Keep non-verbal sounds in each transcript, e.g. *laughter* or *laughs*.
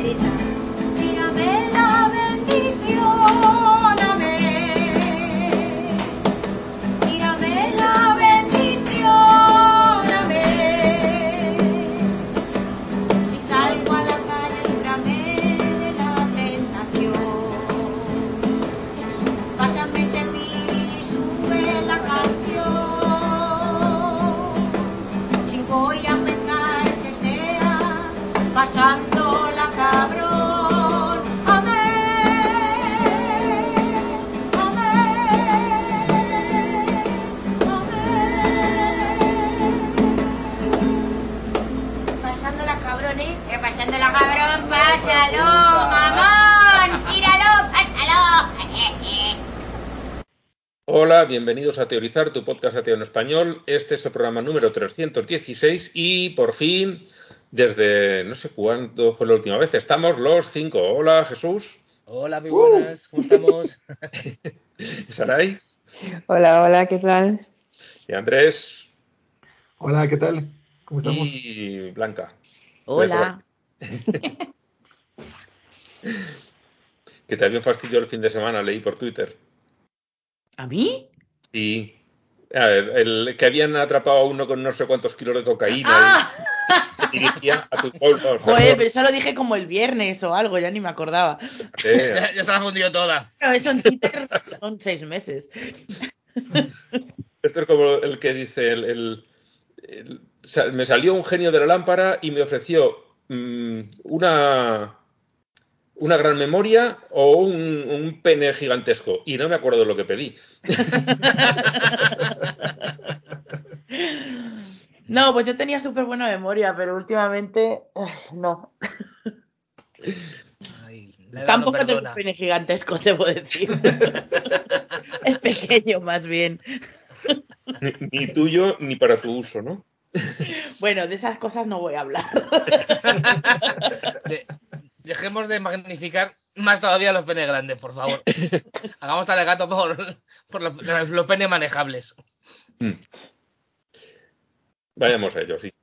salita. Bienvenidos a Teorizar, tu podcast ateo en español. Este es el programa número 316 y por fin, desde no sé cuándo fue la última vez, estamos los cinco. Hola, Jesús. Hola, muy buenas, ¿cómo estamos? *laughs* Saray Hola, hola, ¿qué tal? y Andrés Hola, ¿qué tal? ¿Cómo estamos? y Blanca. Hola. Que te había fastidiado el fin de semana, leí por Twitter. ¿A mí? Y a ver, el que habían atrapado a uno con no sé cuántos kilos de cocaína ¡Ah! y se dirigía a tu pueblo. Joder, pero eso lo dije como el viernes o algo, ya ni me acordaba. Eh, *laughs* Ya, ya se la ha fundido toda. Pero eso en Twitter son seis meses. Esto es como el que dice, el, el- el- sa- me salió un genio de la lámpara y me ofreció mm, una, una gran memoria o un, un pene gigantesco. Y no me acuerdo de lo que pedí. *laughs* No, pues yo tenía súper buena memoria, pero últimamente eh, no. Ay, Tampoco no tengo un pene gigantesco, debo decir. *laughs* es pequeño, más bien. Ni, ni tuyo ni para tu uso, ¿no? Bueno, de esas cosas no voy a hablar. *laughs* De- dejemos de magnificar más todavía los penes grandes, por favor. *laughs* Hagamos alegato por, por los, los penes manejables. Mm. Vayamos a ello, sí.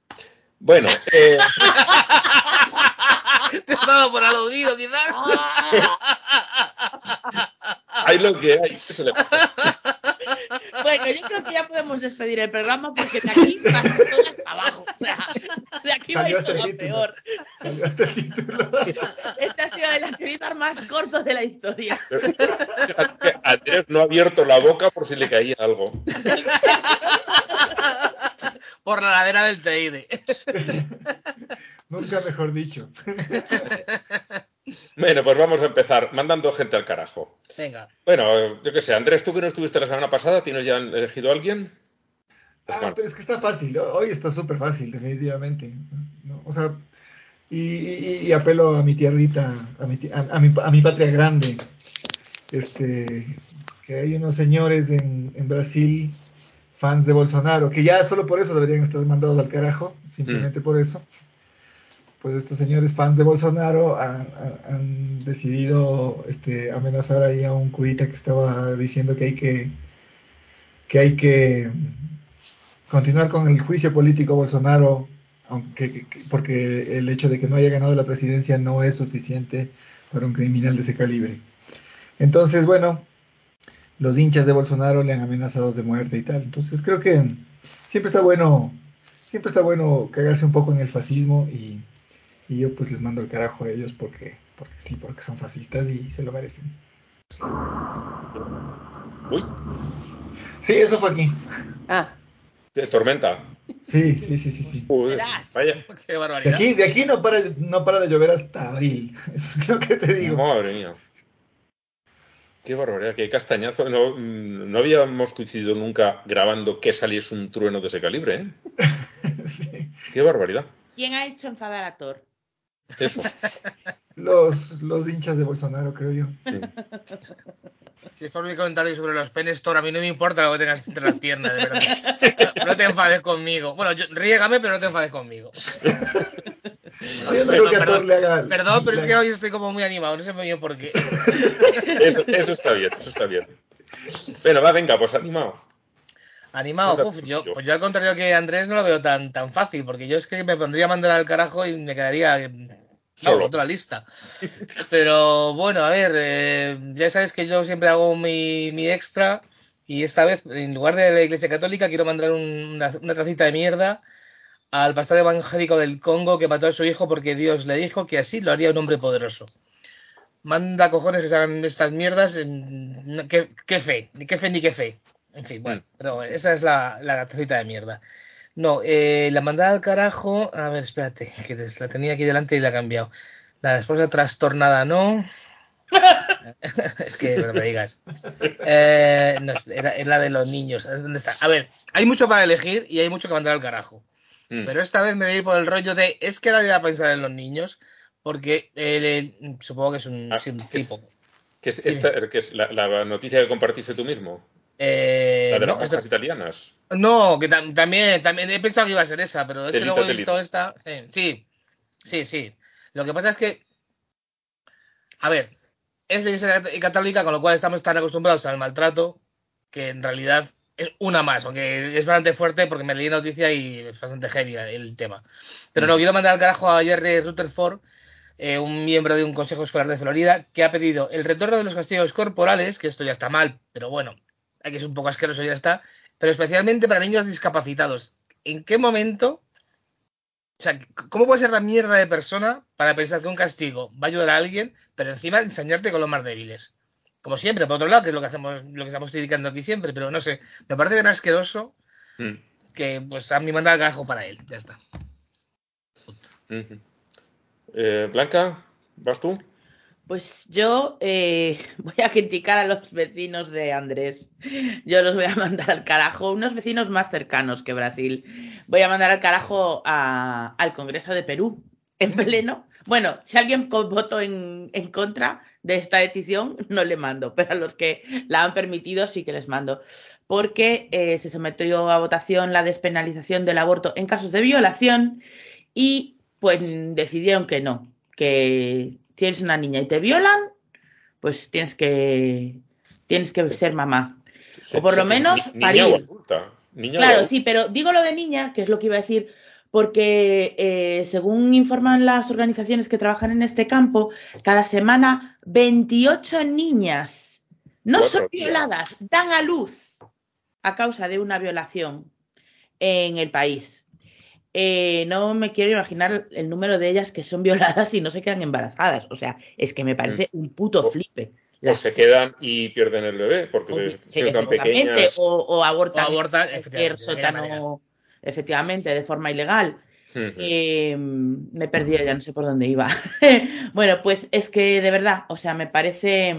Bueno, eh, *laughs* Te has dado por aludido, quizás. *laughs* hay lo que hay. ¿qué se le pasa? *laughs* Bueno, yo creo que ya podemos despedir el programa porque de aquí va todo hasta abajo. O sea, de aquí va a ir el todo peor. Salió título. Este ha sido de las teorías más cortos de la historia. *laughs* Andrés no ha abierto la boca por si le caía algo. Por la ladera del Teide. *laughs* Nunca mejor dicho. *laughs* Bueno, pues vamos a empezar mandando gente al carajo. Venga. Bueno, yo qué sé, Andrés, tú que no estuviste la semana pasada, ¿tienes ya elegido a alguien? Pues Ah, bueno. pero es que está fácil. Hoy está súper fácil, definitivamente. ¿no? O sea, y, y- y apelo a mi tierrita, a mi, a, a mi, a mi patria grande. Este, que hay unos señores en, en Brasil, fans de Bolsonaro, que ya solo por eso deberían estar mandados al carajo, simplemente por eso. Pues estos señores fans de Bolsonaro han, decidido este, amenazar ahí a un curita que estaba diciendo que hay que que hay que continuar con el juicio político Bolsonaro, aunque que- que- porque el hecho de que no haya ganado la presidencia no es suficiente para un criminal de ese calibre. Entonces, bueno, los hinchas de Bolsonaro le han amenazado de muerte y tal. Entonces, creo que siempre está bueno, siempre está bueno cagarse un poco en el fascismo y, y yo pues les mando el carajo a ellos porque porque sí, porque son fascistas y se lo merecen. Uy, Sí, eso fue aquí. Ah, de tormenta. Sí, sí, sí, sí, sí. Vaya. Qué De barbaridad. aquí, de aquí no para, no para de llover hasta abril. *laughs* Eso es lo que te digo. Madre mía. Qué barbaridad, qué castañazo. No, mm, no habíamos coincidido nunca grabando que saliese un trueno de ese calibre, ¿eh? *laughs* Sí. Qué barbaridad. ¿Quién ha hecho enfadar a Thor? Eso. Los, los hinchas de Bolsonaro, creo yo. Si es por mi comentario sobre los penes, Thor, a mí no me importa lo que tengas entre las piernas, de verdad. No, no te enfades conmigo. Bueno, yo, riégame, pero no te enfades conmigo. No, yo no creo que a Perdón, Thor le haga. Perdón, pero es que hoy estoy como muy animado, no sé muy bien por qué. Eso, eso está bien, eso está bien. Bueno, va, venga, pues animado. Animado, puf, yo, pues yo al contrario que Andrés no lo veo tan, tan fácil, porque yo es que me pondría a mandar al carajo y me quedaría eh, Solo. No, la lista. Pero bueno, a ver, eh, ya sabes que yo siempre hago mi, mi extra y esta vez, en lugar de la Iglesia Católica, quiero mandar un- una, una tacita de mierda al pastor evangélico del Congo que mató a su hijo porque Dios le dijo que así lo haría un hombre poderoso. Manda cojones que se hagan estas mierdas. ¿Qué, qué fe? Ni qué fe ni qué fe. En fin, bueno, pero esa es la, la tacita de mierda. No, eh, la mandada al carajo. A ver, espérate, que les- la tenía aquí delante y la he cambiado. La esposa trastornada, no. *laughs* es que no me digas. Eh, no, era, era la de los niños. ¿Dónde está? A ver, hay mucho para elegir y hay mucho que mandar al carajo. Mm. Pero esta vez me voy a ir por el rollo de. Es que nadie va a pensar en los niños. Porque él, él- supongo que es un, Ah, sí, un tipo. ¿Qué es, esta, que es la, la noticia que compartiste tú mismo? Eh, La de no, las esta- monjas italianas. No, que tam- también, también he pensado que iba a ser esa, pero es que Telita, luego he visto esta. eh, sí, sí, sí. Lo que pasa es que, a ver, es de Iglesia católica, con lo cual estamos tan acostumbrados al maltrato que en realidad es una más, aunque es bastante fuerte porque me leí la noticia y es bastante heavy el tema. Pero no, quiero mandar al carajo a Jerry Rutherford, eh, un miembro de un consejo escolar de Florida, que ha pedido el retorno de los castigos corporales, que esto ya está mal, pero bueno, que ser un poco asqueroso y ya está, pero especialmente para niños discapacitados. ¿En qué momento? O sea, ¿cómo puede ser la mierda de persona para pensar que un castigo va a ayudar a alguien, pero encima ensañarte con los más débiles? Como siempre, por otro lado, que es lo que hacemos, lo que estamos criticando aquí siempre, pero no sé, me parece tan asqueroso Mm. que pues a mí manda el carajo para él, ya está. Eh, Blanca, ¿vas tú? Pues yo eh, *laughs* voy a criticar a los vecinos de Andrés. Yo los voy a *laughs* mandar al carajo, unos vecinos más cercanos que Brasil. Voy a mandar al carajo a- al Congreso de Perú, en pleno. Bueno, si alguien votó en, en contra de esta decisión, *laughs* no le mando, pero a los que la han permitido sí que les mando. Porque eh, se sometió a votación la despenalización del aborto en casos de violación y pues decidieron que no, que si eres una niña y te violan, pues tienes que tienes que ser mamá. O por lo menos ni- parir. Niña o adulta. Niña Claro, sí, pero digo lo de niña, que es lo que iba a decir, porque eh, según informan las organizaciones que trabajan en este campo, cada semana 28 niñas no Cuatro son violadas, dan a luz a causa de una violación en el país. Eh, no me quiero imaginar el número de ellas que son violadas y no se quedan embarazadas. O sea, es que me parece un puto O- flipe. O Las- se quedan y pierden el bebé porque o- de- son tan pequeñas. o, o abortan, O abortan, efectivamente, de sótano, efectivamente, de forma ilegal. Eh, me perdido, ya no sé por dónde iba. *laughs* bueno, pues es que de verdad, o sea, me parece,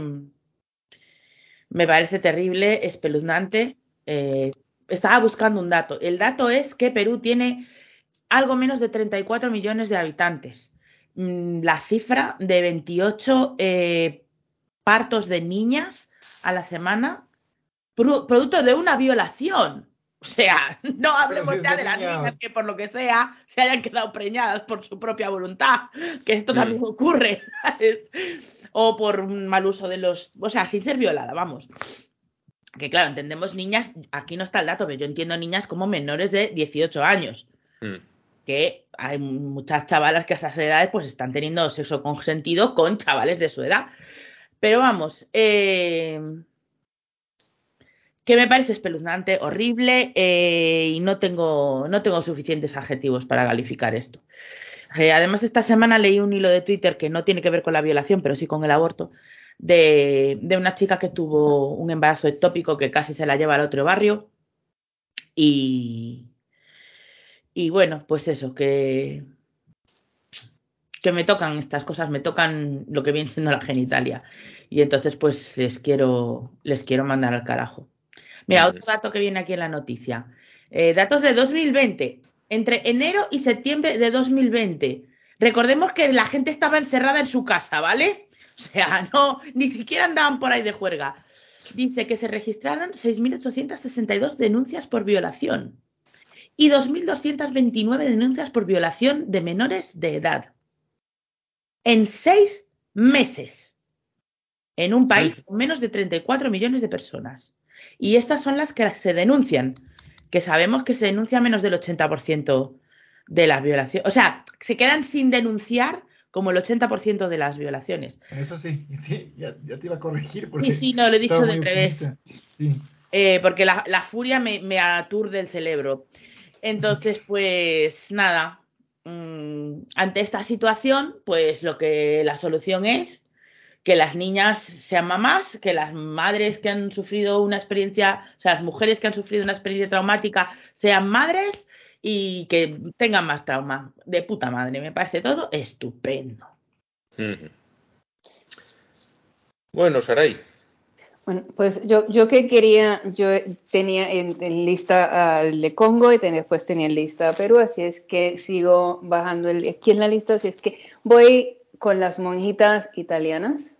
me parece terrible, espeluznante. Eh, estaba buscando un dato. El dato es que Perú tiene algo menos de 34 millones de habitantes. Mm, La cifra de 28 eh, partos de niñas a la semana, pro- producto de una violación. O sea, *laughs* no hablemos si ya de las niña- niñas que por lo que sea se hayan quedado preñadas por su propia voluntad, que esto también ocurre, ¿sabes? O por un mal uso de los, o sea, sin ser violada, vamos. Que claro, entendemos niñas, aquí no está el dato, pero yo entiendo niñas como menores de 18 años Mm. Que hay muchas chavalas que a esas edades pues están teniendo sexo consentido con chavales de su edad. Pero vamos, eh, que me parece espeluznante, horrible eh, y no tengo, no tengo suficientes adjetivos para calificar esto. Eh, además, esta semana leí un hilo de Twitter que no tiene que ver con la violación, pero sí con el aborto, de, de una chica que tuvo un embarazo ectópico que casi se la lleva al otro barrio y, y bueno, pues eso, que, que me tocan estas cosas, me tocan lo que viene siendo la genitalia. Y entonces, pues les quiero, les quiero mandar al carajo. Mira, otro dato que viene aquí en la noticia. Eh, datos de 2020. Entre enero y septiembre de 2020. Recordemos que la gente estaba encerrada en su casa, ¿vale? O sea, *laughs* no, ni siquiera andaban por ahí de juerga. Dice que se registraron 6.862 denuncias por violación y 2.229 denuncias por violación de menores de edad. En seis meses. En un país con menos de 34 millones de personas. Y estas son las que se denuncian, que sabemos que se denuncia menos del 80% de las violaciones. O sea, se quedan sin denunciar como el 80% de las violaciones. Eso sí, *laughs* sí ya, ya, te iba a corregir. Sí, Porque sí, no, lo he dicho de revés. Sí. Eh, porque la, la furia me, me aturde el cerebro. Entonces, pues nada, mm, ante esta situación, pues lo que la solución es que las niñas sean mamás, que las madres que han sufrido una experiencia, o sea, las mujeres que han sufrido una experiencia traumática sean madres y que tengan más trauma. De puta madre, me parece todo estupendo. Bueno, Saray, Bueno, pues yo, yo que quería, yo tenía en, lista al de Congo y después tenía en lista a Perú, así es que sigo bajando el, aquí en la lista, así es que voy con las monjitas italianas,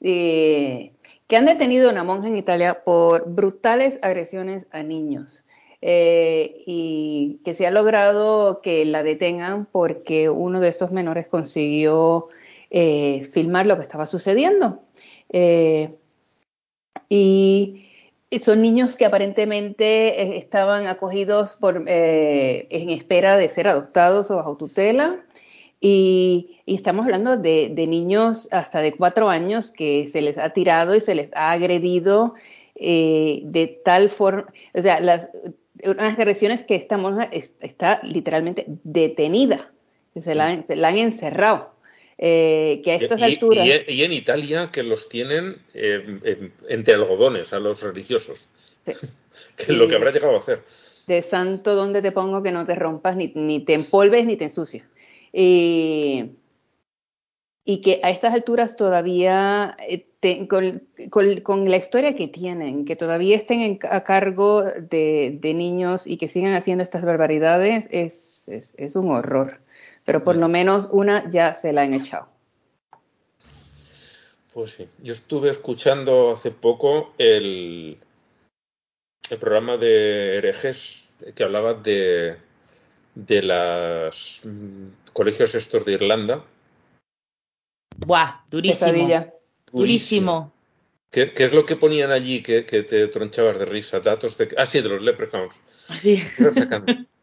eh, que han detenido a una monja en Italia por brutales agresiones a niños. eh, y que se ha logrado que la detengan porque uno de estos menores consiguió eh, filmar lo que estaba sucediendo. Y son niños que aparentemente eh, estaban acogidos por, eh, en espera de ser adoptados o bajo tutela. Y, y estamos hablando de, de niños hasta de cuatro años que se les ha tirado y se les ha agredido eh, de tal forma, o sea, las, unas agresiones que esta monja es- está literalmente detenida, que se la, se la han encerrado. Eh, que a estas y, alturas... y- y en Italia que los tienen eh, en- entre algodones a los religiosos, Sí. *laughs* que es lo que habrá llegado a hacer. de santo donde te pongo que no te rompas, ni, ni te empolves, ni te ensucias. Y, y que a estas alturas todavía, eh, te- con, con- con la historia que tienen, que todavía estén en- a cargo de, de niños y que sigan haciendo estas barbaridades, es, es, es un horror. Pero por lo menos una ya se la han echado. Pues sí, yo estuve escuchando hace poco el, el programa de herejes que hablaba de, de los colegios estos de Irlanda. Buah, durísimo. Pesadilla. Durísimo. ¿Qué, qué es lo que ponían allí que, que te tronchabas de risa? Datos de... Ah, sí, de los leprechauns. Sacando. *laughs*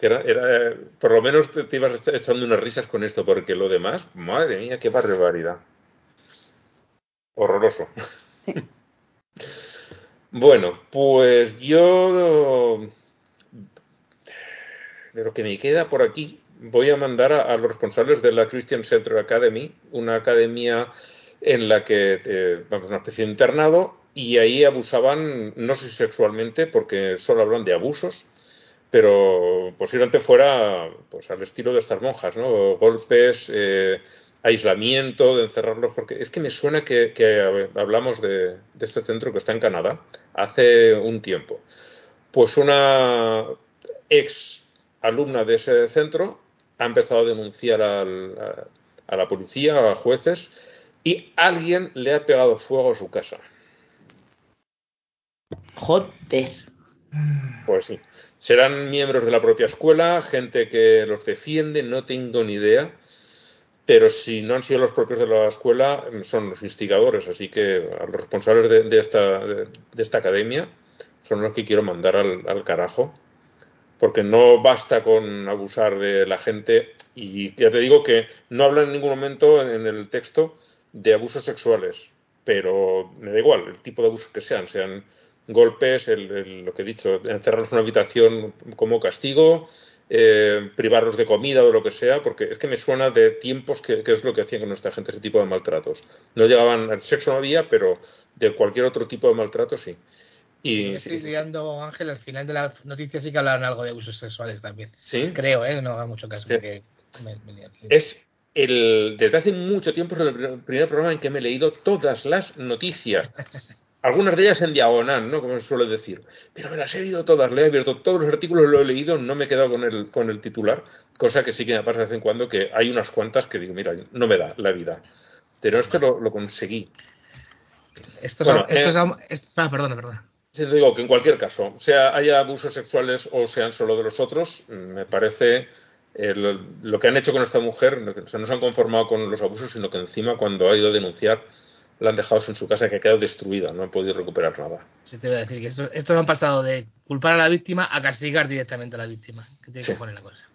Que era, era, por lo menos te, te ibas echando unas risas con esto, porque lo demás, madre mía, qué barbaridad. Horroroso. Sí. *laughs* Bueno, pues yo de lo que me queda por aquí voy a mandar a, a los responsables de la Christian Center Academy, una academia en la que, eh, vamos, una especie de internado, y ahí abusaban, no sé si sexualmente, porque solo hablan de abusos, pero posiblemente fuera pues al estilo de estas monjas, ¿no? Golpes, eh, aislamiento, de encerrarlos, porque es que me suena que, que hablamos de, de, este centro que está en Canadá hace un tiempo. Pues una ex alumna de ese centro ha empezado a denunciar al, a, a la policía, a jueces, y alguien le ha pegado fuego a su casa. Joder. Pues sí. Serán miembros de la propia escuela, gente que los defiende, no tengo ni idea. Pero si no han sido los propios de la escuela, son los instigadores. Así que a los responsables de, de esta, de, esta academia son los que quiero mandar al, al carajo. Porque no basta con abusar de la gente. Y ya te digo que no hablan en ningún momento en el texto de abusos sexuales. Pero me da igual el tipo de abusos que sean. Sean golpes, el, el, lo que he dicho, encerrarlos en una habitación como castigo, eh, privarlos de comida o lo que sea, porque es que me suena de tiempos que, que, es lo que hacían con esta gente, ese tipo de maltratos. No llegaban, el sexo no había, pero de cualquier otro tipo de maltrato sí. Y, sí, me estoy sí, liando, sí. Ángel, al final de la noticia sí que hablaban algo de abusos sexuales también. Sí. Creo, ¿eh? No haga mucho caso. Sí. Porque me, me, me... Es el, desde hace mucho tiempo es el primer programa en que me he leído todas las noticias. *laughs* Algunas de ellas en diagonal, ¿no? Como se suele decir. Pero me las he leído todas, le he abierto todos los artículos, lo he leído, no me he quedado con el, con el titular, cosa que sí que me pasa de vez en cuando, que hay unas cuantas que digo, mira, no me da la vida. Pero esto lo, lo conseguí. Esto bueno, es, esto eh, es, ah, perdona, perdona. Sí, te digo que en cualquier caso, sea haya abusos sexuales o sean solo de los otros, me parece eh, lo, lo, que han hecho con esta mujer, o sea, no se han conformado con los abusos, sino que encima cuando ha ido a denunciar la han dejado en su casa que ha quedado destruida, no han podido recuperar nada. Sí, te voy a decir que estos, estos han pasado de culpar a la víctima a castigar directamente a la víctima, que tiene sí. que poner la cosa.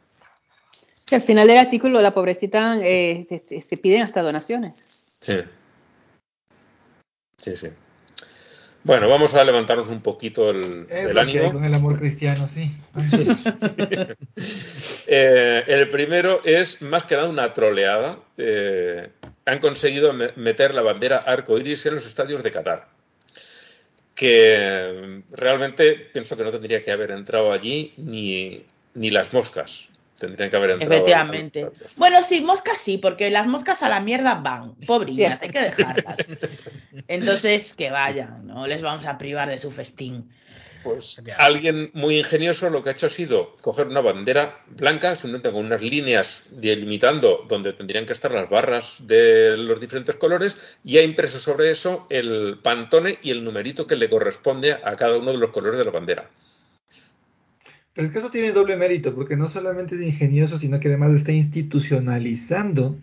Al final del artículo la pobrecita eh, se, se piden hasta donaciones. Sí. Sí, sí. Bueno, vamos a levantarnos un poquito el, Es el lo que hay ánimo. con el amor cristiano, sí. *laughs* Eh, el primero es más que nada una troleada. Eh, han conseguido me- meter la bandera arcoíris en los estadios de Qatar. Que realmente pienso que no tendría que haber entrado allí ni, ni las moscas. Tendrían que haber entrado. Efectivamente. Bueno, sí, moscas sí, porque las moscas a la mierda van. Pobritas, hay que dejarlas. *laughs* Entonces, que vayan, no les vamos a privar de su festín. Pues Ya. alguien muy ingenioso lo que ha hecho ha sido coger una bandera blanca, simplemente con unas líneas delimitando donde tendrían que estar las barras de los diferentes colores, y ha impreso sobre eso el pantone y el numerito que le corresponde a cada uno de los colores de la bandera. Pero es que eso tiene doble mérito, porque no solamente es ingenioso, sino que además está institucionalizando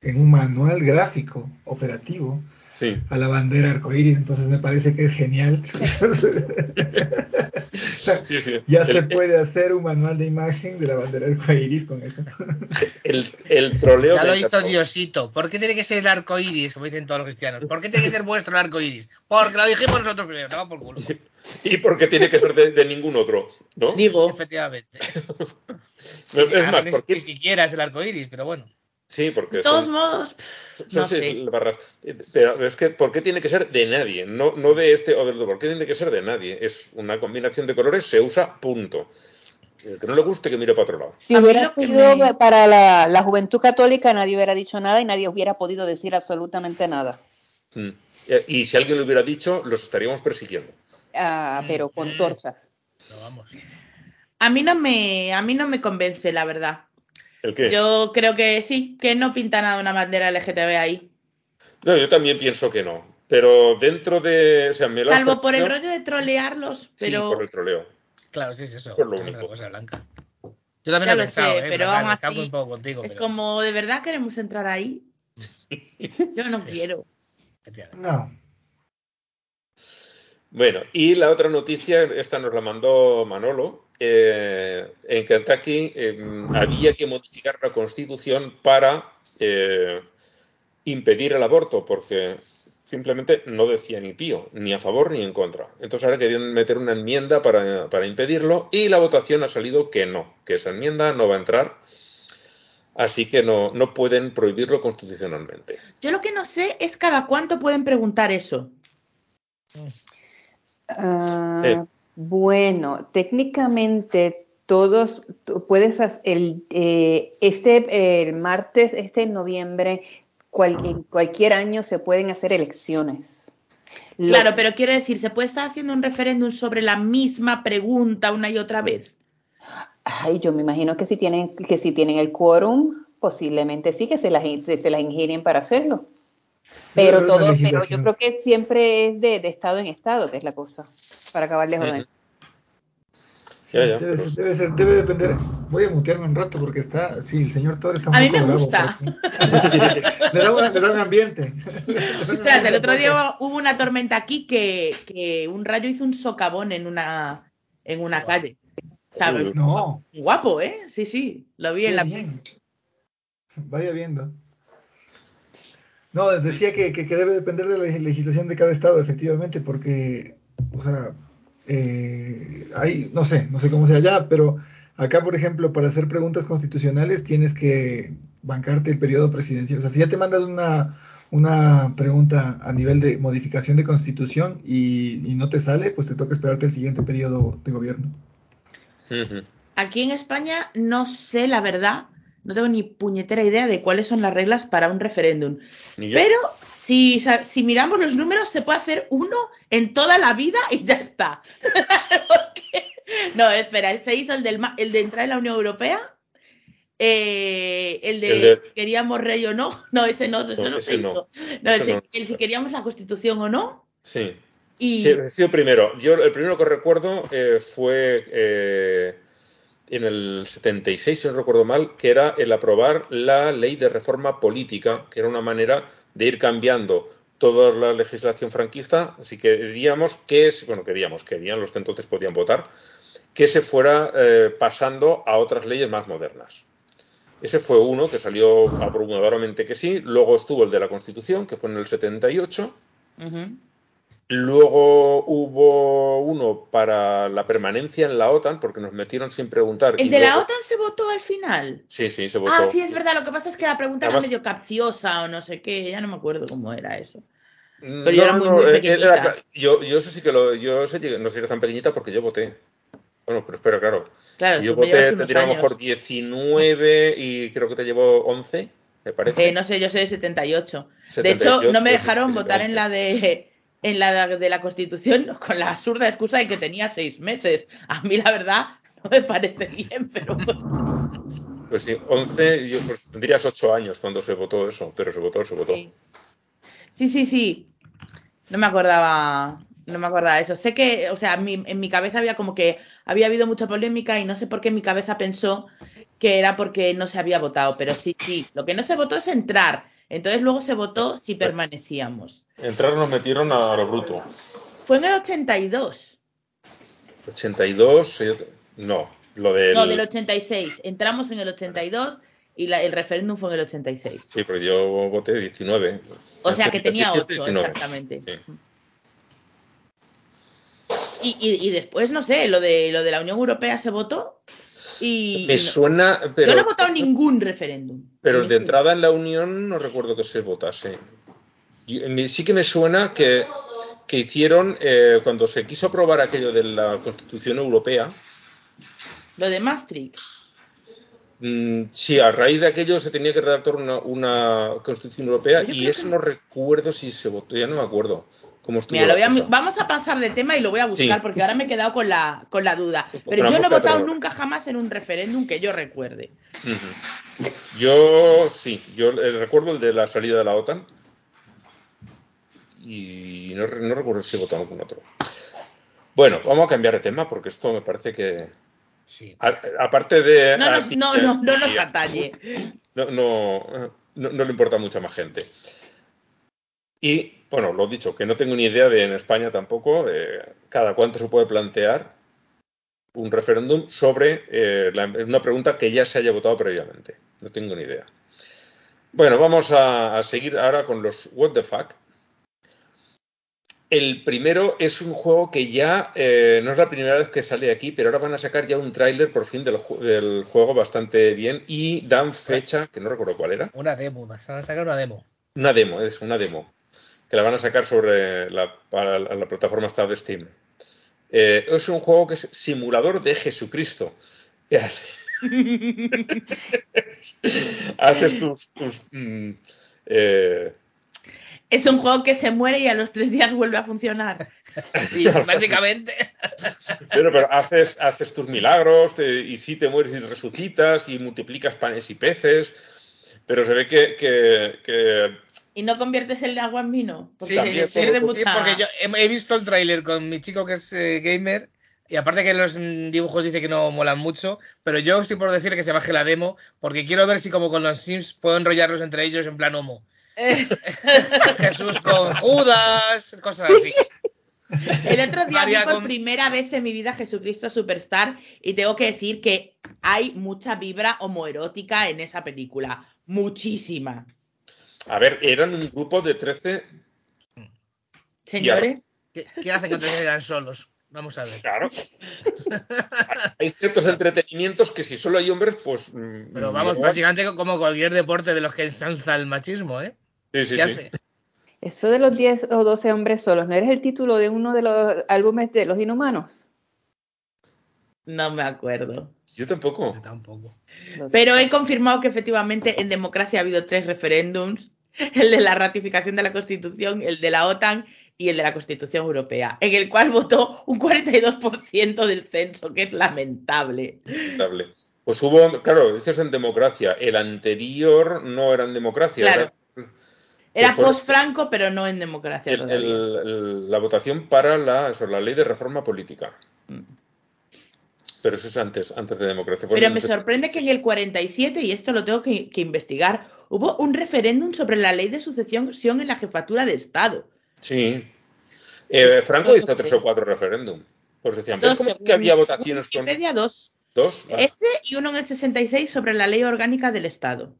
en un manual gráfico operativo Sí. a la bandera arcoíris, entonces me parece que es genial. *laughs* Sí, sí. ya el, se puede hacer un manual de imagen de la bandera arcoíris con eso. el- el troleo Ya lo hizo. Diosito. ¿Por qué tiene que ser el arco iris, como dicen todos los cristianos? ¿Por qué tiene que ser vuestro el arco iris? Porque lo dijimos nosotros primero, no por culo. Y porque tiene que ser de, de ningún otro, ¿no? Digo, Efectivamente. *laughs* Es Además, más, ni, porque ni siquiera es el arco iris, pero bueno. Sí, porque de todos son- modos, Son no seis sé. barras. Pero es que, ¿por qué tiene que ser de nadie? No, no de este o del otro. ¿Por qué tiene que ser de nadie? Es una combinación de colores, se usa, punto. El que no le guste, que mire para otro lado. Si A hubiera sido me- para la, la juventud católica, nadie hubiera dicho nada y nadie hubiera podido decir absolutamente nada. Mm. Eh, Y si alguien lo hubiera dicho, los estaríamos persiguiendo. Ah, pero con torchas. Pero vamos. A mí no me, a mí no me convence, la verdad. ¿El qué? Yo creo que sí, que no pinta nada una bandera LGTB ahí. No, yo también pienso que no. Pero dentro de. O sea, me Salvo por el rollo de trolearlos, Sí, pero por el troleo. Claro, sí es eso. Por lo único. cosa blanca. Yo también Ya lo he lo sé, pensado, ¿eh? pero está así, un poco contigo. es pero- como, ¿de verdad queremos entrar ahí? *laughs* Yo no Sí. quiero. No. Bueno, y la otra noticia, esta nos la mandó Manolo. Eh, en Kentucky eh, había que modificar la constitución para eh, impedir el aborto, porque simplemente no decía ni pío, ni a favor ni en contra. Entonces ahora querían meter una enmienda para, para impedirlo y la votación ha salido que no, que esa enmienda no va a entrar. Así que no, no pueden prohibirlo constitucionalmente. Yo lo que no sé es cada cuánto pueden preguntar eso. Ah, Eh. Bueno, técnicamente todos, tú puedes hacer el, eh, este el martes, este noviembre, cual- en cualquier año se pueden hacer elecciones. Lo- Claro, pero quiero decir, ¿se puede estar haciendo un referéndum sobre la misma pregunta una y otra vez? Ay, yo me imagino que si tienen, que si tienen el quórum, posiblemente sí que se las, se, las para hacerlo. Pero Pero todo, pero yo creo que siempre es de, de estado en estado, que es la cosa, para acabar de joder. Ya, ya, debe, pero- ser- debe ser- debe depender. Voy a mutearme un rato porque está. Sí, el señor Thor está un A mí me gusta. le, *laughs* da un, le da un ambiente. Ostras, el otro día hubo una tormenta aquí que, que un rayo hizo un socavón en una, en una calle. No, Guapo, ¿eh? Sí, sí, lo vi qué en la... bien. Vaya viendo. No, decía que, que- que debe depender de la legislación de cada estado, efectivamente, porque, o sea, eh, hay, no sé, no sé cómo sea allá, pero acá, por ejemplo, para hacer preguntas constitucionales tienes que bancarte el periodo presidencial. O sea, si ya te mandas una, una pregunta a nivel de modificación de constitución y, y no te sale, pues te toca esperarte el siguiente periodo de gobierno. Aquí en España no sé la verdad, no tengo ni puñetera idea de cuáles son las reglas para un referéndum. Pero si, si miramos los números, se puede hacer uno en toda la vida y ya está. *laughs* No, espera, se hizo el, del, el de entrar en la Unión Europea, eh, el, de El de- si queríamos rey o no, *laughs* no, ese no, ese No, no, ese se no. hizo. No, Ese el, si- el queríamos la Constitución o no. Sí. Y Sí, he sido primero. Yo el primero que recuerdo eh, fue eh, en el 76, si no recuerdo mal, que era el aprobar la ley de reforma política, que era una manera de ir cambiando toda la legislación franquista, si queríamos que, bueno, queríamos, querían los que entonces podían votar, que se fuera eh, pasando a otras leyes más modernas. Ese fue uno que salió abrumadoramente que sí. Luego estuvo el de la Constitución, que fue en el 78. Ujú. Luego hubo uno para la permanencia en la OTAN, porque nos metieron sin preguntar. ¿El y de la OTAN se votó al final? Sí, sí, se votó. Ah, sí, es verdad. Lo que pasa es que la pregunta Además- era medio capciosa o no sé qué. Ya no me acuerdo cómo era eso. Mm, Pero yo era muy, muy eh, pequeñita. era- yo, yo eso sí que lo. Yo sé que no sé si era tan pequeñita porque yo voté. Bueno, pero espera, claro. Claro, si yo voté, tendría a lo mejor 19 y creo que te llevo 11, me parece. Eh, no sé, yo soy de 78. De 78, hecho, no me pues, dejaron votar en la de en la de, la Constitución *laughs* con la absurda excusa de que tenía seis meses. A mí, la verdad, no me parece bien, pero. Pues sí, 11, yo, pues, tendrías 8 años cuando se votó eso, pero se votó, se votó. Sí. sí, sí, sí. No me acordaba, no me acordaba de eso. Sé que, o sea, mi- en mi cabeza había como que había habido mucha polémica y no sé por qué mi cabeza pensó que era porque no se había votado, pero sí, sí. Lo que no se votó es entrar. Entonces luego se votó si permanecíamos. Entrar nos metieron a lo bruto. Fue en el 82. 82, eh, no, lo del... No, del 86. Entramos en el 82 y la- el referéndum fue en el 86. Sí, pero yo voté 19. O sea que tenía 17, 8, 19. exactamente. Sí. Y, y- y después, no sé, lo de, lo de la Unión Europea se votó y... Me y no- suena, pero... Yo no he votado ningún referéndum. Pero de entrada en la Unión no recuerdo que se votase. Me- Sí que me suena que, que hicieron, eh, cuando se quiso aprobar aquello de la Constitución Europea, Lo de Maastricht. Mm, sí, a raíz de aquello se tenía que redactar una, una Constitución Europea Yo y eso que- no recuerdo si se votó, ya no me acuerdo Mira, lo voy a- vamos a pasar de tema y lo voy a buscar Sí. porque ahora me he quedado con la, con la duda. Pero yo no he votado nunca jamás en un referéndum que yo recuerde. Yo sí, yo eh, recuerdo el de la salida de la OTAN y no, no recuerdo si he votado algún otro. Bueno, vamos a cambiar de tema porque esto me parece que, Sí. a- aparte de... No, nos- no, no, no nos atañe. no, no, no, no le importa a mucha más gente. Y, bueno, lo dicho, que no tengo ni idea de en España tampoco, de cada cuánto se puede plantear un referéndum sobre eh, la- una pregunta que ya se haya votado previamente. No tengo ni idea. Bueno, vamos a, a seguir ahora con los What the Fuck. El primero es un juego que ya eh, no es la primera vez que sale aquí, pero ahora van a sacar ya un tráiler por fin del, ju- del juego bastante bien y dan fecha, que no recuerdo cuál era, Una demo, vas a sacar una demo. una demo, es una demo, que la van a sacar sobre la, para la, la plataforma esta de Steam. Eh, es un juego que es simulador de Jesucristo. *laughs* Haces tus... tus, mm, eh, Es un juego que se muere y a los tres días vuelve a funcionar. *laughs* Sí, básicamente. pero, pero haces, haces tus milagros te- y sí te mueres y resucitas y multiplicas panes y peces. Pero se ve que, que- que ¿Y no conviertes el agua en vino? Porque Sí, sí, sí, porque yo he, he visto el tráiler con mi chico que es eh, gamer y aparte que los mm, dibujos dice que no molan mucho, pero yo estoy por decirle que se baje la demo porque quiero ver si como con los Sims puedo enrollarlos entre ellos en plan homo. *laughs* Jesús con Judas, cosas así. El otro día vi por con- primera vez en mi vida Jesucristo Superstar y tengo que decir que hay mucha vibra homoerótica en esa película. Muchísima. a ver, eran un grupo de 13 Señores, ¿Qué, qué hacen cuando llegan solos? Vamos a ver. Claro. hay ciertos entretenimientos que si solo hay hombres, pues. mm, Pero vamos, no. básicamente como cualquier deporte de los que ensalza el machismo, ¿eh? Sí, sí, ¿Qué sí. hace? Eso de los 10 o 12 hombres solos, ¿no eres el título de uno de los álbumes de los inhumanos? no me acuerdo. Yo tampoco. Yo tampoco. Pero he confirmado que efectivamente en democracia ha habido tres referéndums. El de la ratificación de la Constitución, el de la OTAN y el de la Constitución Europea, en el cual votó un 42% del censo, que es lamentable. Lamentable. Pues hubo, claro, dices en democracia. El anterior no era en democracia. Claro. Era Era post-Franco, pero no en democracia el- todavía. el- el- la votación para la, la ley de reforma política. Mm. Pero eso es antes, antes de democracia. Fue Pero me sorprende que en el 47, y esto lo tengo que, que investigar, hubo un referéndum sobre la ley de sucesión en la jefatura de Estado. Sí. Eh, Franco hizo tres o cuatro referéndums. Pues decían, ¿ves Dos, cómo es que había votaciones con. Dos. Dos. va. Ese y uno en el 66 sobre la ley orgánica del Estado.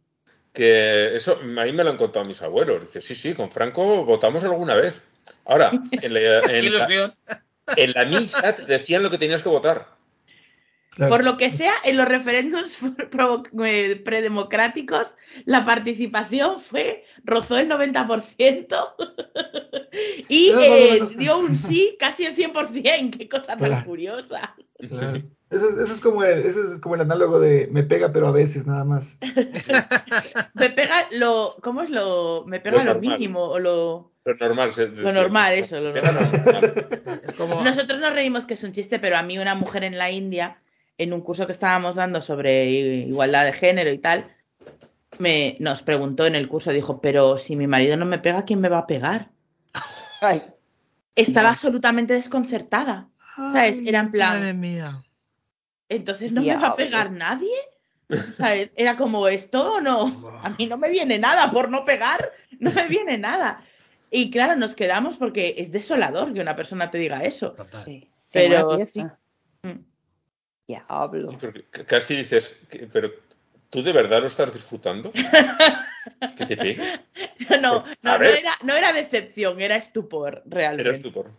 Que eso, a mí me lo han contado mis abuelos. Dice, sí, sí, con Franco votamos alguna vez. Ahora, en la, en *laughs* la- en la misa te decían lo que tenías que votar. Claro. Por lo que sea, en los referéndums *laughs* eh, predemocráticos, la participación fue, rozó el 90% *laughs* y eh, dio un sí casi el 100%. Qué cosa tan curiosa. Claro. Eso, es, eso, es como el, eso es como el análogo de me pega, pero a veces nada más. *laughs* Me pega lo, ¿cómo es lo? Me pega Lo mínimo o lo, Lo normal. se- lo normal, eso, lo normal. normal. Es como. Nosotros nos reímos que es un chiste, pero a mí una mujer en la India, en un curso que estábamos dando sobre igualdad de género y tal, me nos preguntó en el curso, dijo, pero si mi marido no me pega, ¿quién me va a pegar? *laughs* Ay, Estaba No. absolutamente desconcertada. ¿Sabes? Era en plan- Madre mía. Entonces no me va a pegar nadie. ¿Sabes? Era como esto o no. A mí no me viene nada por no pegar, no me viene nada. Y claro, nos quedamos porque es desolador que una persona te diga eso. Total. sí. Pero sí. Diablo. Sí, porque c- casi dices, que- pero ¿tú de verdad lo estás disfrutando? *laughs* ¿Que te pegue? No, Pues, no, no era, no era decepción, era estupor, realmente. Eres tú por.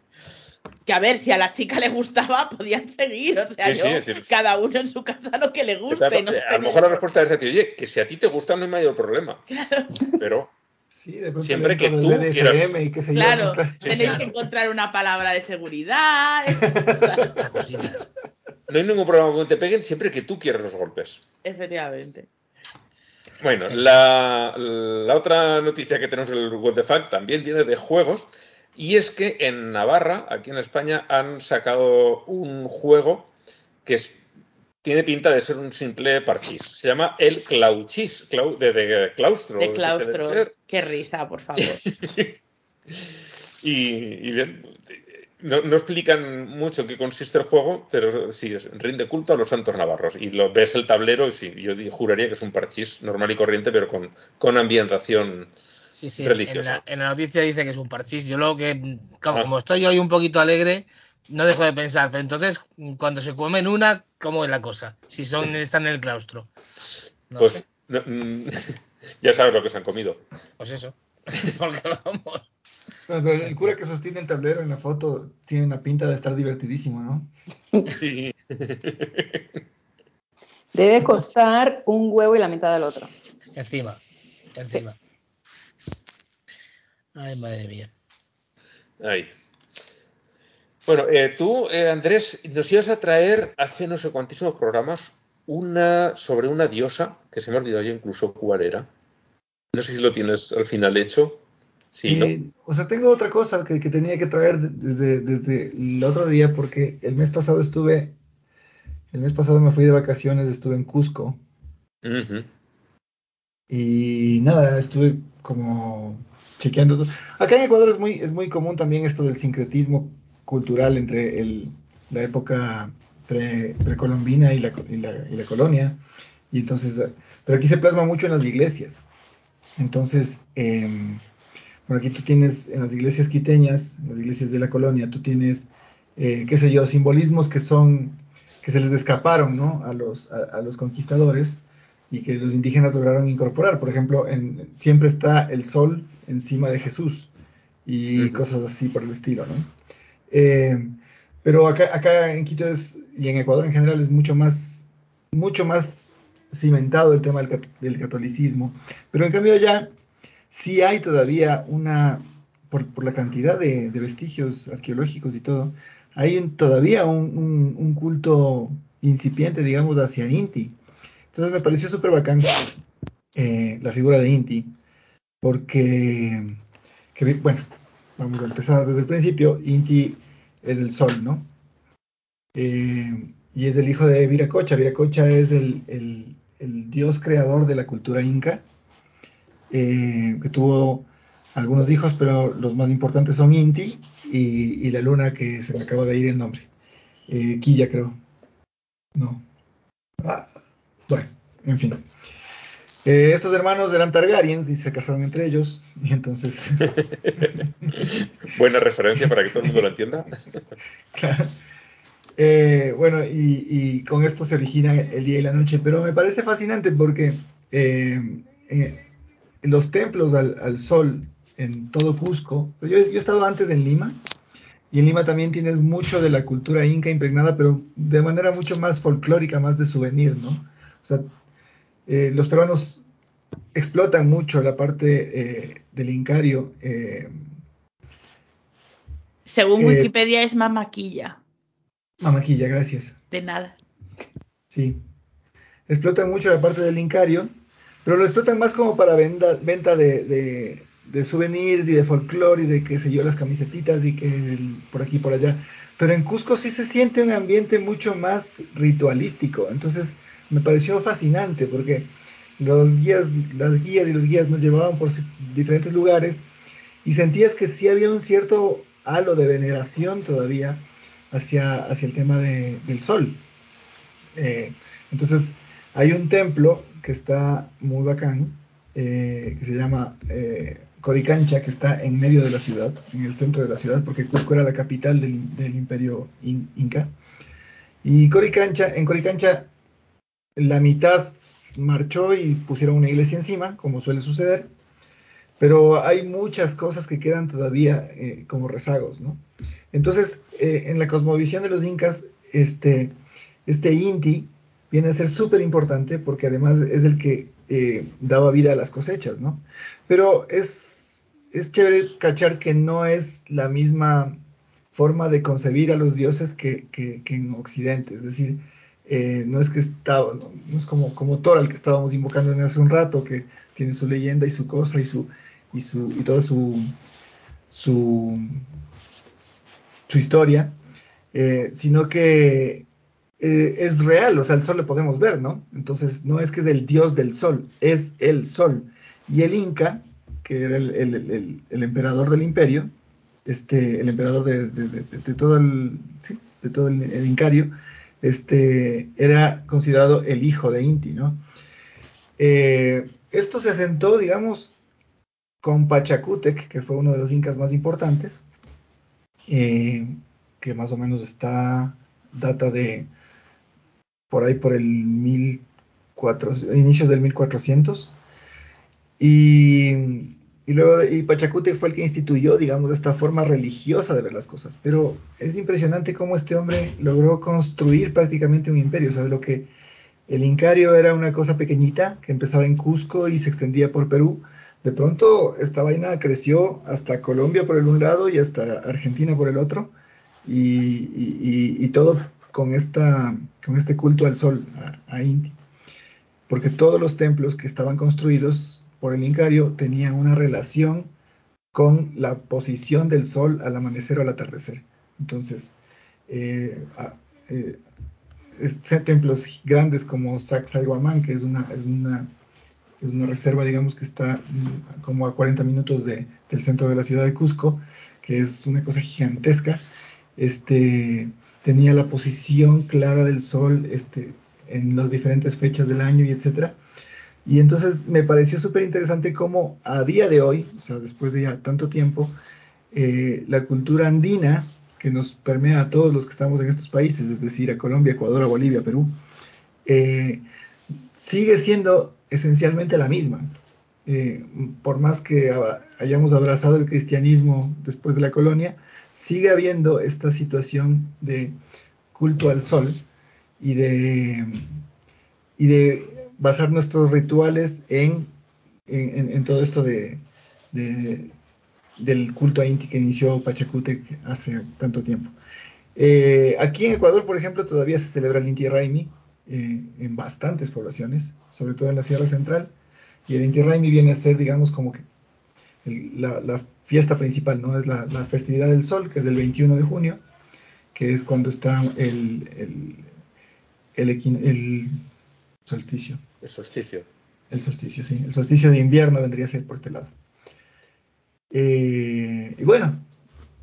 Que a ver, si a la chica le gustaba, podían seguir. O sea, Sí, yo, decir- cada uno en su casa lo que le guste. no a lo mejor la respuesta es a ti, oye, que si a ti te gusta no hay mayor problema. Claro, Pero Sí, de pronto Siempre que tú y yo, claro. tenéis claro. que encontrar una palabra de seguridad, esas cosas. *laughs* No hay ningún problema con que te peguen siempre que tú quieras los golpes. Efectivamente. Bueno, la, la otra noticia que tenemos en el What the Fact también viene de juegos. Y es que en Navarra, aquí en España, han sacado un juego que es- tiene pinta de ser un simple parchís. Se llama el Clauchis, clau- de, de claustro. De claustro. Qué risa, por favor. *laughs* Y, y bien, no, no explican mucho en qué consiste el juego, pero sí, rinde culto a los santos navarros. Y lo ves el tablero y sí, yo juraría que es un parchís normal y corriente, pero con, con ambientación. Sí, sí. En Religiosa. la, en la noticia dice que es un parchís. Yo lo que. Como, Ah. como estoy hoy un poquito alegre, no dejo de pensar. Pero entonces, cuando se comen una, ¿cómo es la cosa? Si son están en el claustro. No pues no, mm, *laughs* ya sabes lo que se han comido. Pues eso. *laughs* Porque vamos. Pero el cura que sostiene el tablero en la foto tiene una pinta de estar divertidísimo, ¿no? *laughs* Sí. Debe costar un huevo y la mitad del otro. Encima. Encima. Ay, madre mía. Ahí. Bueno, eh, tú, eh, Andrés, nos ibas a traer hace no sé cuantísimos programas una sobre una diosa, que se me ha olvidado ya incluso cuál era. No sé si lo tienes al final hecho. Sí, ¿no? Eh, o sea, tengo otra cosa que, que tenía que traer de- desde, desde el otro día, porque el mes pasado estuve, el mes pasado me fui de vacaciones, estuve en Cusco, Ujú. y nada, estuve como chequeando. Acá en Ecuador es muy, es muy común también esto del sincretismo cultural entre el, la época pre- precolombina y la, y, la, y la colonia, y entonces, eh, pero aquí se plasma mucho en las iglesias. Entonces, em, Bueno, aquí tú tienes en las iglesias quiteñas, en las iglesias de la colonia, tú tienes, eh, qué sé yo, simbolismos que son, que se les escaparon, ¿no? A los, a, a los conquistadores y que los indígenas lograron incorporar. Por ejemplo, en, siempre está el sol encima de Jesús y Ujú. cosas así por el estilo, ¿no? Eh, pero acá, acá en Quito es, y en Ecuador en general es mucho más, mucho más cimentado el tema del, del catolicismo. Pero en cambio allá sí hay todavía una, por, por la cantidad de, vestigios arqueológicos y todo, hay un- todavía un, culto incipiente, digamos, hacia Inti. Entonces me pareció súper bacán eh, la figura de Inti, porque, que bueno, vamos a empezar desde el principio. Inti es el sol, ¿no? Eh, y es el hijo de Viracocha. Viracocha es el- el dios creador de la cultura inca, eh, que tuvo algunos hijos, pero los más importantes son Inti y, y la luna que se me acaba de ir el nombre. Eh, Quilla, creo. No. Ah, bueno, en fin. Eh, estos hermanos eran Targaryens y se casaron entre ellos, y entonces, *laughs* Buena referencia para que todo el mundo lo entienda. *laughs* claro. Eh, bueno, y, y con esto se origina el día y la noche, pero me parece fascinante porque eh, los templos al, al sol en todo Cusco, yo, yo he estado antes en Lima, y en Lima también tienes mucho de la cultura inca impregnada, pero de manera mucho más folclórica, más de souvenir, ¿no? O sea, eh, los peruanos explotan mucho la parte eh, del incario. eh, Según Eh, Wikipedia es mamaquilla. Mamaquilla, gracias. De nada. Sí. Explotan mucho la parte del incario, pero lo explotan más como para venda- venta de, de- souvenirs y de folclore y de qué sé yo, las camisetitas y que por aquí por allá. Pero en Cusco sí se siente un ambiente mucho más ritualístico. Entonces me pareció fascinante porque los guías, las guías y los guías nos llevaban por diferentes lugares y sentías que sí había un cierto halo de veneración todavía hacia, hacia el tema de- del sol. Eh, entonces, hay un templo que está muy bacán, eh, que se llama eh, Coricancha, que está en medio de la ciudad, en el centro de la ciudad, porque Cusco era la capital del, imperio in- inca. Y Coricancha, en Coricancha, la mitad marchó y pusieron una iglesia encima, como suele suceder, pero hay muchas cosas que quedan todavía eh, como rezagos, ¿no? Entonces, en la cosmovisión de los incas, este, este Inti viene a ser súper importante porque además es el que eh, daba vida a las cosechas, ¿no? Pero es, es chévere cachar que no es la misma forma de concebir a los dioses que, que- en Occidente, es decir, eh, no es que estaba, no, es como, como Thor al que estábamos invocando hace un rato, que tiene su leyenda y su cosa y su y su y toda su su, su historia, eh, sino que eh, es real, o sea, el sol le podemos ver, ¿no? Entonces, no es que es el dios del sol, es el sol. Y el Inca, que era el, el- el- emperador del imperio, este, el emperador de, de- todo el, sí, de todo el incario, este, era considerado el hijo de Inti, ¿no? Eh, esto se asentó, digamos, con Pachacútec, que fue uno de los incas más importantes, eh, que más o menos está, data de por ahí por el 1400, inicios del 1400. Y, y luego y Pachacútec fue el que instituyó, digamos, esta forma religiosa de ver las cosas. Pero es impresionante cómo este hombre logró construir prácticamente un imperio. O sea, de lo que el Incario era una cosa pequeñita que empezaba en Cusco y se extendía por Perú. De pronto esta vaina creció hasta Colombia por el un lado y hasta Argentina por el otro. Y- y todo con, esta, con este culto al sol, a, a Inti. Porque todos los templos que estaban construidos por el Incario tenían una relación con la posición del sol al amanecer o al atardecer. Entonces, eh, eh, templos grandes como Sacsayhuamán, que es una, es una, es una reserva, digamos, que está mm, como a 40 minutos de- del centro de la ciudad de Cusco, que es una cosa gigantesca, este, tenía la posición clara del sol este, en las diferentes fechas del año y etcétera. Y entonces me pareció súper interesante cómo a día de hoy, o sea, después de ya tanto tiempo, eh, la cultura andina que nos permea a todos los que estamos en estos países, es decir, a Colombia, Ecuador, a Bolivia, Perú, eh, sigue siendo esencialmente la misma. Eh, por más que hayamos abrazado el cristianismo después de la colonia, sigue habiendo esta situación de culto al sol y de, y de basar nuestros rituales en, en, todo esto de- del culto a Inti que inició Pachacútec hace tanto tiempo. Eh, aquí en Ecuador, por ejemplo, todavía se celebra el Inti Raimi eh, en bastantes poblaciones, sobre todo en la Sierra Central. Y el Inti Raimi viene a ser, digamos, como que el- la, la fiesta principal, ¿no? Es la, la festividad del sol, que es el 21 de junio, que es cuando está el, el, el, solsticio. El solsticio. El solsticio, sí. El solsticio de invierno vendría a ser por este lado. Eh, y bueno,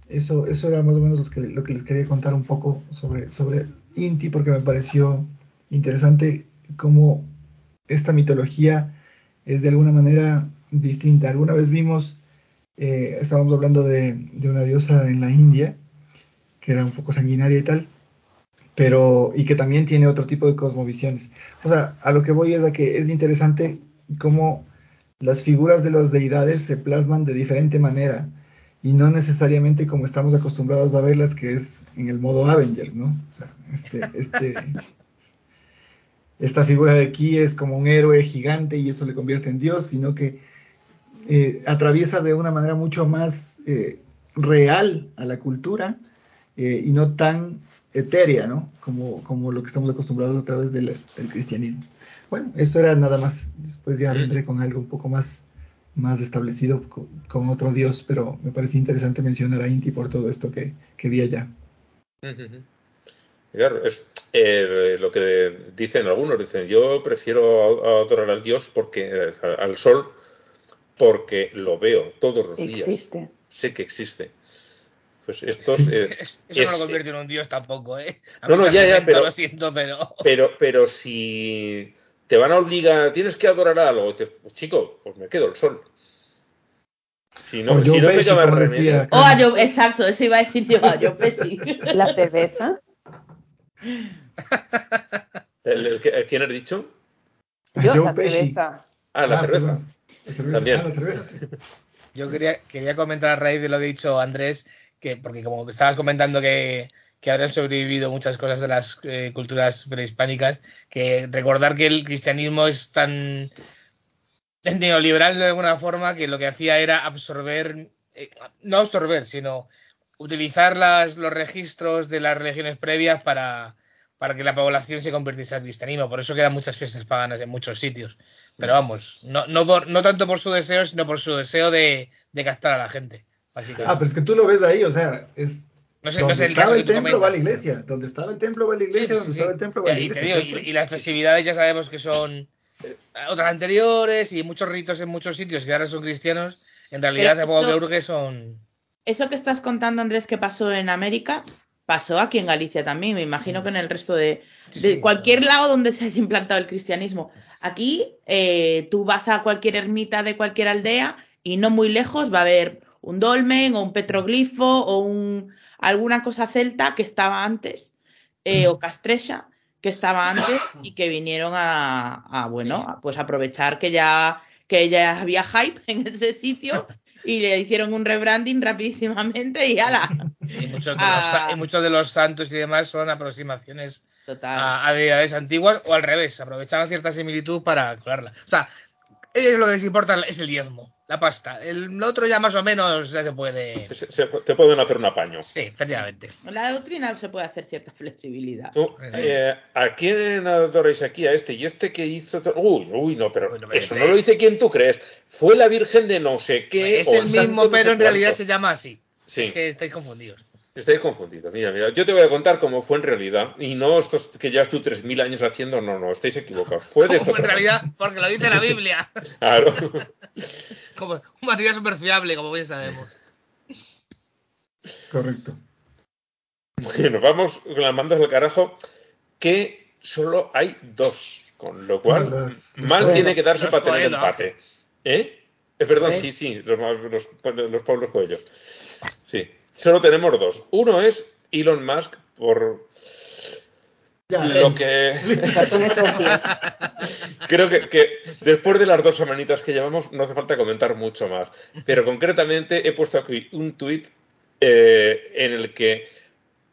eso, eso era más o menos los que- lo que les quería contar un poco sobre, sobre Inti, porque me pareció interesante cómo esta mitología es de alguna manera distinta. Alguna vez vimos, eh, estábamos hablando de, de una diosa en la India, que era un poco sanguinaria y tal, pero y que también tiene otro tipo de cosmovisiones. O sea, a lo que voy es a que es interesante cómo las figuras de las deidades se plasman de diferente manera y no necesariamente como estamos acostumbrados a verlas, que es en el modo Avengers, ¿no? O sea, este, este, *laughs* esta figura de aquí es como un héroe gigante y eso le convierte en Dios, sino que eh, atraviesa de una manera mucho más eh, real a la cultura eh, y no tan etérea, ¿no? Como, como lo que estamos acostumbrados a través del, del cristianismo. Bueno, eso era nada más. Después ya vendré con algo un poco más más establecido con, otro dios, pero me parece interesante mencionar a Inti por todo esto que, que vi allá. Claro, es eh, lo que dicen algunos, dicen, yo prefiero adorar al dios porque al sol porque lo veo todos los días. Sé que existe. Pues estos... Eh, *laughs* Eso no lo convierte en un dios tampoco, ¿eh? no, no, ya, ya, pero, lo siento, pero... pero... Pero si te van a obligar, tienes que adorar a algo. Dices, pues, chico, pues me quedo el sol. Si no, si no me llama remedio. Oh, yo, exacto, eso iba a decir yo a yo Pesci. *laughs* ¿La cerveza? ¿El, el, quién has dicho? Yo, la cerveza. Ah, la ah, cerveza. La cerveza. También. Ah, la cerveza, Yo quería, quería comentar a raíz de lo que ha dicho Andrés, que porque como estabas comentando que, que habrán sobrevivido muchas cosas de las eh, culturas prehispánicas, que recordar que el cristianismo es tan neoliberal de alguna forma que lo que hacía era absorber, eh, no absorber, sino utilizar las, los registros de las religiones previas para, para que la población se convirtiese al cristianismo. Por eso quedan muchas fiestas paganas en muchos sitios. Pero vamos, no, no, no tanto por su deseo, sino por su deseo de, de captar a la gente. Ah, pero es que tú lo ves ahí, o sea, es no sé, donde no sé el estaba el templo va la iglesia. Donde estaba el templo va la iglesia. donde estaba el templo va la iglesia. Y, las festividades ya sabemos que son eh, otras anteriores y muchos ritos en muchos sitios que ahora son cristianos. En realidad, de que son. Eso que estás contando, Andrés, que pasó en América, pasó aquí en Galicia también. Me imagino que en el resto de, de cualquier lado donde se haya implantado el cristianismo. Aquí, eh, tú vas a cualquier ermita de cualquier aldea y no muy lejos va a haber un dolmen o un petroglifo o un alguna cosa celta que estaba antes, eh, o castrecha que estaba antes *coughs* y que vinieron a, bueno, pues aprovechar que ya, que ya había hype en ese sitio y le hicieron un rebranding rapidísimamente y ala. Y muchos de, los, y muchos de los santos y demás son aproximaciones a, deidades antiguas o al revés, aprovechaban cierta similitud para colarla. O sea, ellos lo que les importa es el diezmo la pasta. El otro ya más o menos ya se puede. te pueden hacer un apaño. Sí, efectivamente. La doctrina se puede hacer cierta flexibilidad. Eh, ¿A quién adoráis aquí? A este y este que hizo. Uy, uy, no, pero eso no lo dice quien tú crees. Fue la Virgen de no sé qué. Es el mismo, pero en realidad se llama así. Sí. Es que estáis confundidos. Estáis confundidos. Mira, mira, yo te voy a contar cómo fue en realidad. Y no estos que ya tú 3.000 años haciendo, no, no, estáis equivocados. Fue de esto. en realidad, porque lo dice la Biblia. *laughs* claro. como un material súper fiable, como bien sabemos. Correcto. Bueno, vamos con las mandas del carajo, que solo hay dos. Con lo cual, mal tiene que darse para tener el empate. ¿Eh? Es verdad, sí, sí, los, los, los Pablos Coelho. Sí. Solo tenemos dos. Uno es Elon Musk por lo que *laughs* creo que, después de las dos semanitas que llevamos no hace falta comentar mucho más. Pero concretamente he puesto aquí un tuit eh, en el que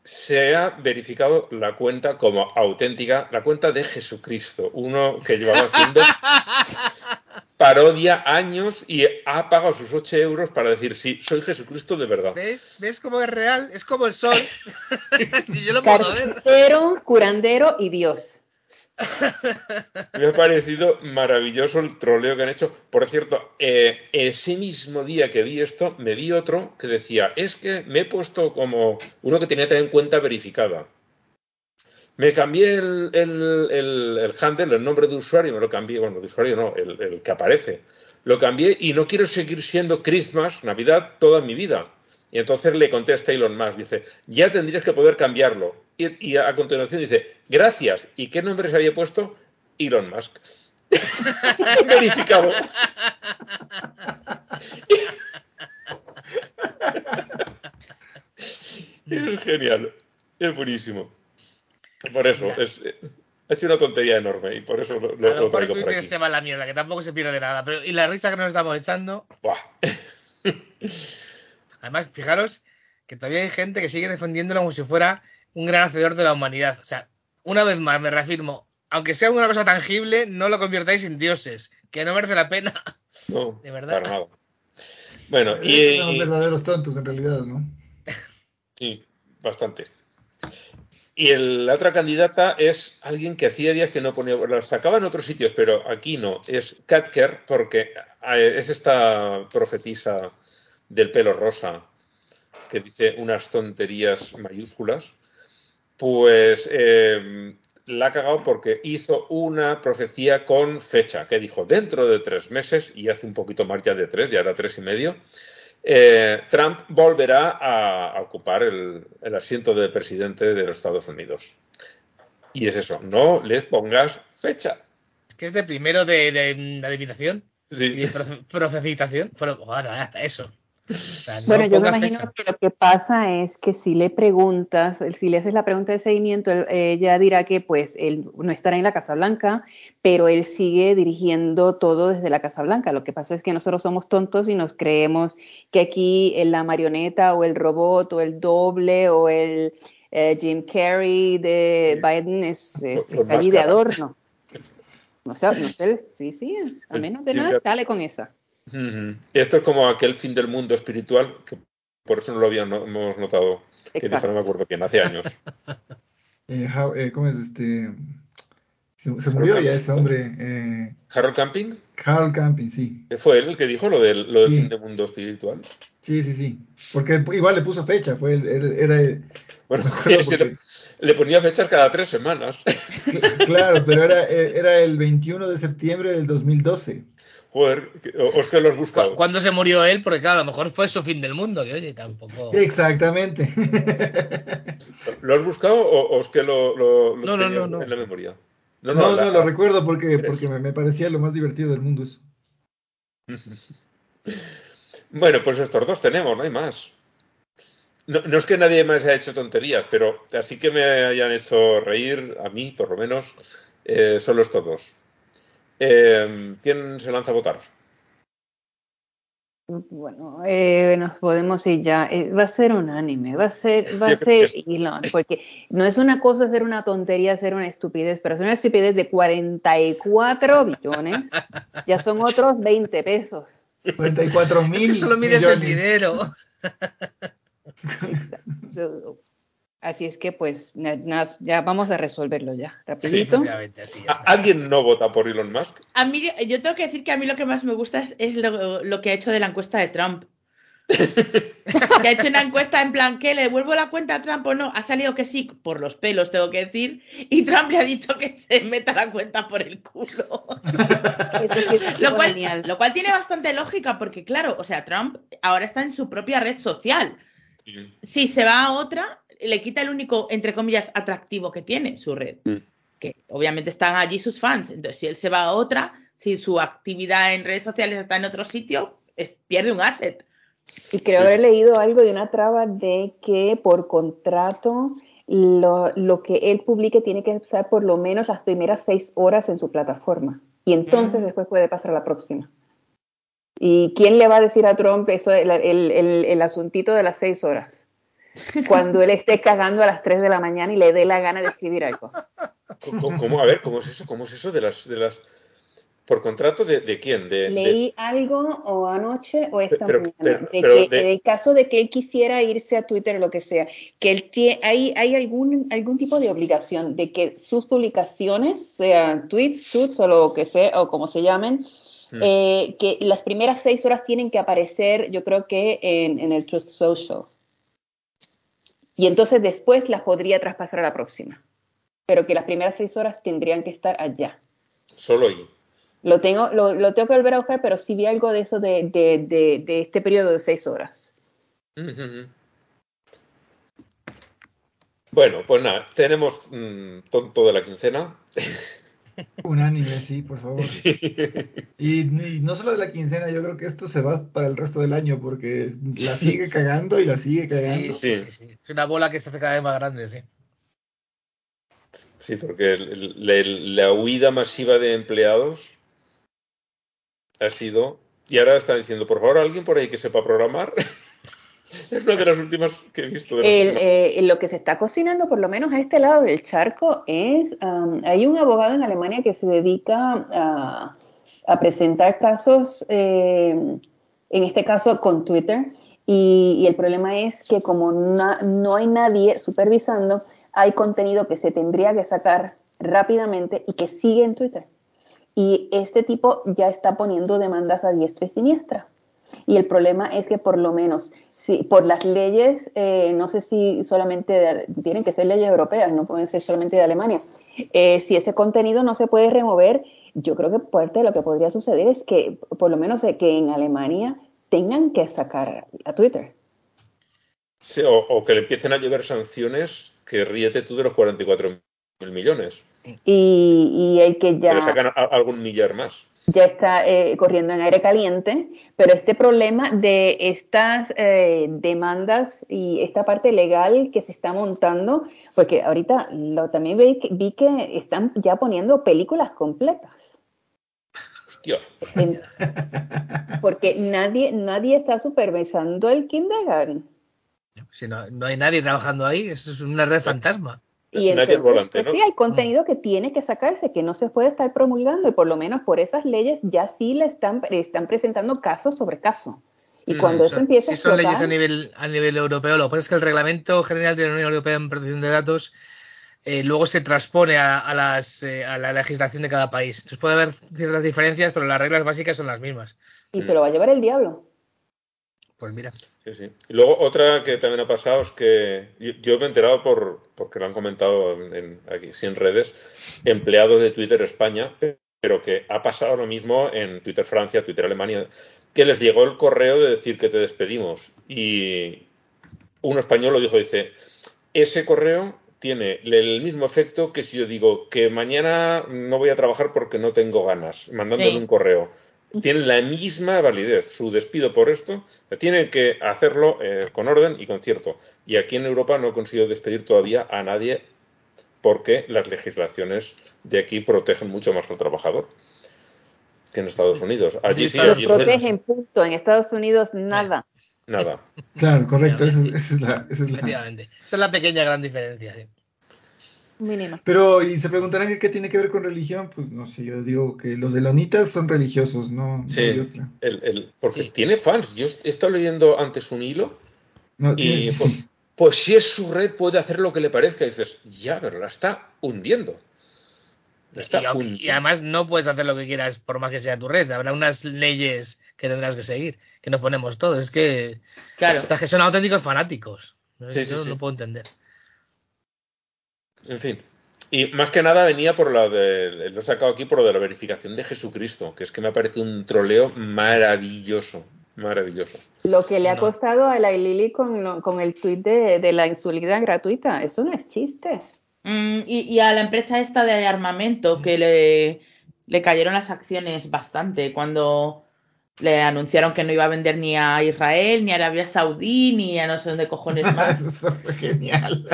se ha verificado la cuenta como auténtica, la cuenta de Jesucristo, uno que llevaba haciendo *laughs* parodia años y ha pagado sus 8 euros para decir, sí, soy Jesucristo de verdad. ¿Ves? ¿Ves cómo es real? Es como el sol. *laughs* *laughs* si yo lo puedo ver. curandero y Dios. Me ha parecido maravilloso el troleo que han hecho. Por cierto, eh, ese mismo día que vi esto, me vi otro que decía, es que me he puesto como uno que tenía en cuenta verificada. Me cambié el, el, el, handle, el nombre de usuario, me lo cambié, bueno, de usuario no, el, que aparece. Lo cambié y no quiero seguir siendo Christmas, Navidad, toda mi vida. Y entonces le contesta Elon Musk, dice, ya tendrías que poder cambiarlo. Y, a, continuación dice, gracias. ¿Y qué nombre se había puesto? Elon Musk. *laughs* Verificado. *laughs* es genial. Es buenísimo. Por eso, Mira. es, ha hecho una tontería enorme y por eso lo, a lo- lo lo traigo por aquí. se va la mierda, que tampoco se pierde nada. Pero, y la risa que nos estamos echando. Buah. *laughs* Además, fijaros que todavía hay gente que sigue defendiéndolo como si fuera un gran hacedor de la humanidad. O sea, una vez más me reafirmo, aunque sea una cosa tangible, no lo convirtáis en dioses, que no merece la pena. No, *laughs* De verdad. para nada. Bueno, y, son verdaderos tontos en realidad, ¿no? Sí, bastante. Y el- la otra candidata es alguien que hacía días que no ponía, la sacaba en otros sitios, pero aquí no, es Kat Kerr, porque eh, es esta profetisa del pelo rosa que dice unas tonterías mayúsculas, pues eh, la ha cagado porque hizo una profecía con fecha, que dijo dentro de tres meses, y hace un poquito más ya de tres, ya era tres y medio, eh, Trump volverá a, a ocupar el, el asiento de presidente de los Estados Unidos. Y es eso, no les pongas fecha. Es que es de primero de, de adivinación y de profe- profecitación. Bueno, eso. Sea, no Bueno, yo me imagino que lo que pasa es que si le preguntas, si le haces la pregunta de seguimiento, él- ella dirá que pues él no estará en la Casa Blanca, pero él sigue dirigiendo todo desde la Casa Blanca. Lo que pasa es que nosotros somos tontos y nos creemos que aquí en la marioneta o el robot o el doble o el eh, Jim Carrey de Biden es, está allí de adorno. O sea, no sé, sí, sí, es- a El menos de nada sale con esa. Esto es como aquel fin del mundo espiritual, que por eso no lo habíamos notado, que dijo, no me acuerdo quién, hace años. *laughs* Eh, how- eh, ¿Cómo es este? Se, se murió ya ese hombre. Eh, Harold Camping, Carl Camping, sí. fue él el que dijo lo del, lo del Sí. fin del mundo espiritual. Sí, sí, sí. Porque igual le puso fecha, fue el- era, era el- Bueno, *laughs* le, ponía fechas cada tres semanas. cl- claro, pero era, era el 21 de septiembre del 2012. Joder, os que lo has Cu- buscado. ¿Cuándo se murió él? Porque claro, a lo mejor fue su fin del mundo, que oye, tampoco. Exactamente. ¿Lo has buscado o, es que lo, lo, lo No, no, tenías no, no. en la memoria? No, no, la- lo recuerdo porque, porque me, me parecía lo más divertido del mundo eso. *laughs* Bueno, pues estos dos tenemos, no hay más. No, no es que nadie más haya hecho tonterías, pero así que me hayan hecho reír, a mí por lo menos, eh, son estos dos. Eh, ¿Quién se lanza a votar? Bueno, eh, nos podemos ir ya. Eh, va a ser unánime, va a ser, va a ser Elon, porque no es una cosa hacer una tontería, hacer una estupidez, pero hacer una estupidez de 44 billones, ya son otros 20 pesos. 44 mil. Eso lo mides el dinero. So, así es que pues na- na- ya vamos a resolverlo ya, rapidito. efectivamente, así ya ¿A- está. ¿Alguien no vota por Elon Musk? A mí, yo tengo que decir que a mí lo que más me gusta es, es lo, lo que ha hecho de la encuesta de Trump. *laughs* que ha hecho una encuesta en plan, ¿qué? ¿Le devuelvo la cuenta a Trump o no? Ha salido que sí, por los pelos, tengo que decir. Y Trump le ha dicho que se meta la cuenta por el culo. *laughs* Eso sí es lo, cual, genial. lo cual tiene bastante lógica, porque claro, o sea, Trump ahora está en su propia red social. Si se va a otra, le quita el único, entre comillas, atractivo que tiene su red. Mm. Que obviamente están allí sus fans. Entonces, si él se va a otra, si su actividad en redes sociales está en otro sitio, es, pierde un asset. Y creo Sí. haber leído algo de una traba de que por contrato lo, lo que él publique tiene que estar por lo menos las primeras seis horas en su plataforma. Y entonces Mm. después puede pasar a la próxima. ¿Y quién le va a decir a Trump eso, el, el, el- el asuntito de las seis horas? Cuando él esté cagando a las tres de la mañana y le dé la gana de escribir algo. ¿Cómo, cómo- a ver, ¿cómo es eso? ¿Cómo es eso de las... De las... ¿Por contrato de, de quién? De, de- Leí algo o anoche o esta Pero- mañana pero- de pero que de- en el caso de que él quisiera irse a Twitter o lo que sea, que él tie- hay, hay algún, algún tipo de obligación de que sus publicaciones, sean tweets, tweets o lo que sea, o como se llamen, Hmm. eh, que las primeras seis horas tienen que aparecer, yo creo que en, en el Truth Social. Y entonces después las podría traspasar a la próxima. Pero que las primeras seis horas tendrían que estar allá. Solo ahí. Lo tengo, lo, lo tengo que volver a buscar, pero sí vi algo de eso de, de, de, de este periodo de seis horas. Bueno, pues nada, tenemos mm, tonto de la quincena. *laughs* Unánime, sí, por favor. *laughs* Y, y no solo de la quincena, yo creo que esto se va para el resto del año porque la sigue cagando y la sigue cagando. Sí, sí, sí, sí. Es una bola que está cada vez más grande, sí. Sí, porque el- el- la huida masiva de empleados ha sido. Y ahora están diciendo, por favor, alguien por ahí que sepa programar. *laughs* es una de las últimas que he visto. De El, eh, lo que se está cocinando, por lo menos a este lado del charco, es, um, hay un abogado en Alemania que se dedica a, a presentar casos, eh, en este caso con Twitter, y, y el problema es que como na- no hay nadie supervisando, hay contenido que se tendría que sacar rápidamente y que sigue en Twitter. Y este tipo ya está poniendo demandas a diestra y siniestra. Y el problema es que por lo menos, si, por las leyes, eh, no sé si solamente de- tienen que ser leyes europeas, no pueden ser solamente de Alemania. Eh, si ese contenido no se puede remover, yo creo que parte de lo que podría suceder es que, por lo menos, eh, que en Alemania tengan que sacar a Twitter. Sí, o, o que le empiecen a llover sanciones que ríete tú de los 44 mil millones. Y, y el que ya... le sacan a- algún millar más. ya está eh, corriendo en aire caliente, pero este problema de estas eh, demandas y esta parte legal que se está montando, porque ahorita lo, también vi, que- vi que están ya poniendo películas completas, Hostia. En- porque nadie, nadie está supervisando el kindergarten. Si no, no hay nadie trabajando ahí, eso es una red fantasma. Y entonces, volante, pues ¿no? sí, hay contenido que tiene que sacarse, que no se puede estar promulgando, y por lo menos por esas leyes ya sí le están, están presentando caso sobre caso. Y Mm, cuando eso son- empieza a Si son leyes explotar- a nivel, a nivel europeo, lo que pasa es que el Reglamento General de la Unión Europea en Protección de Datos eh, luego se transpone a, a las, eh, a la legislación de cada país. Entonces puede haber ciertas diferencias, pero las reglas básicas son las mismas. y se lo va a llevar el diablo. Pues mira. Sí, sí. Y luego otra que también ha pasado es que yo, yo me he enterado por porque lo han comentado en, en- aquí sí, en redes empleados de Twitter España, pe- pero que ha pasado lo mismo en Twitter Francia, Twitter Alemania, que les llegó el correo de decir que te despedimos y un español lo dijo, dice, ese correo tiene el mismo efecto que si yo digo que mañana no voy a trabajar porque no tengo ganas, mandándole Sí. un correo. Tiene la misma validez. Su despido por esto tiene que hacerlo eh, con orden y con cierto. Y aquí en Europa no he conseguido despedir todavía a nadie porque las legislaciones de aquí protegen mucho más al trabajador que en Estados Unidos. Allí sí, Los allí protegen, punto. En Estados Unidos, nada. nada. Claro, correcto, esa es, esa es la... esa es la- Efectivamente. Esa es la pequeña gran diferencia. sí. Mínima. Pero, y se preguntarán que qué tiene que ver con religión, pues no sé, yo digo que los delonitas son religiosos, no, no Sí, hay otra. el- el- porque Sí. tiene fans. Yo he estado leyendo antes un hilo No, y tiene- pues, sí. pues si es su red puede hacer lo que le parezca. Y dices, ya, pero la está hundiendo. La está Y, aunque- y hundiendo. además no puedes hacer lo que quieras por más que sea tu red. Habrá unas leyes que tendrás que seguir, que nos ponemos todos. Es que, Claro. hasta que son auténticos fanáticos. Sí, Eso sí, sí. no puedo entender. En fin. Y más que nada venía por la de, lo he sacado aquí por lo de la verificación de Jesucristo, que es que me ha parecido un troleo maravilloso, maravilloso. Lo que le ha No. costado a la Lili con, lo- con el tuit de, de la insulina gratuita, eso no es chiste. Mm, y, y a la empresa esta de armamento que le, le cayeron las acciones bastante cuando le anunciaron que no iba a vender ni a Israel, ni a Arabia Saudí, ni a no sé dónde cojones *laughs* más. Eso fue genial.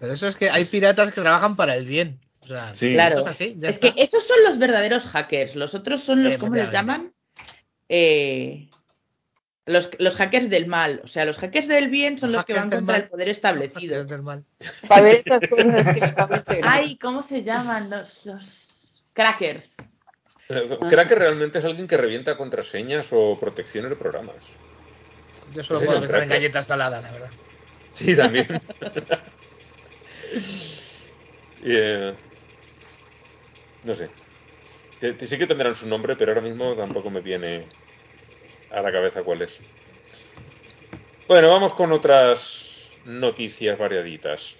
Pero eso es que hay piratas que trabajan para el bien. O sea, Sí. Claro. es así, es que esos son los verdaderos hackers. Los otros son los, ¿cómo les llaman? Eh, los, los hackers del mal. O sea, los hackers del bien son Los los que van contra mal. el poder Los establecido. hackers del mal. Para ver esas cosas que está muy serio. Ay, ¿cómo se llaman? Los, los crackers. Eh, ¿Cree que realmente es alguien que revienta contraseñas o protecciones de programas? Yo solo puedo pensar en cracker. galletas saladas, la verdad. Sí, también. *laughs* *laughs* Eh, no sé. Sí que tendrán su nombre, pero ahora mismo tampoco me viene a la cabeza cuál es. Bueno, vamos con otras noticias variaditas.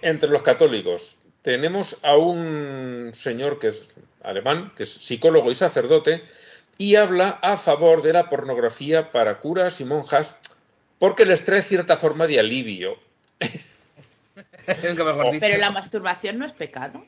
Entre los católicos tenemos a un señor que es alemán, que es psicólogo y sacerdote, y habla a favor de la pornografía para curas y monjas porque les trae cierta forma de alivio. *laughs* Nunca mejor dicho. Pero la masturbación no es pecado.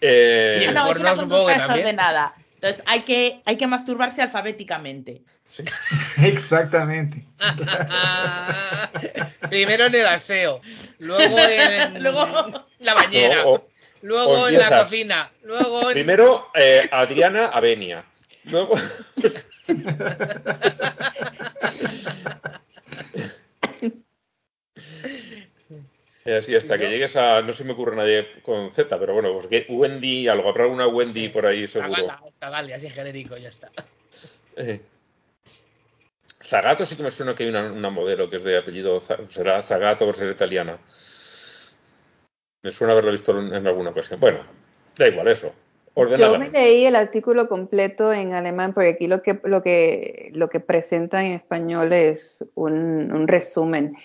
Eh, el no, es una conducta desordenada. Entonces hay que, hay que masturbarse alfabéticamente. Sí. *laughs* Exactamente. *laughs* Primero en el aseo, luego en Luego- la bañera, O- o- luego en la cocina, luego en... primero, eh, Adriana Avenia. Luego. Y así hasta que llegues a. No se me ocurre nadie con Z, pero bueno, pues Wendy, algo, habrá alguna Wendy Sí. por ahí seguro. Zagala, Zagala, así genérico, ya está. Eh. Zagato sí que me suena que hay una, una modelo que es de apellido. Será Zagato por ser italiana. Me suena haberlo visto en, en alguna ocasión. Bueno, da igual eso. Yo me leí el artículo completo en alemán porque aquí lo que, lo que, lo que presenta en español es un, un resumen.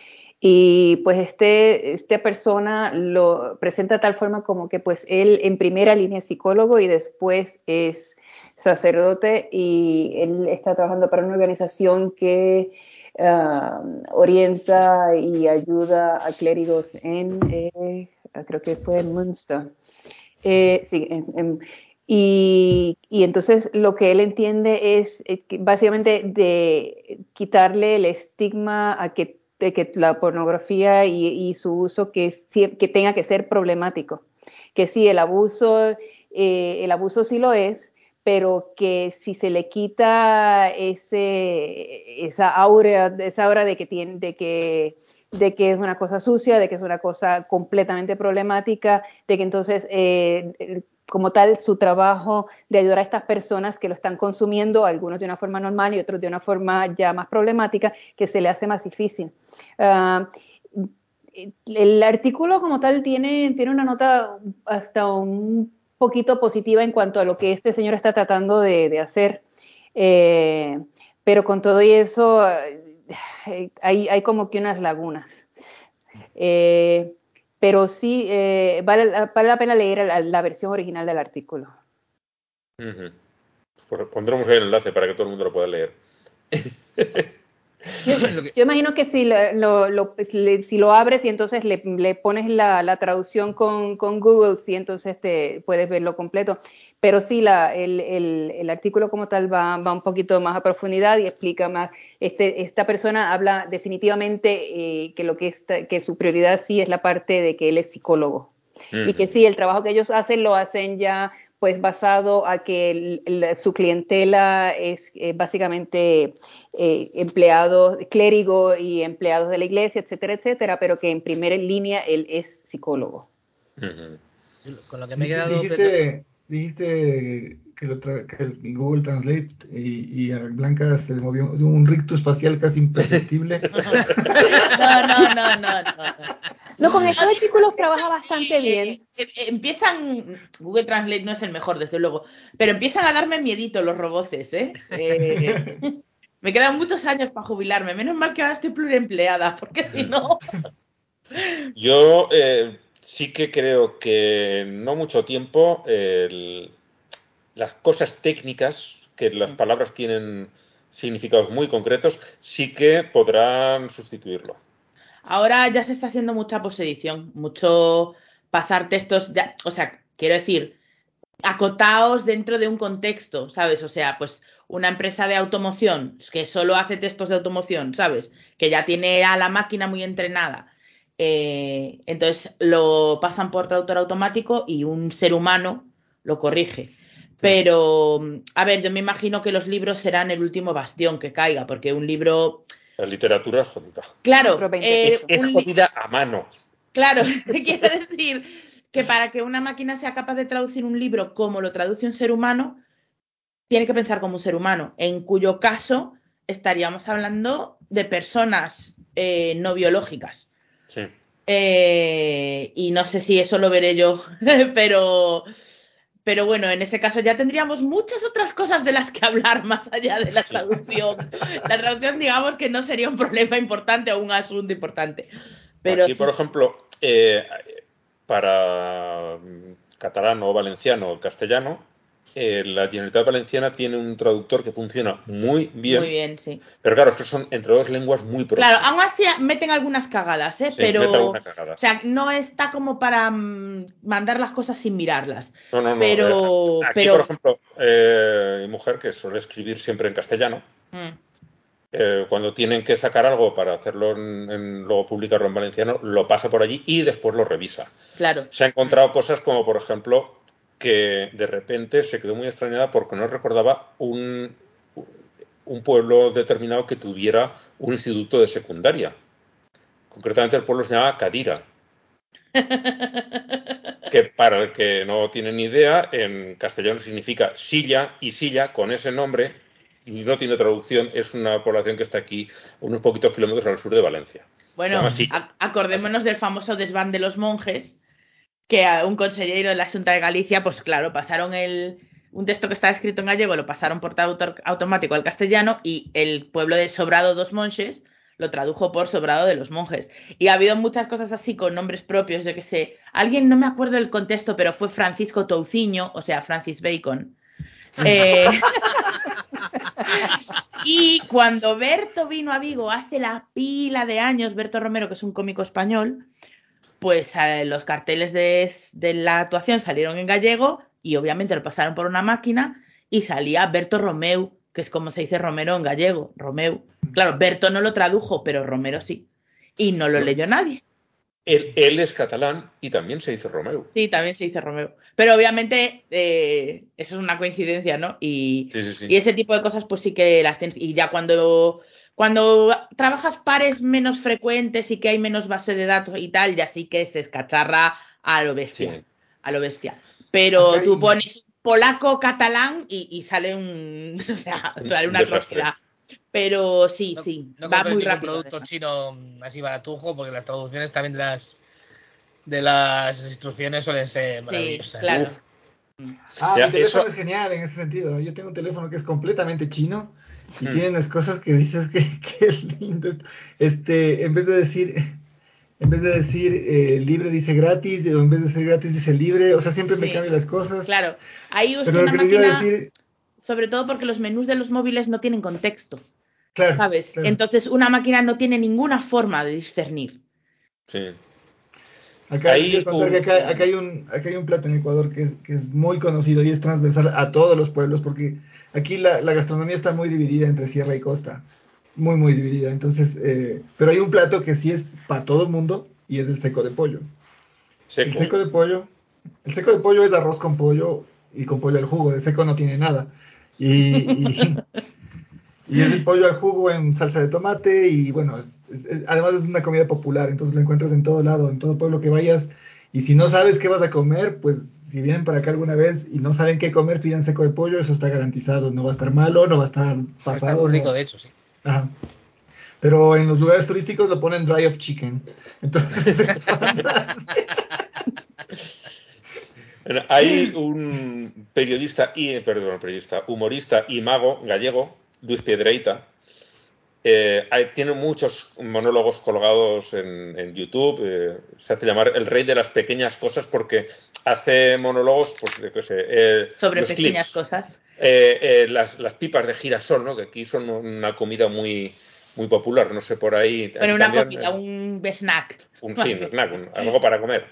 Y pues este, esta persona lo presenta de tal forma como que pues él en primera línea es psicólogo y después es sacerdote y él está trabajando para una organización que ah, orienta y ayuda a clérigos en, eh, creo que fue en Münster. Eh, sí, y, y entonces lo que él entiende es eh, básicamente de quitarle el estigma a que, de que la pornografía y, su uso que, que tenga que ser problemático. Que sí, el abuso, eh, el abuso sí lo es, pero que si se le quita ese, esa aura, esa aura de que tiene, de que de que es una cosa sucia, de que es una cosa completamente problemática, de que entonces, eh, como tal, su trabajo de ayudar a estas personas que lo están consumiendo, algunos de una forma normal y otros de una forma ya más problemática, que se le hace más difícil. Ah, el artículo como tal tiene, tiene una nota hasta un poquito positiva en cuanto a lo que este señor está tratando de, hacer. Eh, pero con todo y eso, eh, hay, hay como que unas lagunas. Eh, pero sí, eh, vale, vale la pena leer la, la versión original del artículo. Pues pondremos ahí el enlace para que todo el mundo lo pueda leer. *laughs* Yo, *laughs* yo imagino que si lo, lo- lo- si lo abres y entonces le, le pones la, la traducción con, con Google, sí, entonces te puedes verlo completo. Pero sí, la, el, el- el artículo como tal va, va un poquito más a profundidad y explica más. Este, esta persona habla definitivamente eh, que lo que, está, que su prioridad sí es la parte de que él es psicólogo. Y que sí, el trabajo que ellos hacen lo hacen ya pues basado a que el- el- su clientela es eh, básicamente eh, empleados, clérigo y empleados de la iglesia, etcétera, etcétera, pero que en primera línea él es psicólogo. Ujú. Con lo que me he quedado... Dijiste, dijiste que, lo tra- que el Google Translate y, y a Blanca se le movió un rictus facial casi imperceptible. *laughs* No, no, no, no, no. no. Con estos artículos trabaja bastante bien. eh, eh, empiezan, Google Translate no es el mejor, desde luego, pero empiezan a darme miedito los roboces, ¿eh? Eh, me quedan muchos años para jubilarme. Menos mal que ahora estoy pluriempleada, porque si no. Yo eh, sí que creo que en no mucho tiempo el- las cosas técnicas, que las palabras tienen significados muy concretos, sí que podrán sustituirlo. Ahora ya se está haciendo mucha posedición, mucho pasar textos, ya- o sea, quiero decir, acotaos dentro de un contexto, ¿sabes? O sea, pues una empresa de automoción que solo hace textos de automoción, ¿sabes? Que ya tiene a la máquina muy entrenada. eh, entonces lo pasan por traductor automático y un ser humano lo corrige. Pero, a ver, yo me imagino que los libros serán el último bastión que caiga, porque un libro, La literatura es jodida. claro, Otro 20 eh, Es, es un jodida a mano. Claro, *laughs* quiero decir que para que una máquina sea capaz de traducir un libro como lo traduce un ser humano, tiene que pensar como un ser humano, en cuyo caso estaríamos hablando de personas eh, no biológicas. Sí. Eh, y no sé si eso lo veré yo, *laughs* pero, pero bueno, en ese caso ya tendríamos muchas otras cosas de las que hablar más allá de la traducción. La traducción, digamos que no sería un problema importante o un asunto importante. Pero Aquí, por ejemplo, eh, para catalán o valenciano o castellano, eh, la Generalitat Valenciana tiene un traductor que funciona muy bien. Muy bien, sí. Pero claro, es que son entre dos lenguas muy próximas. Claro, aún así meten algunas cagadas, ¿eh? Sí, pero. cagada. O sea, no está como para mm, mandar las cosas sin mirarlas. No, no, no. pero- eh, aquí, pero- por ejemplo, eh, mi mujer, que suele escribir siempre en castellano, Mm. eh, cuando tienen que sacar algo para hacerlo en, en- luego publicarlo en valenciano, lo pasa por allí y después lo revisa. Claro. Se ha encontrado cosas como, por ejemplo, que de repente se quedó muy extrañada porque no recordaba un, un pueblo determinado que tuviera un instituto de secundaria. Concretamente el pueblo se llamaba Cadira. *laughs* que para el que no tiene ni idea, en castellano significa silla y silla con ese nombre y no tiene traducción, es una población que está aquí unos poquitos kilómetros al sur de Valencia. Bueno, llama así. acordémonos del famoso desván de los monjes, que a un consejero de la Junta de Galicia, pues claro, pasaron el un texto que estaba escrito en gallego, lo pasaron por traductor automático al castellano y el pueblo de Sobrado dos Monjes lo tradujo por Sobrado de los Monjes. Y ha habido muchas cosas así con nombres propios, yo que sé. Alguien, no me acuerdo del contexto, pero fue Francisco Touciño, o sea, Francis Bacon. *laughs* Eh, *laughs* y cuando Berto vino a Vigo hace la pila de años, Berto Romero, que es un cómico español, pues eh, los carteles de, de la actuación salieron en gallego y obviamente lo pasaron por una máquina y salía Berto Romeu, que es como se dice Romero en gallego, Romeu. Claro, Berto no lo tradujo, pero Romero sí. Y no lo leyó nadie. Él, él es catalán y también se dice Romeu. Sí, también se dice Romeu. Pero obviamente eh, eso es una coincidencia, ¿no? Y, Sí, sí, sí. y ese tipo de cosas, pues sí que las tienes. Y ya cuando, cuando trabajas pares menos frecuentes y que hay menos base de datos y tal, ya sí que se escacharra a lo bestia. Sí. A lo bestia. Pero hay- tú pones polaco, catalán y, y sale un. *laughs* O sea, sale una atrocidad. Pero sí, No, sí. no va muy rápido. producto chino mm, así baratujo porque las traducciones también de las de las instrucciones suelen ser maravillosas. claro. Uf. Ah, Ya, mi teléfono eso- es genial en ese sentido. Yo tengo un teléfono que es completamente chino y Hmm. tiene unas cosas que dices que, *laughs* que es lindo. esto. Este, en vez de decir, en vez de decir eh, libre dice gratis, o en vez de ser gratis dice libre, o sea, siempre me cambian las cosas. Claro. Ahí Pero lo una máquina. decir, Sobre todo porque los menús de los móviles no tienen contexto, claro, ¿sabes? claro. Entonces una máquina no tiene ninguna forma de discernir. Sí. Acá, Ahí contar que acá, acá hay un, acá hay un plato en Ecuador que es muy conocido y es transversal a todos los pueblos, porque aquí la, la gastronomía está muy dividida entre sierra y costa, muy, muy dividida. Entonces, eh, pero hay un plato que sí es para todo el mundo y es el seco de pollo. El Seco. seco de pollo, el seco de pollo es arroz con pollo y con pollo al jugo, de seco no tiene nada. Y, y, *laughs* y es el pollo al jugo en salsa de tomate y bueno, es- es- es- además es una comida popular, entonces lo encuentras en todo lado, en todo pueblo que vayas. Y si no sabes qué vas a comer, pues si vienen para acá alguna vez y no saben qué comer, pidan seco de pollo, eso está garantizado, no va a estar malo, no va a estar pasado. rico, no- de hecho, sí. Ajá. Pero en los lugares turísticos lo ponen dry of chicken. Entonces es fantástico. *laughs* Bueno, Hay un periodista y perdón, periodista, humorista y mago gallego, Luis Piedreita. eh, hay- tiene muchos monólogos colgados en, en YouTube. eh, se hace llamar el rey de las pequeñas cosas porque hace monólogos, pues, yo qué sé, eh, Sobre los pequeñas clips, cosas. eh, eh, las, las pipas de girasol, ¿no? Que aquí son una comida muy, muy popular. No sé por ahí. Bueno, una también, comida, un snack. un, sí, un *laughs* snack, un- algo para comer.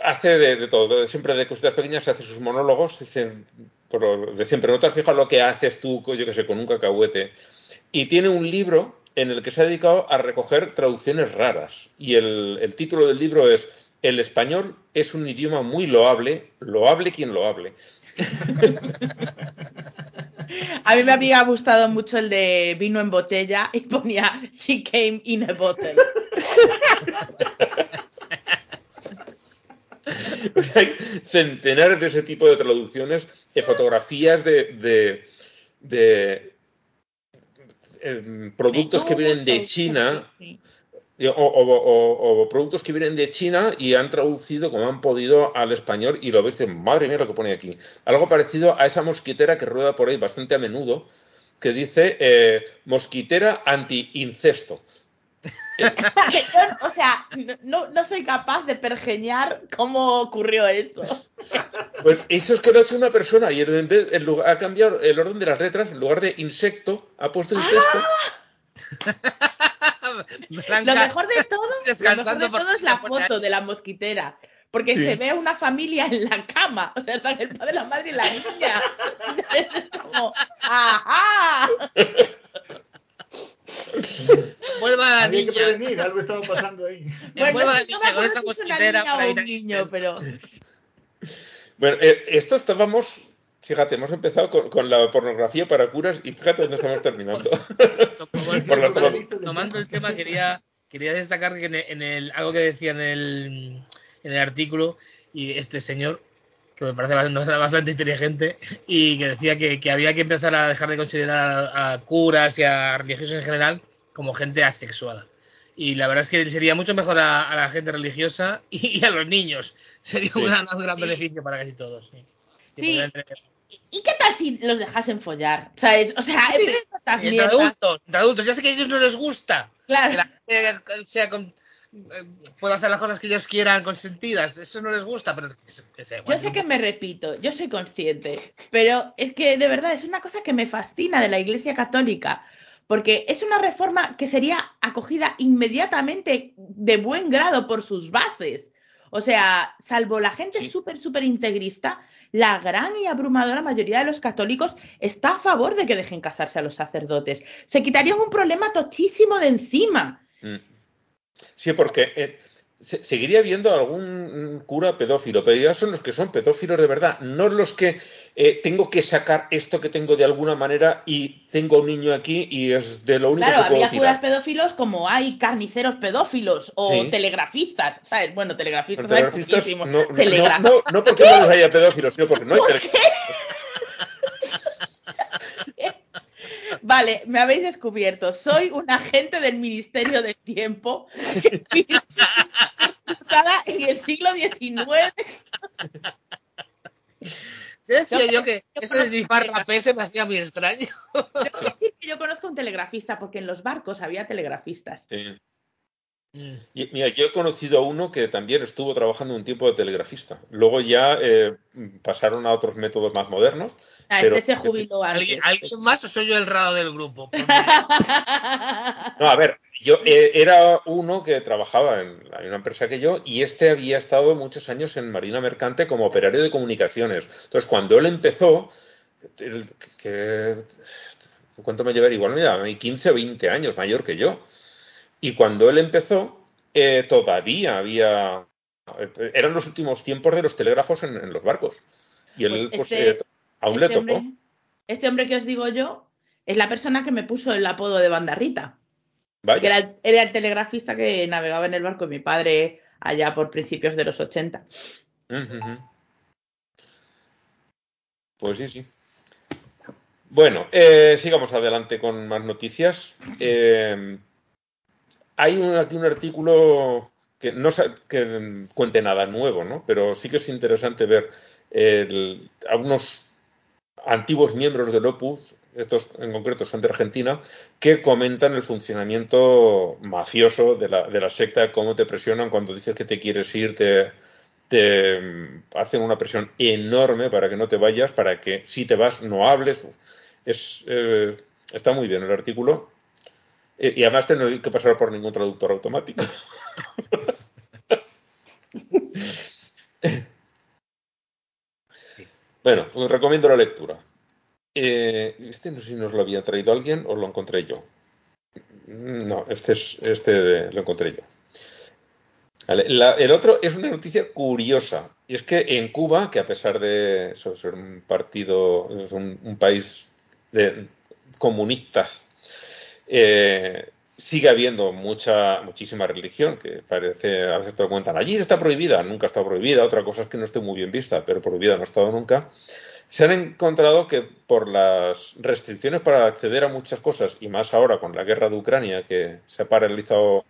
Hace de, de todo, de- siempre de cositas pequeñas, hace sus monólogos, dicen, por lo de siempre, no te has fijado lo que haces tú, yo que sé, con un cacahuete. Y tiene un libro en el que se ha dedicado a recoger traducciones raras. Y el, el título del libro es El español es un idioma muy loable, loable quien lo hable. A mí me había gustado mucho el de vino en botella y ponía She came in a bottle. *laughs* O sea, hay centenares de ese tipo de traducciones, de fotografías de, de- de, em, productos que vienen de China Sí. O, o- o- o productos que vienen de China y han traducido como han podido al español y lo dices, madre mía lo que pone aquí. Algo parecido a esa mosquitera que rueda por ahí bastante a menudo, que dice eh, mosquitera anti-incesto. *laughs* Yo, o sea, no, no soy capaz de pergeñar cómo ocurrió eso. *laughs* Pues eso es que lo ha hecho una persona y en vez- en lugar- ha cambiado el orden de las letras, en lugar de insecto, ha puesto incesto. *laughs* Blanca, Lo mejor de todo, lo mejor Descansando de todo es la foto ahí. de la mosquitera. Porque Sí. se ve una familia en la cama. O sea, están el padre, la madre y la niña. Es *laughs* como, ¡ajá! Vuelva la Había que niña. prevenir, algo estaba pasando ahí. *laughs* Envuelva a la no niña con esa si es una mosquitera niña para ir un niño, incesto. pero... Bueno, eh, esto estábamos, fíjate, hemos empezado con, con la pornografía para curas y fíjate dónde estamos terminando. *laughs* Por por la- tomando el tema, quería, quería destacar que en el, en el- algo que decía en el, en el artículo, y este señor, que me parece bastante, no era bastante inteligente, y que decía que, que había que empezar a dejar de considerar a, a curas y a religiosos en general como gente asexuada. Y la verdad es que sería mucho mejor a, a la gente religiosa y, y a los niños. Sería un gran, un gran beneficio para casi todos. Sí. Y Sí. ¿Y qué tal si los dejasen follar? ¿Sabes? O sea, Sí, estas entre adultos, entre adultos. Ya sé que a ellos no les gusta. claro. que la gente sea con- eh, pueda hacer las cosas que ellos quieran consentidas. Eso no les gusta, pero que, se- que Yo sé que me repito, yo soy consciente, pero es que de verdad es una cosa que me fascina de la Iglesia Católica, porque es una reforma que sería acogida inmediatamente de buen grado por sus bases. O sea, salvo la gente Sí. súper, súper integrista, la gran y abrumadora mayoría de los católicos está a favor de que dejen casarse a los sacerdotes. Se quitarían un problema tochísimo de encima. Mm. Sí, porque eh, se- seguiría habiendo algún mm, cura pedófilo, pero ya son los que son pedófilos de verdad, no los que eh, tengo que sacar esto que tengo de alguna manera y tengo un niño aquí y es de lo único Claro, que puedo había curas pedófilos como hay carniceros pedófilos o Sí. telegrafistas, ¿sabes? Bueno, telegrafistas, telegrafistas, no, no, no, no porque no los haya pedófilos, sino porque no hay telegrafistas. Vale, me habéis descubierto. Soy un agente del Ministerio del Tiempo usada en el siglo XIX. Decía Yo- yo que yo conozco- difarrapé se me hacía muy extraño. Tengo que decir que yo conozco un telegrafista porque en los barcos había telegrafistas. Sí. Y, mira, yo he conocido a uno que también estuvo trabajando un tiempo de telegrafista. Luego ya eh, pasaron a otros métodos más modernos. Ah, Pero- este se jubiló. ¿Alguien, alguien más o soy yo el raro del grupo? *laughs* Porque- No, a ver, yo eh, era uno que trabajaba en la misma empresa que yo y este había estado muchos años en Marina Mercante como operario de comunicaciones. Entonces, cuando él empezó, el- que, ¿cuánto me llevaría? Igual me llevaba 15 o 20 años mayor que yo. Y cuando él empezó, eh, todavía había... Eran los últimos tiempos de los telégrafos en, en los barcos. Y él, Pues pues, este- eh, aún le Este tocó. hombre, este hombre que os digo yo es la persona que me puso el apodo de Bandarrita. Vaya. Que era el, era el telegrafista que navegaba en el barco de mi padre allá por principios de los 80. Ujú, ujú. Pues sí, sí. Bueno, eh, sigamos adelante con más noticias. Eh, hay un, aquí un artículo que no que cuente nada nuevo, ¿no? Pero sí que es interesante ver el- a unos antiguos miembros del Opus, estos en concreto son de Argentina, que comentan el funcionamiento mafioso de la, de la secta, cómo te presionan cuando dices que te quieres ir, te, hacen una presión enorme para que no te vayas, para que si te vas no hables. Es, eh, está muy bien el artículo. Eh, y además no hay que pasar por ningún traductor automático. *laughs* bueno, pues recomiendo la lectura. Eh, este no sé si nos lo había traído alguien o lo encontré yo. No, este, es, este lo encontré yo. Vale, la- el otro es una noticia curiosa. Y es que en Cuba, que a pesar de ser un partido, es un, un país de comunistas, eh, sigue habiendo mucha, muchísima religión, que parece, a veces te lo cuentan, allí está prohibida, nunca está prohibida, otra cosa es que no esté muy bien vista, pero prohibida no ha estado nunca. Se han encontrado que por las restricciones para acceder a muchas cosas, y más ahora con la guerra de Ucrania, que se ha paralizado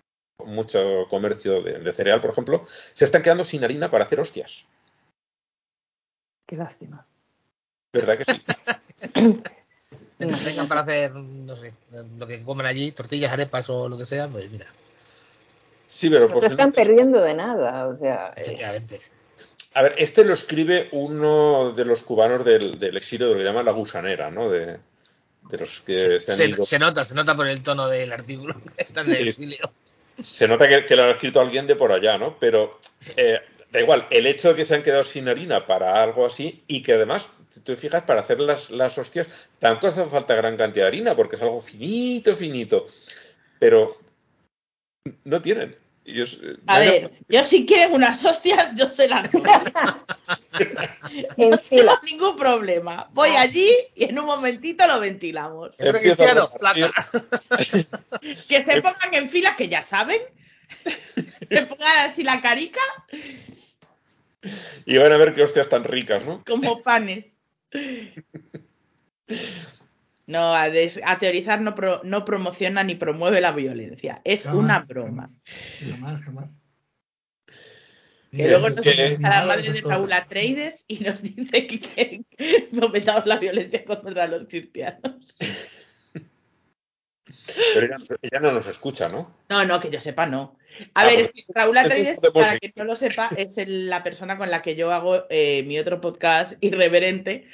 mucho comercio de, de cereal, por ejemplo, se están quedando sin harina para hacer hostias. Qué lástima. ¿Verdad que sí? *laughs* que tengan para hacer, no sé, lo que comen allí, tortillas, arepas o lo que sea, pues mira. Sí, pero No se están perdiendo de nada, o sea, Efectivamente. A ver, este lo escribe uno de los cubanos del, del exilio, de lo que llaman la gusanera, ¿no? De, de los que se han Se, ido. se nota, se nota por el tono del artículo *laughs* que está en el Sí. exilio. Se nota que, que lo ha escrito alguien de por allá, ¿no? Pero eh, da igual, el hecho de que se han quedado sin harina para algo así y que además, si te fijas, para hacer las, las hostias, tampoco hace falta gran cantidad de harina porque es algo finito, finito. Pero no tienen. Es- A no hay- ver, yo si quieren unas hostias, yo se las doy. *laughs* No tengo ningún problema. Voy allí y en un momentito lo ventilamos. Cristiano, placa. Que se pongan en fila, que ya saben. *laughs* Que pongan así la carica Y van a ver qué hostias tan ricas, ¿no? como panes. No, a, des- a teorizar no, pro- no promociona ni promueve la violencia. Es Jamás, una broma. Jamás, jamás. Que luego nos que- a la madre de. Raúl Atreides y nos *laughs* dice que, que fomentamos la violencia contra los cristianos. *laughs* Pero ella, ella no nos escucha, ¿no? No, no, que yo sepa, no. A Ah, ver, pues, es que Raúl Atreides, para quien no lo sepa, es el- la persona con la que yo hago eh, mi otro podcast irreverente,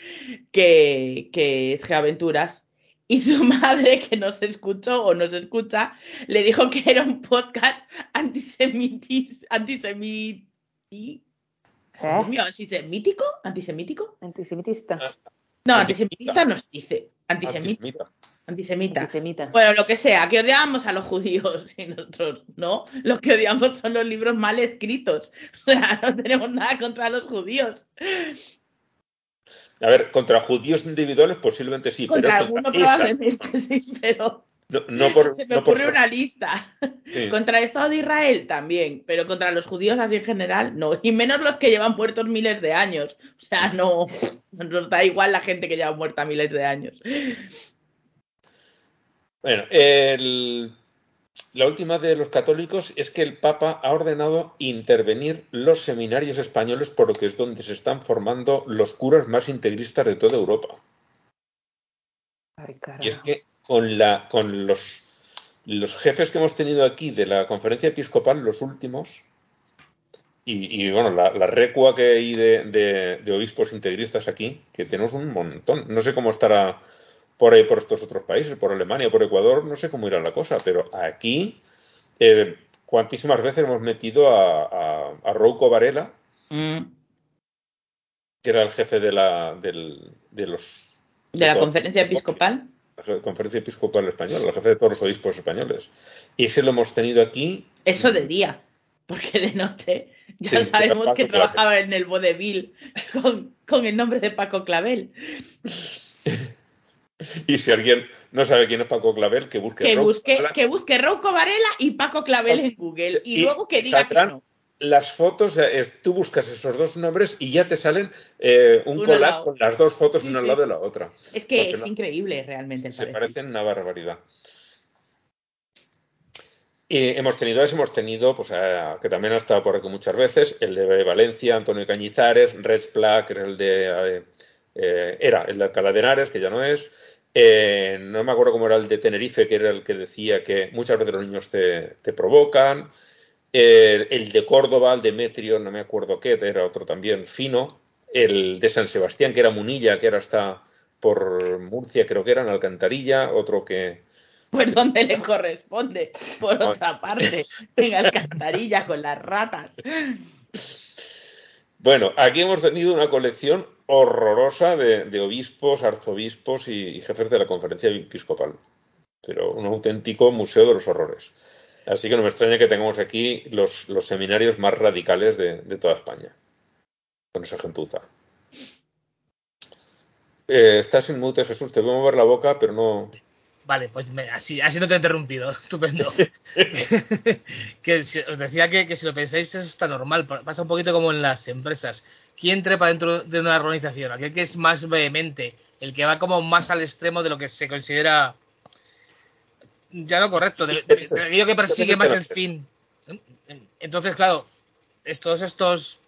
que, que es Geaventuras. Y su *laughs* madre, que nos escuchó o nos escucha, le dijo que era un podcast antisemitis, antisemiti... ¿Eh? Mío, ¿antisemítico? ¿Antisemítico? Antisemitista. No, Antisemita. antisemita nos dice. Antisemita. Antisemita. Antisemita. Antisemita. Bueno, lo que sea, que odiamos a los judíos *laughs* y nosotros, ¿no? Lo que odiamos son los libros mal escritos. *laughs* O sea, no tenemos nada contra los judíos. A ver, contra judíos individuales posiblemente sí, contra pero alguno contra esa. probablemente *laughs* sí, pero No, no por, se me no ocurre una lista. sí. Contra el Estado de Israel también, pero contra los judíos así en general no. Y menos los que llevan muertos miles de años. O sea, no nos da igual la gente que lleva muerta miles de años. Bueno, el- la última de los católicos es que el Papa ha ordenado intervenir los seminarios españoles porque es donde se están formando los curas más integristas de toda Europa. Ay, Y es que con, la, con los, los jefes que hemos tenido aquí de la conferencia episcopal, los últimos, y, y, bueno, la, la recua que hay de, de- de obispos integristas aquí, que tenemos un montón. No sé cómo estará por ahí, por estos otros países, por Alemania, por Ecuador, no sé cómo irá la cosa, pero aquí, eh, cuantísimas veces hemos metido a, a, a Rouco Varela, Mm. que era el jefe de, la, del- de los De la conferencia episcopal. la Conferencia Episcopal Española, el jefe de todos los obispos españoles. Y ese lo hemos tenido aquí. Eso de día, porque de noche ya Sí, sabemos que Clavel. trabajaba en el vodevil con, con el nombre de Paco Clavel. *laughs* Y si alguien no sabe quién es Paco Clavel, que busque. Que Rouco busque, Varela. que busque Rouco Varela y Paco Clavel en Google y, Y luego que diga que no. Las fotos, eh, es- tú buscas esos dos nombres y ya te salen eh, un Uno collage con las dos fotos Sí, una al sí, lado de la otra. Es que Porque es no- increíble realmente Se parecido. parecen una barbaridad. Y hemos tenido eso, hemos tenido, pues, a- que también ha estado por aquí muchas veces, el de Valencia, Antonio Cañizares, Red Pla, que era el de, eh, era el de Alcalá de Henares, que ya no es, Eh, no me acuerdo cómo era el de Tenerife, que era el que decía que muchas veces los niños te, te provocan, Eh, el de Córdoba, el de Metrio, no me acuerdo qué, era otro también fino, el de San Sebastián, que era Munilla, que era hasta por Murcia, creo que era en Alcantarilla, otro que, Pues donde le corresponde, por otra parte, en Alcantarilla con las ratas. *laughs* Bueno, aquí hemos tenido una colección horrorosa de, obispos, arzobispos y, jefes de la conferencia episcopal. Pero un auténtico museo de los horrores. Así que no me extraña que tengamos aquí los, seminarios más radicales de, toda España. Con esa gentuza. Eh, estás en mute, Jesús. Te veo mover la boca, pero no. Vale, pues me- así, así no te he interrumpido. *laughs* Estupendo. *laughs* que os decía que, que si lo pensáis es está normal. pa- Pasa un poquito como en las empresas. ¿Quién trepa dentro de una organización? Aquel que es más vehemente, el que va como más al extremo de lo que se considera ya no correcto, de, de- de aquello que persigue más el fin. Entonces, claro, estos, estos,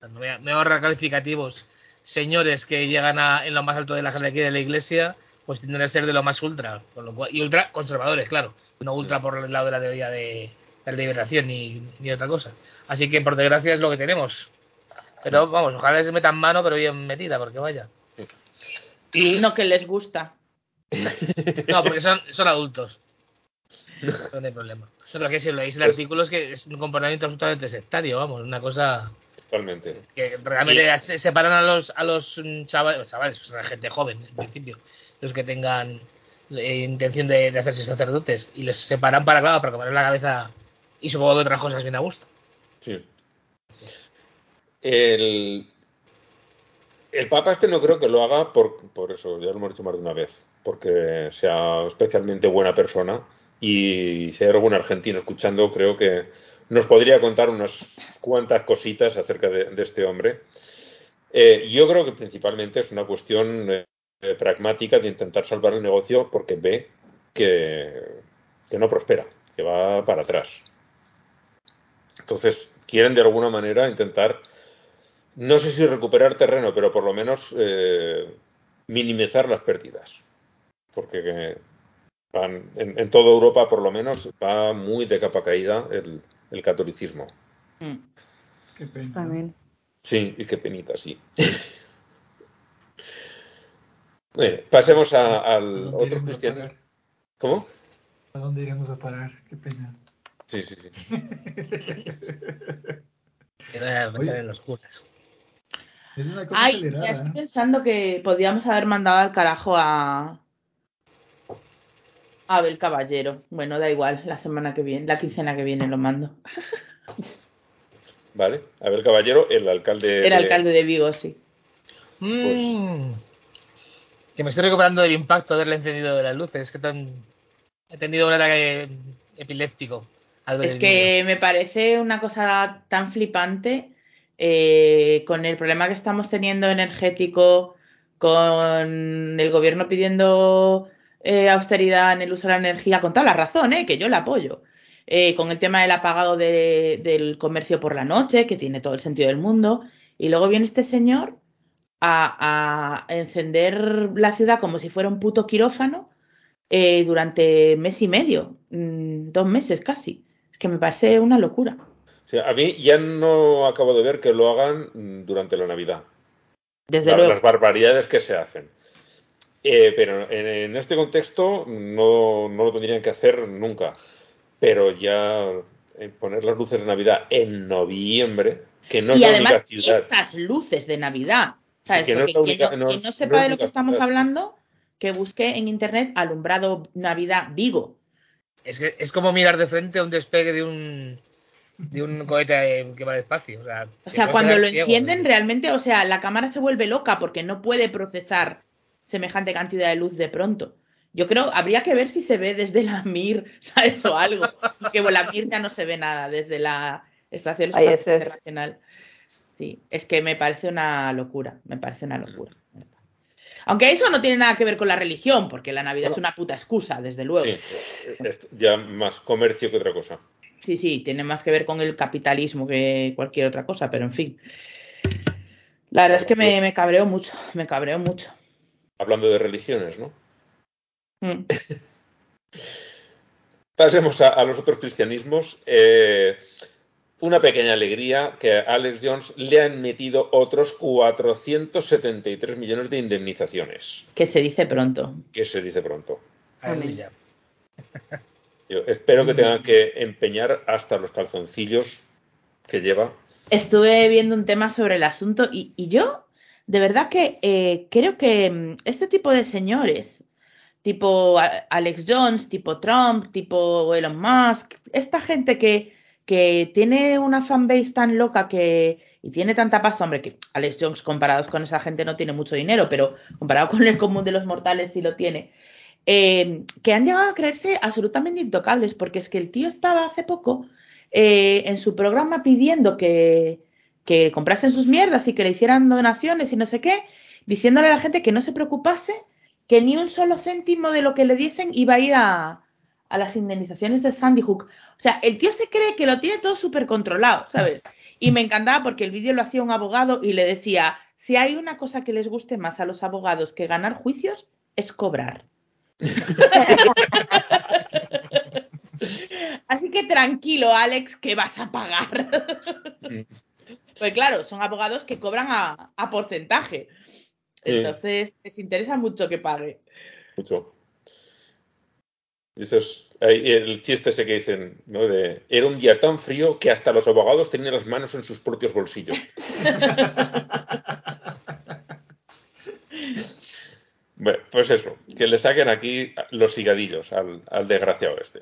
me voy a ahorrar calificativos, señores que llegan a, en lo más alto de la jerarquía de la iglesia, pues tienden a ser de lo más ultra, con lo cual- y ultra conservadores, claro, no ultra por el lado de la teoría de, de liberación ni, ni otra cosa. Así que por desgracia es lo que tenemos. Pero vamos, ojalá se metan mano, pero bien metida, porque vaya. Y no que les gusta. *laughs* No, porque son, son adultos. No hay problema. Eso es lo que si leéis el artículo es que es un comportamiento absolutamente sectario, vamos, una cosa Totalmente. que realmente se separan a los a los mm, chavales, chavales pues a la gente joven en principio, los que tengan eh, intención de, hacerse sacerdotes y les separan para claro, para comer la cabeza y supongo de otras cosas bien a gusto. Sí. El, el Papa este no creo que lo haga por, por eso, ya lo hemos dicho más de una vez, porque sea especialmente buena persona y si hay algún argentino escuchando, creo que nos podría contar unas cuantas cositas acerca de, de este hombre. Eh, yo creo que principalmente es una cuestión eh, pragmática de intentar salvar el negocio porque ve que, que no prospera, que va para atrás. Entonces, quieren de alguna manera intentar, no sé si recuperar terreno, pero por lo menos eh, minimizar las pérdidas. Porque eh, van, en, en, toda Europa, por lo menos, va muy de capa caída el, el catolicismo. Mm. Qué pena. También. Sí, y qué penita, sí. *laughs* Bueno, pasemos a, ¿A al parar? ¿Cómo? ¿A dónde iremos a parar? Qué pena. Sí, sí, sí. *laughs* Queda pensar en los curas. Es una cosa Ay, acelerada. ya estoy ¿eh? pensando que podríamos haber mandado al carajo a. A Abel Caballero. Bueno, da igual, la semana que viene, la quincena que viene lo mando. Vale. Abel Caballero, el alcalde. Era de- alcalde de Vigo, sí. Mm. Que me estoy recuperando del impacto de haberle encendido de las luces. Es que tan... he tenido un ataque epiléptico. al Es que me parece una cosa tan flipante eh, con el problema que estamos teniendo energético, con el gobierno pidiendo eh, austeridad en el uso de la energía, con toda la razón, eh, que yo la apoyo. Eh, con el tema del apagado de- del comercio por la noche, que tiene todo el sentido del mundo. Y luego viene este señor a, a encender la ciudad como si fuera un puto quirófano eh, durante mes y medio, mm, dos meses casi. Es que me parece una locura. O sea, a mí ya no acabo de ver que lo hagan durante la Navidad. Desde La- luego. las barbaridades que se hacen. Eh, pero en, en este contexto no, no lo tendrían que hacer nunca. Pero ya eh, poner las luces de Navidad en noviembre, que no es la además única ciudad. esas luces de Navidad. ¿Sabes? que no es Porque única- quien no quien sepa no de lo que estamos hablando, que busque en internet alumbrado Navidad Vigo. Es que es como mirar de frente a un despegue de un de un cohete eh, que va al espacio. O sea, O cuando lo ciego, encienden, ¿no? realmente, o sea, la cámara se vuelve loca porque no puede procesar semejante cantidad de luz de pronto. Yo creo, habría que ver si se ve desde la MIR, *laughs* ¿sabes? O algo. Que bueno, la MIR ya no se ve nada desde la Estación Espacial Internacional. Sí, es que me parece una locura, me parece una locura. Aunque eso no tiene nada que ver con la religión, porque la Navidad es una puta excusa, desde luego. Sí, es ya más comercio que otra cosa. Sí, sí, tiene más que ver con el capitalismo que cualquier otra cosa, pero en fin. La verdad es que me, me cabreó mucho, me cabreó mucho. Hablando de religiones, ¿no? Mm. *laughs* Pasemos a, a los otros cristianismos. Eh, una pequeña alegría que a Alex Jones le han metido otros 473 millones de indemnizaciones, Que se dice pronto. que se dice pronto. Aleluya. *laughs* Yo espero que tengan que empeñar hasta los calzoncillos que lleva. Estuve viendo un tema sobre el asunto y, y yo, de verdad que eh, creo que mm, este tipo de señores, tipo Alex Jones, tipo Trump, tipo Elon Musk, esta gente que, que tiene una fanbase tan loca que y tiene tanta pasta, hombre, que Alex Jones comparados con esa gente no tiene mucho dinero, pero comparado con el común de los mortales sí lo tiene. eh, que han llegado a creerse absolutamente intocables, porque es que el tío estaba hace poco eh, en su programa pidiendo que, que comprasen sus mierdas y que le hicieran donaciones y no sé qué, diciéndole a la gente que no se preocupase, que ni un solo céntimo de lo que le diesen iba a ir a, a las indemnizaciones de Sandy Hook. O sea, el tío se cree que lo tiene todo súper controlado, ¿sabes? *laughs* Y me encantaba porque el vídeo lo hacía un abogado y le decía, si hay una cosa que les guste más a los abogados que ganar juicios, es cobrar. *laughs* Así que tranquilo, Alex, que vas a pagar. *laughs* pues claro, son abogados que cobran a, a porcentaje. Sí. Entonces, les interesa mucho que pague. Mucho. Dices, el chiste ese que dicen, ¿no? De, era un día tan frío que hasta los abogados tenían las manos en sus propios bolsillos. *laughs* Bueno, pues eso, que le saquen aquí los higadillos al, al desgraciado este.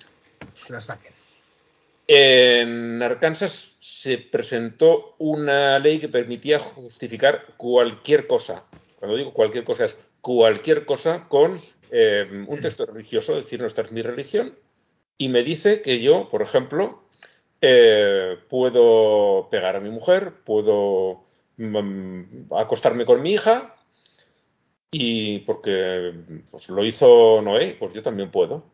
Lo saquen. En Arkansas se presentó una ley que permitía justificar cualquier cosa. Cuando digo cualquier cosa es cualquier cosa con eh, un texto religioso, decir, no esta es mi religión, y me dice que yo, por ejemplo, eh, puedo pegar a mi mujer, puedo mm, acostarme con mi hija, y porque pues, lo hizo Noé, pues yo también puedo.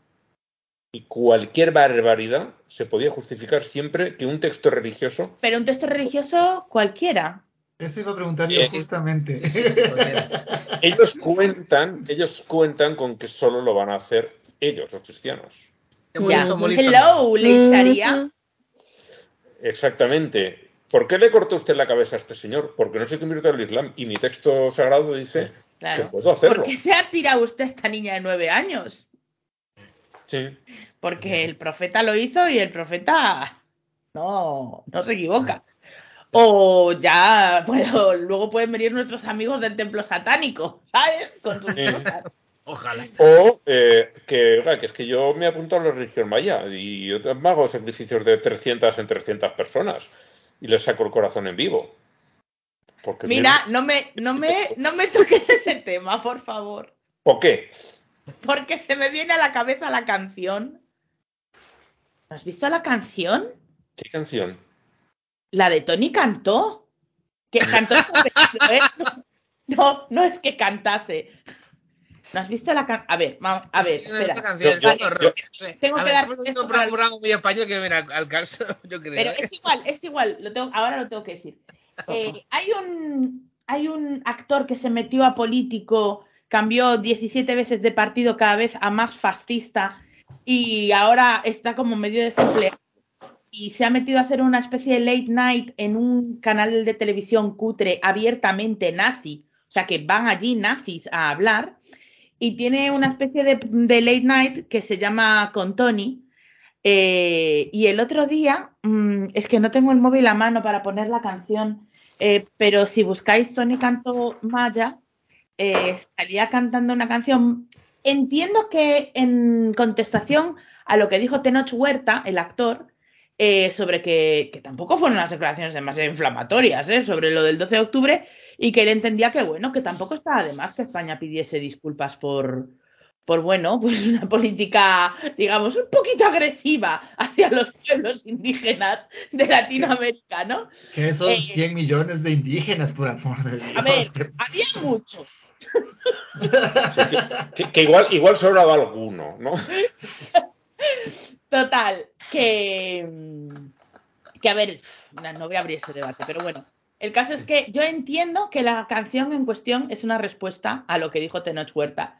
Y cualquier barbaridad se podía justificar siempre que un texto religioso Pero un texto religioso cualquiera. Eso iba a preguntar yo Eh, justamente. Sí, sí, cualquiera. *laughs* ellos cuentan, ellos cuentan con que solo lo van a hacer ellos, los cristianos. Hello, Ley Sharia. Exactamente. ¿Por qué le cortó usted la cabeza a este señor? Porque no se convirtió al Islam. Y mi texto sagrado dice que puedo hacerlo. ¿Por qué se ha tirado usted a esta niña de nueve años? Sí. Porque el profeta lo hizo y el profeta no, no se equivoca. O ya, *laughs* bueno, luego pueden venir nuestros amigos del templo satánico, ¿sabes? Con sus Sí. cosas. Ojalá. O eh, que, oiga, que es que yo me he apuntado a la religión maya y yo hago sacrificios de 300 en 300 personas y les saco el corazón en vivo. Porque Mira, no me, no me, no me toques ese tema, por favor. ¿Por qué? Porque se me viene a la cabeza la canción. ¿No has visto la canción? ¿Qué canción? La de Tony cantó. Que cantó ¿eh? *laughs* No, no es que cantase. ¿No has visto la canción? A ver, vamos, a ver, espera. canción, Yo- yo- yo-. Tengo A que dar un programa muy español que viene al, al caso, *laughs* yo creo. Pero ¿eh? es igual, es igual, lo tengo, ahora lo tengo que decir. *laughs* Eh, hay, un, hay un actor que se metió a político, cambió 17 veces de partido cada vez a más fascista y ahora está como medio desempleado y se ha metido a hacer una especie de late night en un canal de televisión cutre abiertamente nazi, o sea que van allí nazis a hablar y tiene una especie de, late night que se llama Con Tony. Eh, y el otro día, mm, es que no tengo el móvil a mano para poner la canción, eh, pero si buscáis Tony Canto Maya, eh, estaría cantando una canción. Entiendo que en contestación a lo que dijo Tenoch Huerta, el actor, eh, sobre que, que tampoco fueron unas declaraciones demasiado inflamatorias, ¿eh? sobre lo del 12 de octubre, y que él entendía que, bueno, que tampoco estaba de más que España pidiese disculpas por, por bueno, pues *laughs* una política, digamos, un poquito agresiva hacia los pueblos indígenas de Latinoamérica, ¿no? Que esos Eh, 100 millones de indígenas, por amor de Dios. A ver, que- había mucho. Sí, que, que- que igual, igual sobraba alguno, ¿no? *laughs* Total, que, mm, que a ver, no, voy a abrir ese debate, pero bueno, el caso es que yo entiendo que la canción en cuestión es una respuesta a lo que dijo Tenoch Huerta,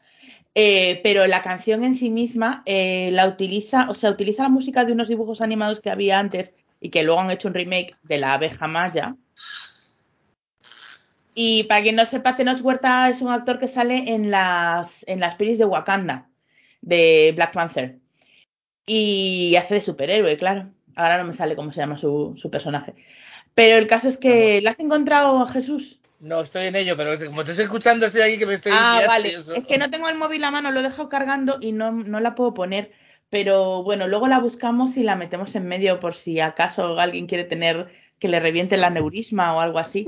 Eh, pero la canción en sí misma eh, la utiliza, o sea, utiliza la música de unos dibujos animados que había antes y que luego han hecho un remake de la abeja maya. Y para quien no sepa, Tenoch Huerta es un actor que sale en las, en las pelis de Wakanda, de Black Panther. Y hace de superhéroe, claro. Ahora no me sale cómo se llama su, su personaje. Pero el caso es que ¿la has encontrado, Jesús? No, estoy en ello, pero como te estoy escuchando, estoy aquí que me estoy. Ah, vale. eso. Es que no tengo el móvil a mano, lo he dejado cargando y no, no la puedo poner. Pero bueno, luego la buscamos y la metemos en medio por si acaso alguien quiere tener que le reviente la neurisma o algo así.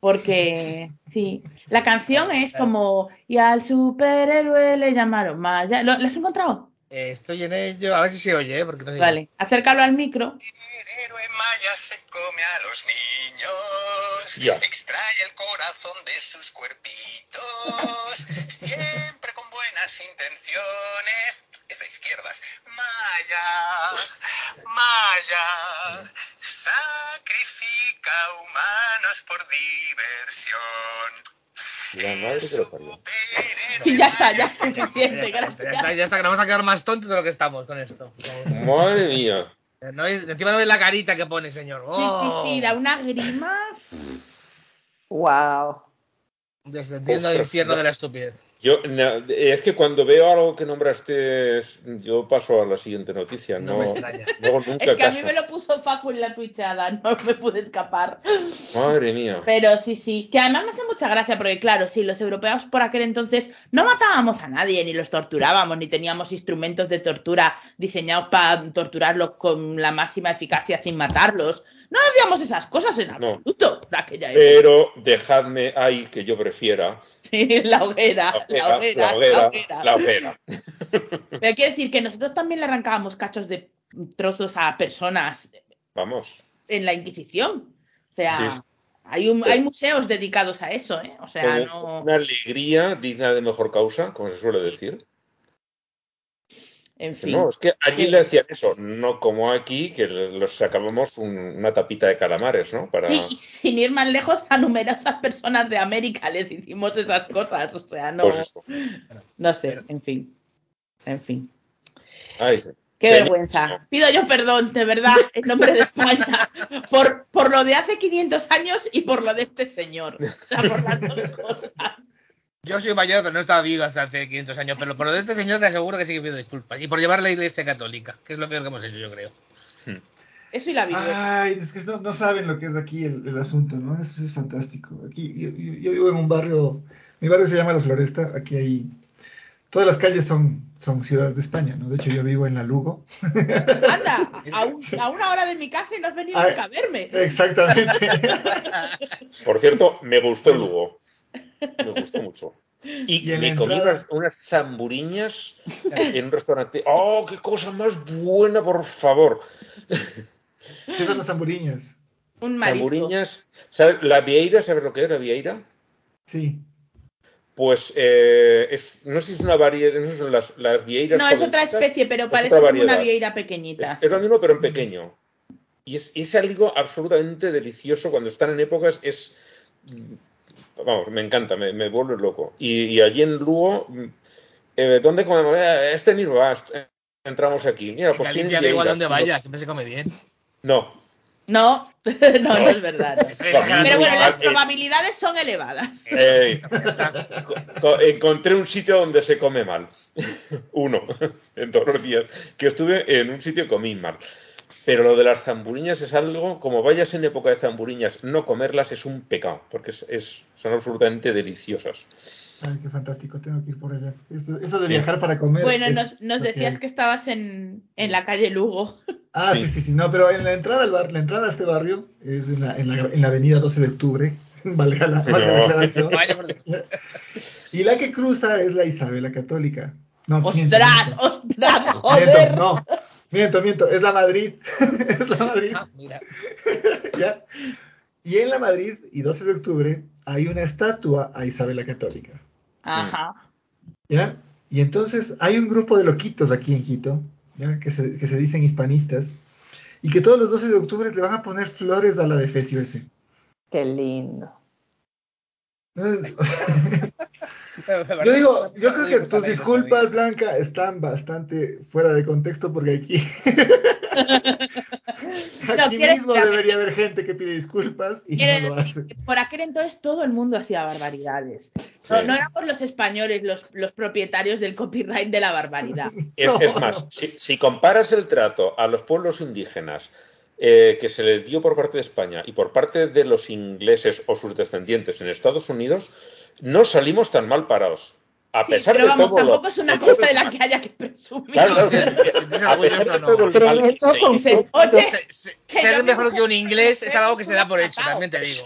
Porque *laughs* sí, la canción es como y al superhéroe le llamaron. ¿Lo, ¿La has encontrado? Eh, estoy en ello, a ver si se oye, ¿eh? porque no. Vale, acércalo al micro. El héroe maya se come a los niños, Ya. extrae el corazón de sus cuerpitos, *laughs* siempre con buenas intenciones. Es de izquierdas. Maya, Maya, sacrifica humanos por diversión. La madre que lo parió. Sí, *laughs* ya está, ya es suficiente, está, ya está, gracias. ya está, ya está, que nos vamos a quedar más tontos de lo que estamos con esto. Madre mía. No es- encima no ves la carita que pone, señor. Sí, sí, sí, da ¡Oh! una grima. Wow. Descendiendo al infierno no. de la estupidez. Yo, es que cuando veo algo que nombraste, yo paso a la siguiente noticia. No No, me extraña. nunca Es que a mí me lo puso Facu en la twitchada, no *laughs* me pude escapar. Madre mía. Pero sí, sí, que además me hace mucha gracia porque claro, sí, los europeos por aquel entonces no matábamos a nadie, ni los torturábamos, ni teníamos instrumentos de tortura diseñados para torturarlos con la máxima eficacia sin matarlos. No hacíamos esas cosas en No. absoluto de aquella época. Pero dejadme ahí que yo prefiera Sí, la hoguera, la hoguera, la hoguera, la. Pero quiero decir que nosotros también le arrancábamos cachos de trozos a personas Vamos. en la Inquisición. O sea, Sí, hay, un, hay museos dedicados a eso, ¿eh? O sea, no... Una alegría digna de mejor causa, como se suele decir. En fin. No, es que allí le decían eso, no como aquí, que los sacábamos un- una tapita de calamares, ¿no? Para... Y, y *laughs* sin ir más lejos, a numerosas personas de América les hicimos esas cosas. O sea, no, Pues no sé, en fin. En fin. Ay, Qué vergüenza. Pido yo perdón, de verdad, en nombre de España, *laughs* por, por lo de hace 500 años y por lo de este señor. O sea, por las dos cosas. Yo soy mayor, pero no estaba vivo hasta hace 500 años. Pero por lo de este señor te aseguro que sí que pido disculpas. Y por llevar la iglesia católica, que es lo peor que hemos hecho, yo creo. Eso y la viruela. Ay, es que no, no saben lo que es aquí el, el asunto, ¿no? Es, es fantástico. Aquí yo, yo- yo vivo en un barrio, mi barrio se llama La Floresta, aquí hay, todas las calles son, son ciudades de España, ¿no? De hecho yo vivo en la Lugo. Anda, *laughs* a, un- a una hora de mi casa y no has venido Ay. nunca a verme. Exactamente. *laughs* Por cierto, me gustó Lugo. Me gustó mucho. Y, Y en me comí unas, unas zamburiñas en un restaurante. ¡Oh, qué cosa más buena, por favor! ¿Qué son las zamburiñas? Un marisco. Zamburiñas. ¿Sabes? La vieira, ¿sabes lo que es la vieira? Sí. Pues eh, es, no sé si es una variedad, no sé si son las, las vieiras. No, es otra especie, pero Es parece como una vieira Es, pequeñita. es lo mismo, pero en pequeño. Y es, es algo absolutamente delicioso cuando están en épocas. Es. Vamos, me encanta, me, me vuelve loco. Y, y allí en Lugo, eh, ¿dónde comemos? Eh, Este mismo, est- entramos aquí. Mira, En pues Galicia da igual donde vayas, siempre se come bien. No. No, *laughs* no, no es verdad. no. Pero bueno, las Eh, probabilidades son elevadas. eh, encontré un sitio donde se come mal. *laughs* Uno, *laughs* en todos los días. Que estuve en un sitio comí mal. Pero lo de las zamburiñas es algo, como vayas en época de zamburiñas, no comerlas es un pecado, porque es, es- son absolutamente deliciosas. Ay, qué fantástico, tengo que ir por allá. Eso de Sí. viajar para comer. Bueno, es nos, nos lo que decías que estabas en, en la calle Lugo. *laughs* Ah, sí, Sí. sí, sí, no, pero en la entrada al bar, la entrada a este barrio es en la, en la, en la avenida 12 de octubre, *laughs* valga la, valga la No. por Dios. *laughs* Y la que cruza es la Isabela Católica. No, ¡Ostras! miento. ¡Ostras! Miento, ¡Joder! no, miento, miento, es la Madrid, *laughs* es la Madrid, Ah, mira. *laughs* ¿ya? Y en la Madrid, y 12 de octubre, hay una estatua a Isabela Católica, Ajá. ¿ya? Y entonces hay un grupo de loquitos aquí en Quito, ¿ya? Que se, que se dicen hispanistas, y que todos los 12 de octubre le van a poner flores a la defecio ese. Qué lindo. *laughs* Yo digo, yo creo que tus disculpas, Blanca, están bastante fuera de contexto porque aquí, *laughs* aquí mismo debería haber gente que pide disculpas y no lo hace. por aquel entonces todo el mundo hacía barbaridades. No, Sí. no éramos los españoles los, los propietarios del copyright de la barbaridad. Es, *laughs* No, es más, no. si, si comparas el trato a los pueblos indígenas eh, que se les dio por parte de España y por parte de los ingleses o sus descendientes en Estados Unidos, no salimos tan mal parados. A Sí, pesar pero de vamos, todo lo- tampoco es una cosa de la que haya que presumir. Claro, Sí, sí, sí, sí, a pesar de no. el ser mejor que un inglés es algo que se da por hecho, también te digo.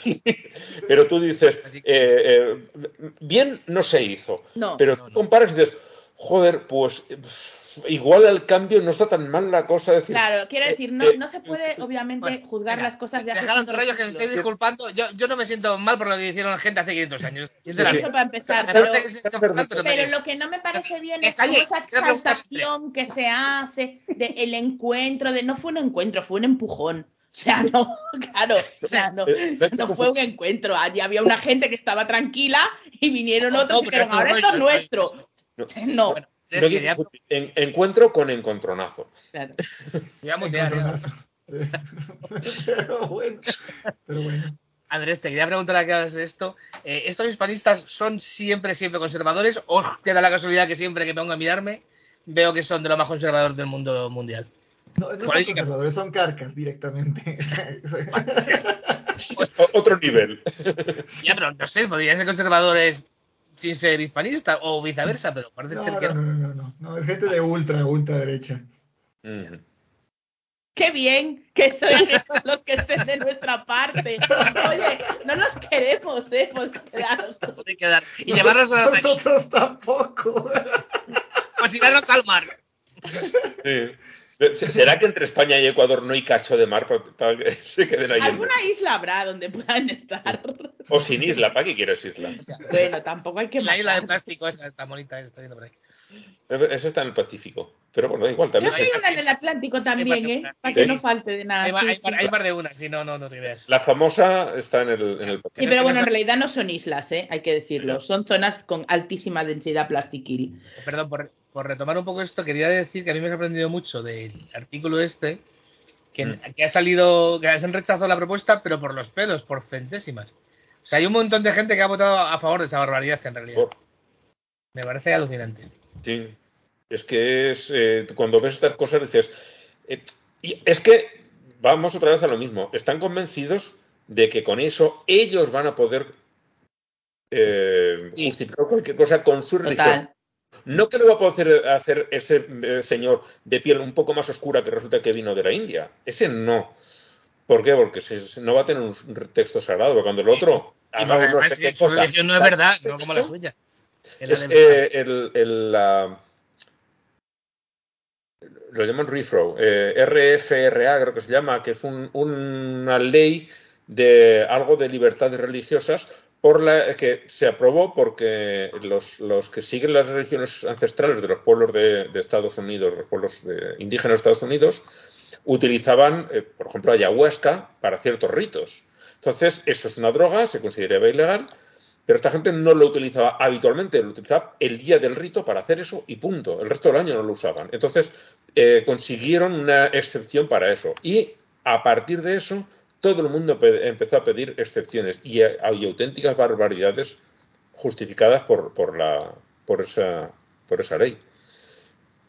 pero tú dices, eh, eh, bien no se hizo. No. pero no, tú no. comparas y dices, joder, pues eh, igual al cambio no está tan mal la cosa. decir, Claro, quiero decir, no, eh, no se puede obviamente Bueno, juzgar las cosas de hace de rollo que me siglos. disculpando. Yo, yo no me siento mal por lo que hicieron la gente hace 500 años. Eso para empezar, pero, pero lo que no me parece bien es como esa exaltación que se hace de el encuentro, de no fue un encuentro, fue un empujón. O sea, no, *laughs* claro, o sea, no, Eh, no fue un encuentro. Allí había una gente que estaba tranquila y vinieron otros No, y dijeron, ahora esto es nuestro. *laughs* No. No, Bueno, Andrés, No quería- digo- en- encuentro con encontronazo. Claro. *laughs* voy a mutear, ¿eh? Encontronazo. *laughs* pero bueno, pero bueno. Andrés, te quería preguntar a qué hablas de esto. Eh, ¿Estos hispanistas son siempre, siempre conservadores o te da la casualidad que siempre que me pongo a mirarme veo que son de los más conservadores del mundo mundial? No, no son conservadores, son carcas directamente. Otro nivel. Ya, pero no sé, podrían ser conservadores sin ser hispanistas o viceversa, pero parece No, ser no, que no, no. no, no, no, no, es gente de ultra, ultra derecha. Qué bien que sean los que estén de nuestra parte. Oye, no los queremos, ¿eh? *laughs* Quedar. Y llevarlos a la Nosotros tampoco. o tirarlos al mar. Sí. ¿Será que entre España y Ecuador no hay cacho de mar para, para que *laughs* se queden ahí? en- Alguna isla habrá donde puedan estar. O sin isla, ¿para qué quieres isla? Bueno, tampoco hay que La isla de plástico esa está bonita, está viendo por ahí. Eso está en el Pacífico. Pero bueno, da igual, Yo también. soy se- una en el Atlántico también, Hay ¿eh? Para que sí. no falte de nada. Hay, sí, hay sí. hay más de una, si no, no, no te ideas. La famosa está en el, en el Pacífico. Sí, pero bueno, en realidad no son islas, ¿eh? Hay que decirlo. Son zonas con altísima densidad plastiquil. Perdón, por, por retomar un poco esto, quería decir que a mí me ha sorprendido mucho del artículo este, que, Mm. que ha salido, que han rechazado la propuesta, pero por los pelos, por centésimas. O sea, hay un montón de gente que ha votado a favor de esa barbaridad, en realidad. Por- Me parece alucinante. Sí. Es que es eh, cuando ves estas cosas dices. eh, y es que vamos otra vez a lo mismo. Están convencidos de que con eso ellos van a poder eh, Sí. justificar cualquier cosa con su religión. Total. No que lo va a poder hacer ese eh, señor de piel un poco más oscura que resulta que vino de la India. Ese no. ¿Por qué? Porque se- no va a tener un texto sagrado. porque Cuando el otro Y haga no sé qué cosa, no es verdad, texto, no como la suya. Es eh, el, el, la- lo llaman REFRO, eh, RFRA creo que se llama, que es un- una ley de algo de libertades religiosas por la que se aprobó porque los, los que siguen las religiones ancestrales de los pueblos de, Estados Unidos, los pueblos de- indígenas de Estados Unidos, utilizaban, eh, por ejemplo, ayahuasca para ciertos ritos. Entonces, eso es una droga, se consideraba ilegal, pero esta gente no lo utilizaba habitualmente, lo utilizaba el día del rito para hacer eso y punto. El resto del año no lo usaban. Entonces, eh, consiguieron una excepción para eso. Y a partir de eso, todo el mundo pe- empezó a pedir excepciones y, eh, y auténticas barbaridades justificadas por, por, la, por, esa, por esa ley.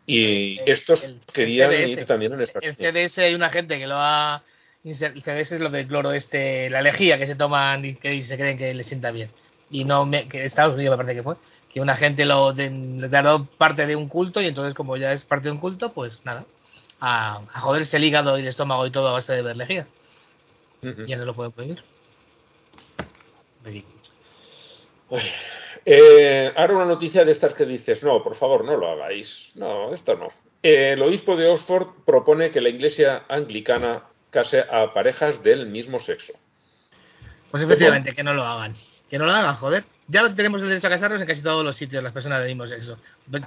Y El- estos el- el querían CDS. ir también en esa El CDS hay una gente que lo ha. El CDS es lo del cloro, este, la lejía que se toman y que se creen que les sienta bien. Y no, me, que Estados Unidos me parece que fue. Que una gente lo de- declaró parte de un culto y entonces, como ya es parte de un culto, pues nada. A, a joderse el hígado y el estómago y todo a base de ver lejía. Ya no lo pueden prohibir. Ridículo. Eh, ahora una noticia de estas que dices, no, por favor, no lo hagáis. No, esto no. Eh, el obispo de Oxford propone que la iglesia anglicana case a parejas del mismo sexo. Pues efectivamente, que no lo hagan. Que no lo hagan, joder. Ya tenemos el derecho a casarnos en casi todos los sitios, las personas del mismo sexo.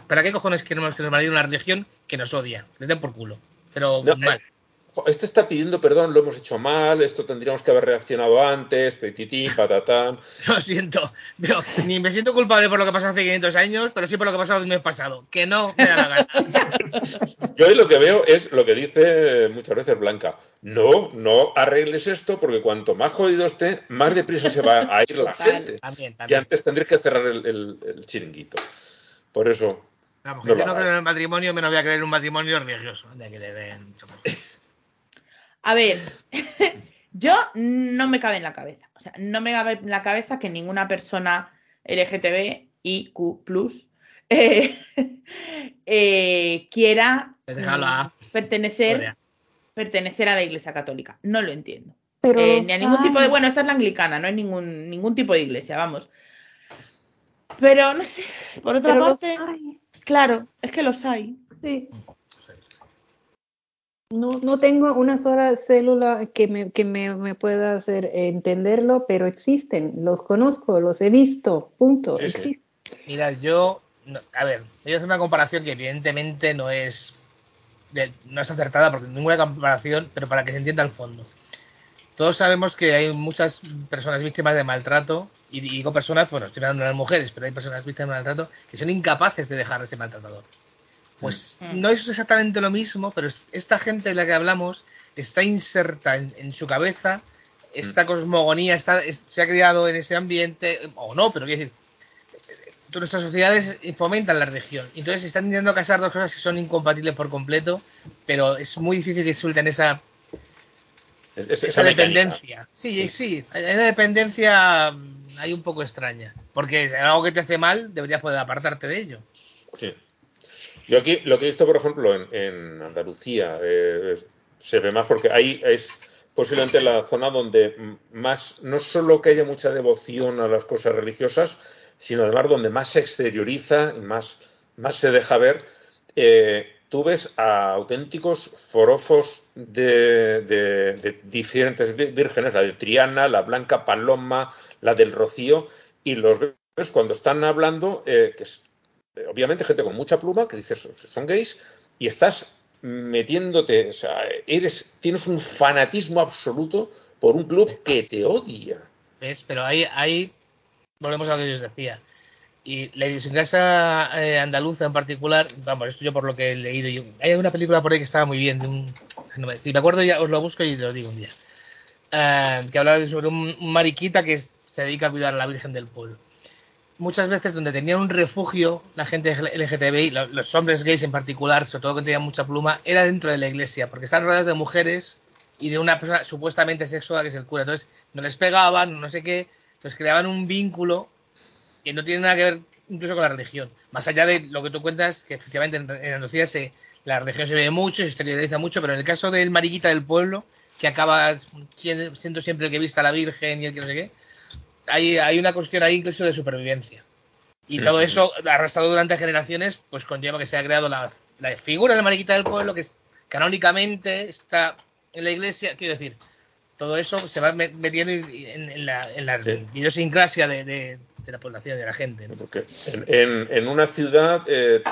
¿Para qué cojones queremos que nos valide una religión que nos odia? Les den por culo. Pero No, mal. Este está pidiendo perdón, lo hemos hecho mal, esto tendríamos que haber reaccionado antes, petitín, *laughs* patatán. Lo siento. Pero ni me siento culpable por lo que pasó hace 500 años, pero sí por lo que pasó el mes pasado. Que no me da la gana. *laughs* Yo hoy lo que veo es lo que dice muchas veces Blanca. No, no arregles esto porque cuanto más jodido esté, más deprisa se va a ir la Total. gente. También, Y también. antes tendréis que cerrar el, el- el chiringuito. Por eso, Vamos, no yo no creo en el matrimonio, menos voy a creer en un matrimonio religioso. De que le den. *laughs* A ver, *laughs* yo no me cabe en la cabeza. O sea, no me cabe en la cabeza que ninguna persona LGTB y Q eh, *laughs* eh, quiera a- pertenecer, Gloria. pertenecer a la Iglesia Católica. No lo entiendo. Pero Eh, ni a ningún tipo de. Bueno, esta es la anglicana, no hay ningún, ningún tipo de iglesia, vamos. Pero no sé, por otra Pero parte, claro, es que los hay. sí. No, no tengo una sola célula que me, que me, me pueda hacer entenderlo, pero existen, los conozco, los he visto, punto, Sí, sí. Mirad, yo. no- a ver, voy a hacer una comparación que evidentemente no es. de- no es acertada porque ninguna comparación, pero para que se entienda el fondo. todos sabemos que hay muchas personas víctimas de maltrato, y digo personas, bueno, estoy hablando de las mujeres, pero hay personas víctimas de maltrato que son incapaces de dejar ese maltratador. Pues Mm. no es exactamente lo mismo, pero es- esta gente de la que hablamos está inserta en, en su cabeza esta cosmogonía, está, es- se ha criado en ese ambiente, o no, pero quiero decir, nuestras sociedades fomentan la religión. Entonces están intentando casar dos cosas que son incompatibles por completo, pero es muy difícil que suelten esa, Es- es- esa dependencia. Sí, sí, hay una dependencia mm, ahí un poco extraña. Porque si hay algo que te hace mal, deberías poder apartarte de ello. Sí. Yo aquí lo que he visto, por ejemplo, en, en Andalucía, eh, se ve más porque ahí es posiblemente la zona donde más, no solo que haya mucha devoción a las cosas religiosas, sino además donde más se exterioriza y más, más se deja ver. Eh, tú ves a auténticos forofos de, de- diferentes vírgenes, la de Triana, la Blanca Paloma, la del Rocío, y los ves cuando están hablando, eh, que obviamente gente con mucha pluma que dices son gays y estás metiéndote, o sea, eres, tienes un fanatismo absoluto por un club que te odia. ¿Ves? Pero ahí, volvemos a lo que yo os decía. Y la idiosincrasia eh, andaluza en particular, vamos, esto yo por lo que he leído, hay una película por ahí que estaba muy bien, de un, si me acuerdo ya os lo busco y lo digo un día, Eh, que hablaba sobre un, mariquita que se dedica a cuidar a la Virgen del Pueblo. Muchas veces donde tenían un refugio la gente LGTBI, lo- los hombres gays en particular, sobre todo que tenían mucha pluma, era dentro de la iglesia, porque están rodeados de mujeres y de una persona supuestamente sexual que es el cura. Entonces no les pegaban, no sé qué, entonces creaban un vínculo que no tiene nada que ver incluso con la religión. Más allá de lo que tú cuentas, que efectivamente en, Andalucía se, la religión se ve mucho, se exterioriza mucho, pero en el caso del mariquita del pueblo, que acaba siendo siempre el que vista a la Virgen y el que no sé qué, hay, hay una cuestión ahí incluso de supervivencia. Y todo eso, arrastrado durante generaciones, pues conlleva que se ha creado la, la figura de mariquita del pueblo, que es, canónicamente está en la iglesia, quiero decir, todo eso se va me- metiendo en, en la, en la Sí. idiosincrasia de, de- de la población, de la gente. ¿no? Porque en, en- una ciudad, eh,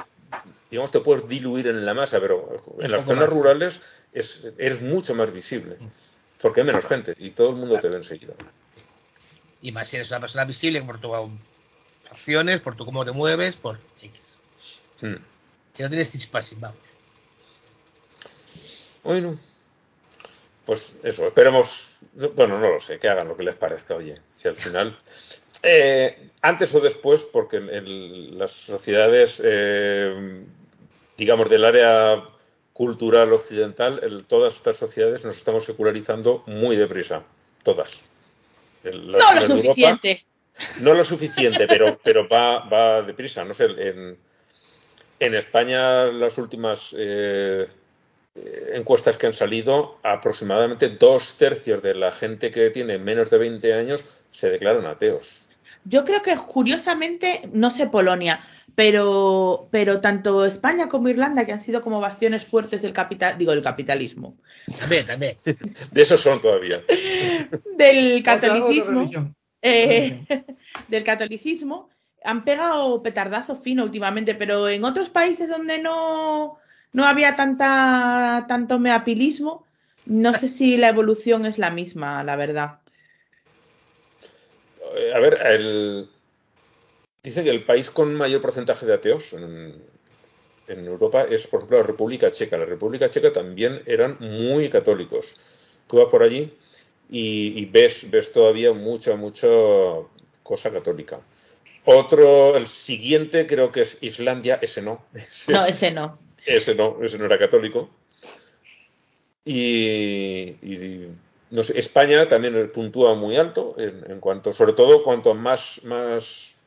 digamos, te puedes diluir en la masa, pero en Un las zonas más. rurales es, eres mucho más visible. Porque hay menos gente y todo el mundo te ve enseguida. Y más si eres una persona visible por tus acciones, por tu cómo te mueves, por X. Mm. Si no tienes chispassing, vamos. Bueno, pues eso, esperemos, bueno, no lo sé, que hagan lo que les parezca, oye, si al final, *laughs* eh, antes o después, porque en, en las sociedades, eh, digamos, del área cultural occidental, en todas estas sociedades nos estamos secularizando muy deprisa, todas. El- No lo Europa- suficiente. no lo suficiente, pero, pero va, va deprisa. No sé, en, en España las últimas eh, encuestas que han salido, aproximadamente dos tercios de la gente que tiene menos de 20 años se declaran ateos. Yo creo que curiosamente, no sé Polonia, pero, pero tanto España como Irlanda, que han sido como bastiones fuertes del capital, digo, del capitalismo, También, también. *laughs* De esos son todavía. *laughs* del catolicismo, eh, *laughs* del catolicismo, han pegado petardazo fino últimamente, pero en otros países donde no, no había tanta, tanto meapilismo, no sé si la evolución es la misma, la verdad. Eh, A ver, el, dicen que el país con mayor porcentaje de ateos en, en Europa es, por ejemplo, la República Checa. La República Checa también eran muy católicos. Tú vas por allí y, y ves, ves todavía mucha, mucha cosa católica. Otro, el siguiente creo que es Islandia, ese no. *laughs* Ese, No, ese no. ese no, ese no era católico. Y, y, no sé, España también puntúa muy alto en, en cuanto, sobre todo cuanto más, más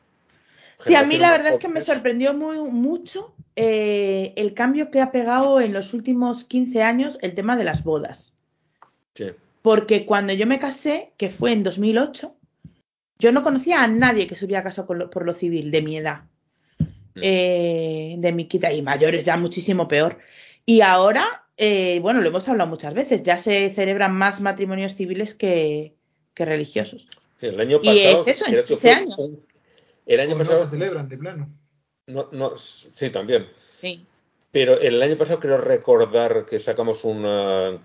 Sí, a mí la verdad es que me sorprendió muy, mucho eh, el cambio que ha pegado en los últimos 15 años el tema de las bodas. Sí. Porque cuando yo me casé, que fue en 2008, yo no conocía a nadie que se hubiera casado lo- por lo civil de mi edad. Eh, de mi quita y mayores ya muchísimo peor. Y ahora, eh, bueno, lo hemos hablado muchas veces, ya se celebran más matrimonios civiles que, que religiosos. Sí, el año Y pasado, es eso, en creo que 15 fue años. el año O no pasado, se celebran de plano. no, no, sí, también. Sí. Pero el año pasado creo recordar que sacamos una,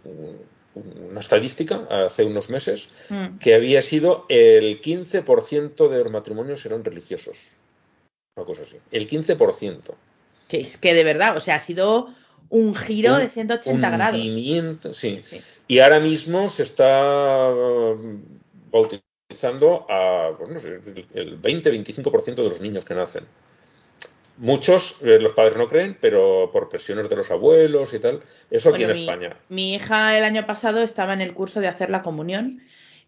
una estadística hace unos meses Mm. que había sido el 15% de los matrimonios eran religiosos. Una cosa así. El 15%. Que es que de verdad, o sea, ha sido un giro Un de 180 grados. hundimiento, sí. Sí. Y ahora mismo se está eh, bautizando a bueno, no sé, el 20-25% de los niños que nacen. Muchos, eh, los padres no creen, pero por presiones de los abuelos y tal. Eso aquí Bueno, en mi- España. Mi hija el año pasado estaba en el curso de hacer la comunión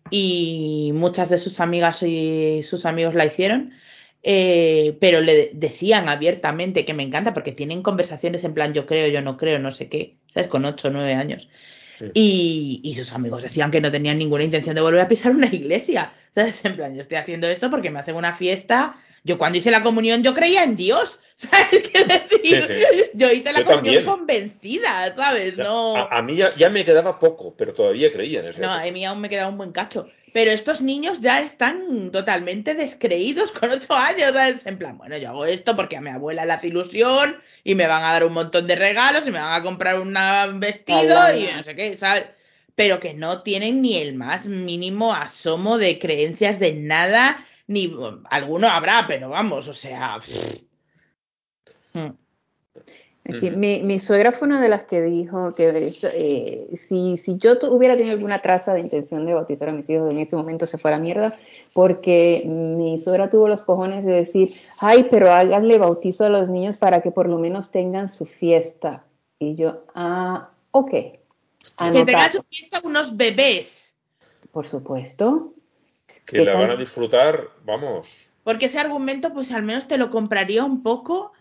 y muchas de sus amigas y sus amigos la hicieron, eh, pero le decían abiertamente que me encanta porque tienen conversaciones en plan yo creo, yo no creo, no sé qué, ¿sabes? Con 8 o 9 años. Sí. Y, y sus amigos decían que no tenían ninguna intención de volver a pisar una iglesia. ¿Sabes? En plan, yo estoy haciendo esto porque me hacen una fiesta. Yo cuando hice la comunión yo creía en Dios. *laughs* ¿Sabes qué decir? Sí, sí. Yo hice la Yo comunión también. convencida, ¿sabes? Ya, No. A, a mí ya, ya me quedaba poco, pero todavía creía en eso. No, a mí aún me queda un buen cacho. Pero estos niños ya están totalmente descreídos con ocho años, ¿sabes? En plan, bueno, yo hago esto porque a mi abuela le hace ilusión y me van a dar un montón de regalos y me van a comprar un vestido y no sé qué, ¿sabes? Pero que no tienen ni el más mínimo asomo de creencias de nada, ni alguno habrá, pero vamos, o sea... pff. Aquí, Ujú. mi, mi suegra fue una de las que dijo que eh, si, si yo hubiera tenido alguna traza de intención de bautizar a mis hijos en ese momento se fuera a mierda, porque mi suegra tuvo los cojones de decir, ay, pero háganle bautizo a los niños para que por lo menos tengan su fiesta. Y yo, ah, ok, Que anotado, tengan su fiesta unos bebés. por supuesto. que la van a disfrutar, vamos. Porque ese argumento, pues al menos te lo compraría un poco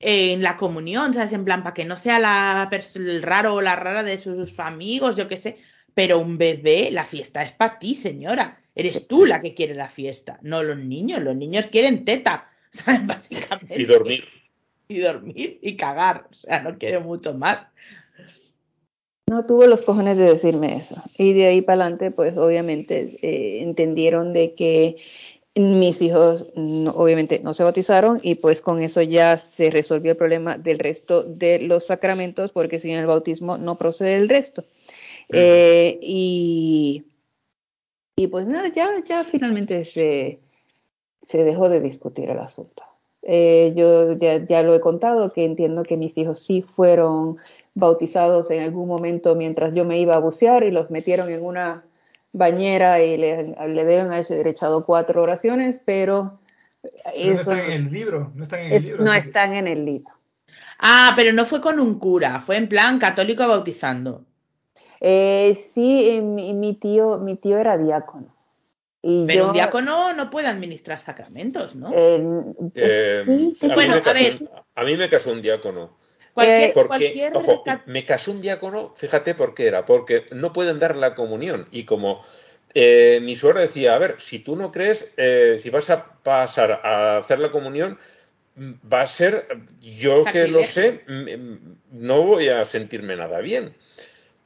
en la comunión, ¿sabes? En plan, para que no sea la el raro o la rara de sus amigos, yo qué sé. Pero un bebé, la fiesta es para ti, señora. Eres tú la que quiere la fiesta, no los niños. Los niños quieren teta, *laughs* ¿sabes? Básicamente. Y dormir. Y dormir y cagar. O sea, no quieren mucho más. No tuvo los cojones de decirme eso. Y de ahí para adelante, pues obviamente eh, entendieron de que mis hijos no- obviamente no se bautizaron y pues con eso ya se resolvió el problema del resto de los sacramentos porque sin el bautismo no procede el resto. Eh, y, y pues nada, ya, ya finalmente se, se dejó de discutir el asunto. Eh, yo ya, ya lo he contado, que entiendo que mis hijos sí fueron bautizados en algún momento mientras yo me iba a bucear y los metieron en una bañera y le, le dieron haber echado cuatro oraciones, pero Pero no eso están en el libro, no están en el es- libro. no están en el libro. Ah, pero no fue con un cura, fue en plan católico bautizando. Eh, sí, eh, mi, mi tío, mi tío era diácono. Y Pero yo, un diácono no puede administrar sacramentos, ¿no? eh, Eh, sí, sí, a, mí bueno, a ver. a mí me casó un diácono. Cualquier, Porque, cualquier ojo, me casó un diácono, fíjate por qué era, porque no pueden dar la comunión. Y como eh, mi suegra decía, a ver, si tú no crees, eh, si vas a pasar a hacer la comunión, va a ser, yo que lo sé, no voy a sentirme nada bien.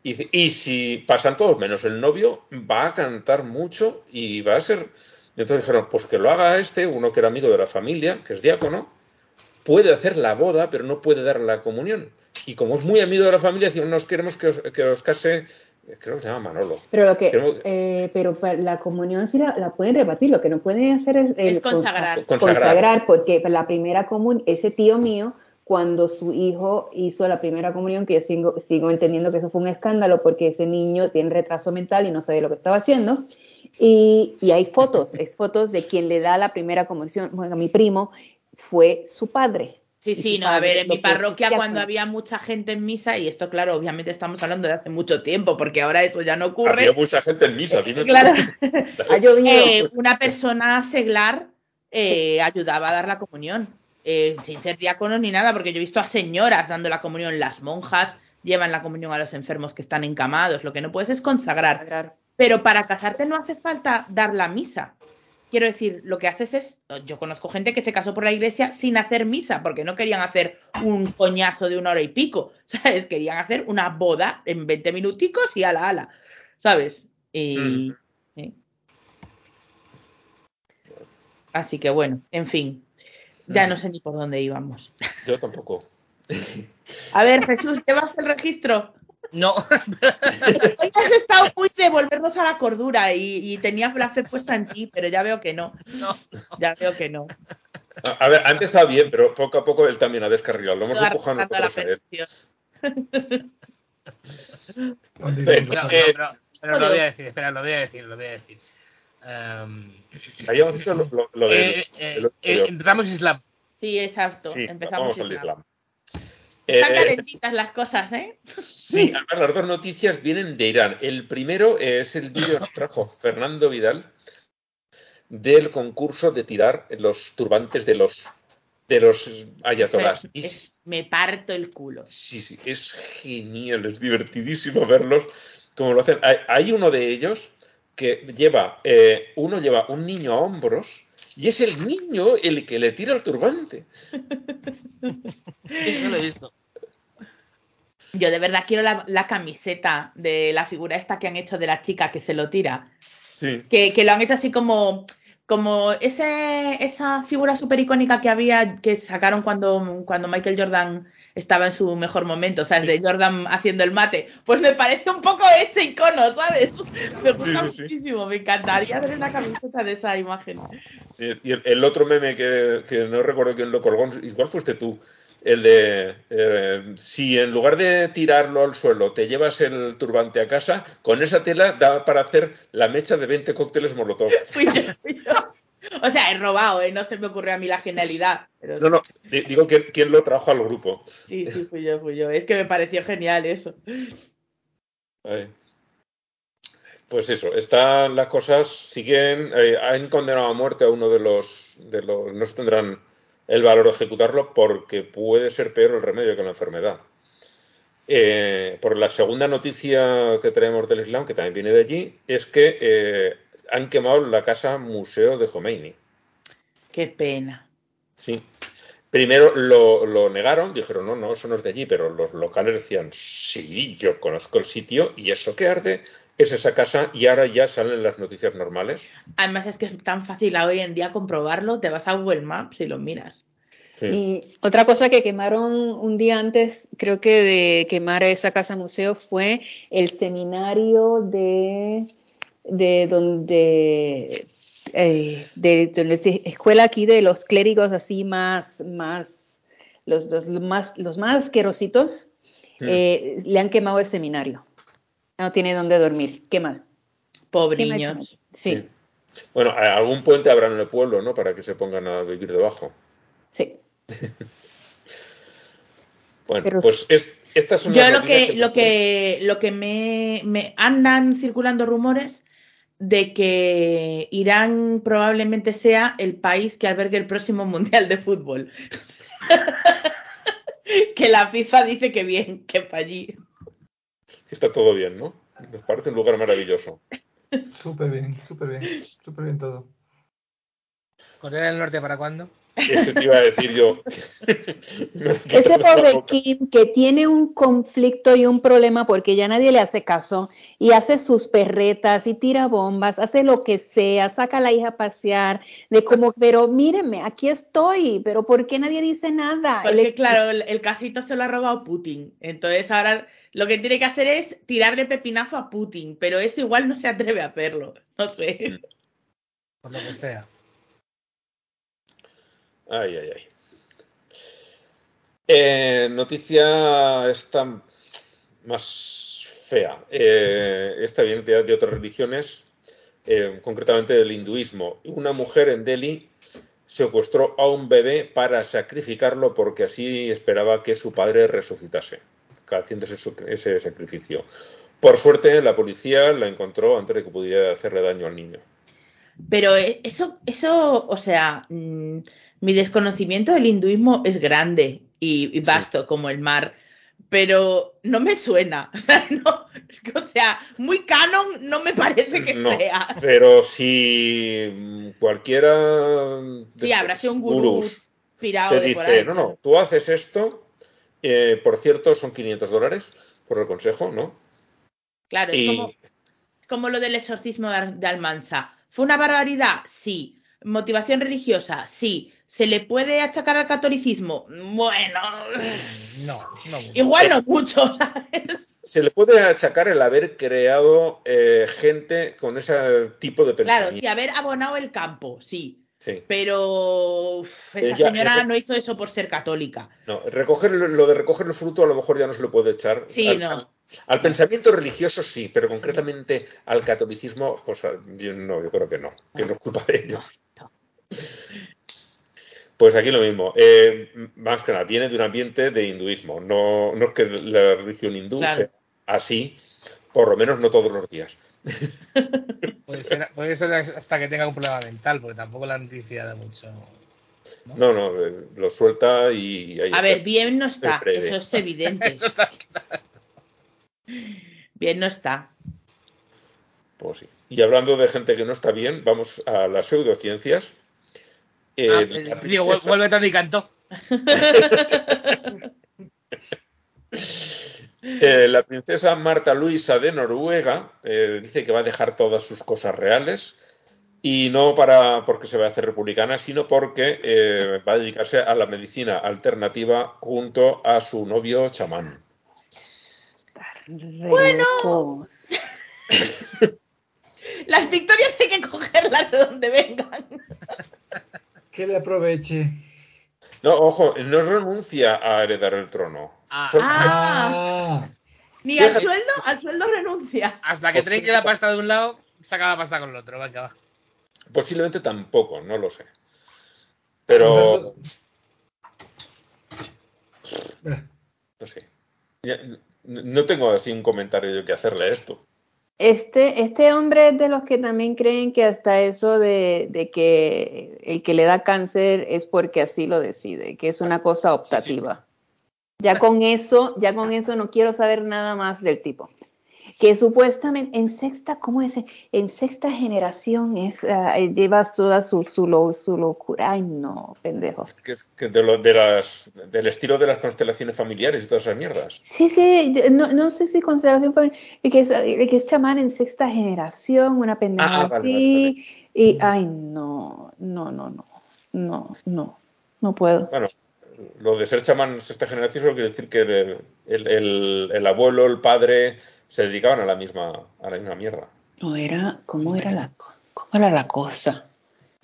Y si pasan todos menos el novio, va a cantar mucho y va a ser... Entonces dijeron, pues que lo haga este, uno que era amigo de la familia, que es diácono, puede hacer la boda, pero no puede dar la comunión. Y como es muy amigo de la familia, decían, nos queremos que os, que os case, creo que se llama Manolo. Pero lo que, eh, pero la comunión sí la, la pueden rebatir, lo que no pueden hacer es, el Es consagrar. consa- consagrar, porque la primera comunión, ese tío mío, cuando su hijo hizo la primera comunión, que yo sigo, sigo entendiendo que eso fue un escándalo, porque ese niño tiene retraso mental y no sabía lo que estaba haciendo, y, y hay fotos, es fotos de quien le da la primera comunión, bueno, mi primo fue su padre. Sí, sí, no, a ver, en mi parroquia cuando había mucha gente en misa, y esto, claro, obviamente estamos hablando de hace mucho tiempo, porque ahora eso ya no ocurre. Había mucha gente en misa, dime. Claro, *laughs* Ha llovido. *laughs* eh, una persona seglar eh, ayudaba a dar la comunión, eh, sin ser diáconos ni nada, porque yo he visto a señoras dando la comunión, las monjas llevan la comunión a los enfermos que están encamados, lo que no puedes es consagrar. Pero para casarte no hace falta dar la misa. Quiero decir, lo que haces es, yo conozco gente que se casó por la iglesia sin hacer misa, porque no querían hacer un coñazo de una hora y pico, *laughs* ¿sabes? Querían hacer una boda en 20 minuticos y ala, ala, ¿sabes? Y, sí. Así que bueno, en fin, ya no sé ni por dónde íbamos. Yo tampoco. *laughs* A ver, Jesús, ¿llevas el registro? No, Hoy *laughs* has estado muy de volvernos a la cordura y, y tenía la fe puesta en ti, pero ya veo que no. no. Ya veo que no. A, a ver, ha empezado bien, pero poco a poco él también ha descarrilado. Lo hemos empujado arrastrando a la nosotros a él. perfección. ¿Dónde Pero, íbamos a No, parar? eh, pero, pero lo voy a decir, espera, lo voy a decir, lo voy a decir. Em, Habíamos hecho lo, lo- lo de. eh, eh, lo- eh, lo- empezamos Islam. Sí, exacto. sí, Empezamos vamos al Islam. Están Eh, calentitas las cosas, ¿eh? Sí, además las dos noticias vienen de Irán. El primero es el vídeo que trajo Fernando Vidal del concurso de tirar los turbantes de los de los ayatolás. Es- Y es- me parto el culo. Sí, sí, es genial, es divertidísimo verlos como lo hacen. Hay, hay uno de ellos que lleva, eh, uno lleva un niño a hombros y es el niño el que le tira el turbante. *laughs* Eso lo he visto. Yo de verdad quiero la, la camiseta de la figura esta que han hecho de la chica que se lo tira. Sí, Que, que lo han hecho así como, como ese, esa figura súper icónica que había, que sacaron cuando, cuando Michael Jordan estaba en su mejor momento, o sea, el de Jordan haciendo el mate. Pues me parece un poco ese icono, ¿sabes? Me gusta Sí, sí, sí. muchísimo, me encantaría ver una camiseta de esa imagen. y el, el otro meme que, que no recuerdo quién lo colgó, igual fuiste tú, el de eh, si en lugar de tirarlo al suelo te llevas el turbante a casa, con esa tela da para hacer la mecha de 20 cócteles molotov. *laughs* Fui yo, fui yo. O sea, he robado, ¿eh? No se me ocurrió a mí la genialidad. Pero No, no, di- digo que quién lo trajo al grupo. Sí, sí, fui yo, fui yo. Es que me pareció genial eso. Ay. Pues eso, están las cosas, siguen, eh, han condenado a muerte a uno de los, de los, no se tendrán el valor de ejecutarlo porque puede ser peor el remedio que la enfermedad. Eh, por la segunda noticia que tenemos del Islam, que también viene de allí, es que eh, han quemado la casa museo de Khomeini. Qué pena. Sí. Primero lo, lo negaron, dijeron, no, no, eso no es de allí, pero los locales decían, sí, yo conozco el sitio y eso que arde es esa casa y ahora ya salen las noticias normales. Además es que es tan fácil hoy en día comprobarlo. Te vas a Google Maps y lo miras. Sí. Y otra cosa que quemaron un día antes, creo que de quemar esa casa museo, fue el seminario de, de donde, eh, de, donde se- escuela aquí de los clérigos así más, más, los, los más, los más asquerositos, eh, le han quemado el seminario. No tiene dónde dormir. Qué mal. Mal. Sí, Bueno, algún puente habrá en el pueblo, ¿no? Para que se pongan a vivir debajo. sí. *laughs* Bueno, Pero- pues es- estas son Yo las lo noticias que, lo que, lo que me, me andan circulando rumores de que Irán probablemente sea el país que albergue el próximo *laughs* Mundial de Fútbol. *laughs* que la FIFA dice que bien, que para allí. Está todo bien, ¿no? Nos parece un lugar maravilloso. Súper bien, súper bien, súper bien todo. ¿Corea del Norte para cuándo? Eso te iba a decir yo. *laughs* Ese pobre. Kim que tiene un conflicto y un problema porque ya nadie le hace caso y hace sus perretas y tira bombas, hace lo que sea, saca a la hija a pasear, de como, *laughs* pero míreme, aquí estoy, pero ¿por qué nadie dice nada? Porque claro, el, el casito se lo ha robado Putin. Entonces ahora lo que tiene que hacer es tirarle pepinazo a Putin. Pero eso igual no se atreve a hacerlo. No sé. Por lo que sea. Ay, ay, ay. Eh, noticia esta más fea. Eh, esta viene de, otras religiones, eh, concretamente del hinduismo. Una mujer en Delhi secuestró a un bebé para sacrificarlo porque así esperaba que su padre resucitase, haciéndose su- ese sacrificio. Por suerte, la policía la encontró antes de que pudiera hacerle daño al niño. Pero eh, eso, eso, o sea, mm, mi desconocimiento del hinduismo es grande y, y vasto como el mar, pero no me suena. *laughs* O sea, no, o sea, muy canon no me parece que No, sea. Pero si cualquiera Sí, habrá sido un gurú pirado te de por dice, ahí. no, no, tú haces esto, eh, por cierto, son 500 dólares por el consejo, ¿no? Claro, es Y como, como lo del exorcismo de Almansa. ¿Fue una barbaridad? Sí. ¿Motivación religiosa? Sí. ¿Se le puede achacar al catolicismo? Bueno, No, no. mucho. igual no mucho, ¿sabes? se le puede achacar el haber creado eh, gente con ese tipo de Claro, pensamiento. sí, haber abonado el campo, sí. Sí. Pero uf, esa Ella- señora ella- no hizo eso por ser católica. No, recoger lo de recoger el fruto a lo mejor ya no se lo puede echar. Sí, al, no. Al- pensamiento religioso sí, pero concretamente al catolicismo, pues yo no, yo creo que no, que no es culpa de ellos. No. Pues aquí lo mismo. eh, más que nada, viene de un ambiente de hinduismo. No, no es que la religión hindú Claro. sea así, por lo menos no todos los días. *laughs* Puede ser, puede ser hasta que tenga un problema mental, porque tampoco la noticia da mucho. No, no, eh, lo suelta y ahí A está. ver, bien no está, eso es evidente. *laughs* Eso está Bien no está. Pues sí. Y hablando de gente que no está bien, vamos a las pseudociencias. Eh, Ah, la digo, princesa- vuelve Tony Cantó. *laughs* Eh, la princesa Marta Luisa de Noruega eh, dice que va a dejar todas sus cosas reales y no para porque se va a hacer republicana, sino porque eh, va a dedicarse a la medicina alternativa junto a su novio chamán. Bueno. *laughs* Las victorias hay que cogerlas de donde vengan. Que le aproveche. No, ojo, no renuncia a heredar el trono. Ah. Son- Ah, Ni al sueldo, al sueldo renuncia. Hasta que trinque la pasta de un lado, saca la pasta con el otro. Venga, va. Posiblemente tampoco, no lo sé. Pero, no sé. No tengo así un comentario yo que hacerle a esto. Este, este hombre es de los que también creen que hasta eso de, de que el que le da cáncer es porque así lo decide, que es una cosa optativa. Ya con eso, ya con eso no quiero saber nada más del tipo. Que supuestamente en sexta, ¿cómo es? En sexta generación es, ah, lleva toda su, su, lo- su locura. Ay, no, pendejo. Que es que de lo- de las, del estilo de las constelaciones familiares y todas esas mierdas. Sí, sí, no, no sé si consideración familiar, que es, que es chamán en sexta generación, una pendeja Ah, vale, así, y ay, no, no, no, no, no, no, no puedo. Bueno, lo de ser chamán sexta generación solo quiere decir que de- el, el- el abuelo, el padre, se dedicaban a la misma, a la misma mierda. No era, ¿cómo era la, cómo era la cosa?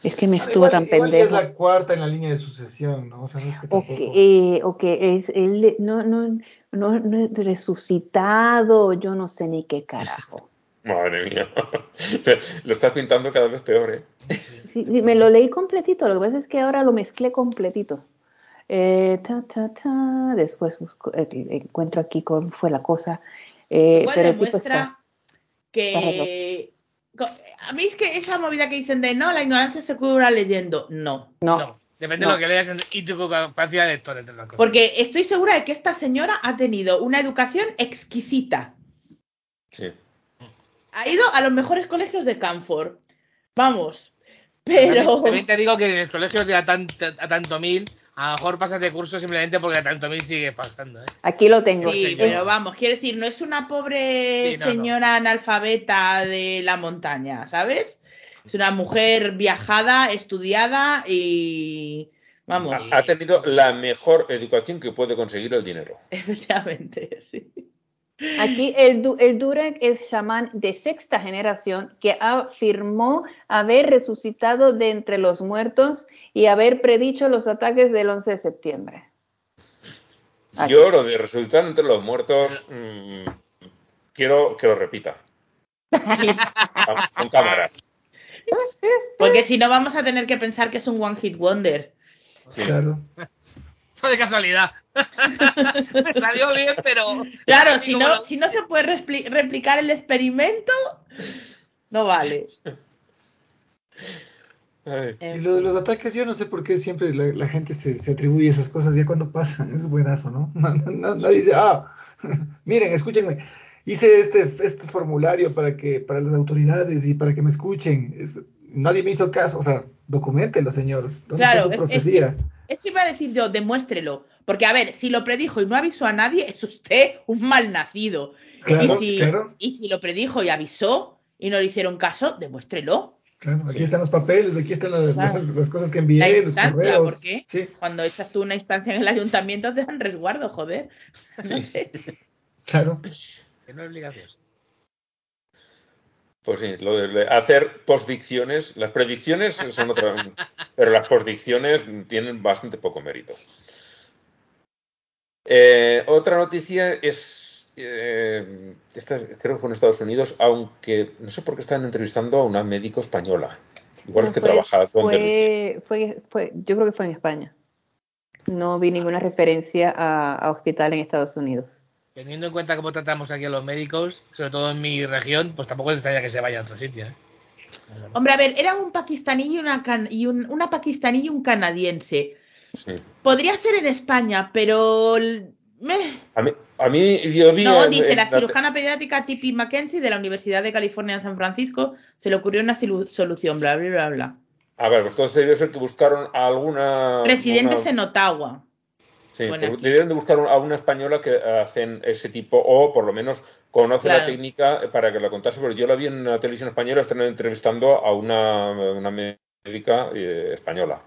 Es que me Ah, estuvo igual- tan igual pendejo. es la cuarta en la línea de sucesión, ¿no? O sea, no es que O tampoco- que, eh, o que es, él no, no, no, no es resucitado, yo no sé ni qué carajo. *laughs* Madre mía. *laughs* lo estás pintando cada vez peor, ¿eh? Sí, sí, me lo leí completito, lo que pasa es que ahora lo mezclé completito. Eh, ta, ta, ta, después busco- eh, encuentro aquí cómo fue la cosa. Eh, Igual pero demuestra que. A mí es que esa movida que dicen de no, la ignorancia se cura leyendo. No. No, No. Depende No. de lo que leas y tu capacidad de lector, entre otras cosas. Porque estoy segura de que esta señora ha tenido una educación exquisita. Sí. Ha ido a los mejores colegios de Canford. Vamos. Pero. También, también te digo que en el colegio de a, a tanto mil, a lo mejor pasas de curso simplemente porque a tanto mil sigue pasando, ¿eh? aquí lo tengo. Sí, pero no. vamos, quiero decir, no es una pobre Sí, no, no. señora analfabeta de la montaña, ¿sabes? Es una mujer viajada, estudiada y. Vamos, Ha, ha tenido la mejor educación que puede conseguir el dinero. *laughs* efectivamente, sí. Aquí el, Du- el Durek es chamán de sexta generación que afirmó haber resucitado de entre los muertos y haber predicho los ataques del 11 de septiembre. Aquí. Yo lo de resucitar entre los muertos, mm, quiero que lo repita. Con cámaras. *laughs* Porque si no, vamos a tener que pensar que es un One Hit Wonder. Sí. Claro. De casualidad. *laughs* Me salió bien, pero. Claro, si no, lo- si no se puede repli- replicar el experimento, no vale. Ay, Y lo de los ataques, yo no sé por qué siempre la, la gente se, se atribuye esas cosas ya cuando pasan. Es buenazo, ¿no? *laughs* Nadie dice, ah, *laughs* miren, escúchenme. Hice este, este formulario para que para las autoridades y para que me escuchen. Es- nadie me hizo caso. O sea, documentelo, señor. ¿Dónde Claro, está su es- profecía? Eso iba a decir yo, demuéstrelo. Porque, a ver, si lo predijo y no avisó a nadie, es usted un mal nacido. Claro, y, si, claro. y si lo predijo y avisó y no le hicieron caso, demuéstrelo. Claro, aquí Sí. están los papeles, aquí están las, Claro. las cosas que La envié, los correos. ¿por qué? Sí, Cuando echas tú una instancia en el ayuntamiento te dan resguardo, joder. *laughs* No sé. claro. Que no es obligación. Pues sí, lo de hacer postdicciones, las predicciones son otra, pero las postdicciones tienen bastante poco mérito. Eh, otra noticia es, eh, esta creo que fue en Estados Unidos, aunque no sé por qué están entrevistando a una médico española. Igual es que fue- trabaja con Deluxe. fue, fue, fue- yo creo que fue en España. No vi ninguna referencia a, a hospital en Estados Unidos. Teniendo en cuenta cómo tratamos aquí a los médicos, sobre todo en mi región, pues tampoco es extraña que se vaya a otro sitio. ¿eh? Hombre, a ver, era un pakistaní y una, can- y un- una pakistaní y un canadiense. Sí. Podría ser en España, pero... meh. A mí, a mí yo vi. No, en- dice en la cirujana pediátrica Tippi Mackenzie de la Universidad de California en San Francisco se le ocurrió una solución, bla, bla, bla, bla. A ver, pues entonces debió ser que buscaron a alguna. Residentes una- en Ottawa. Sí, debieron de buscar a una española que hacen ese tipo, o por lo menos conoce la técnica para que la contase, pero yo la vi en la televisión española, están entrevistando a una, una médica eh, española.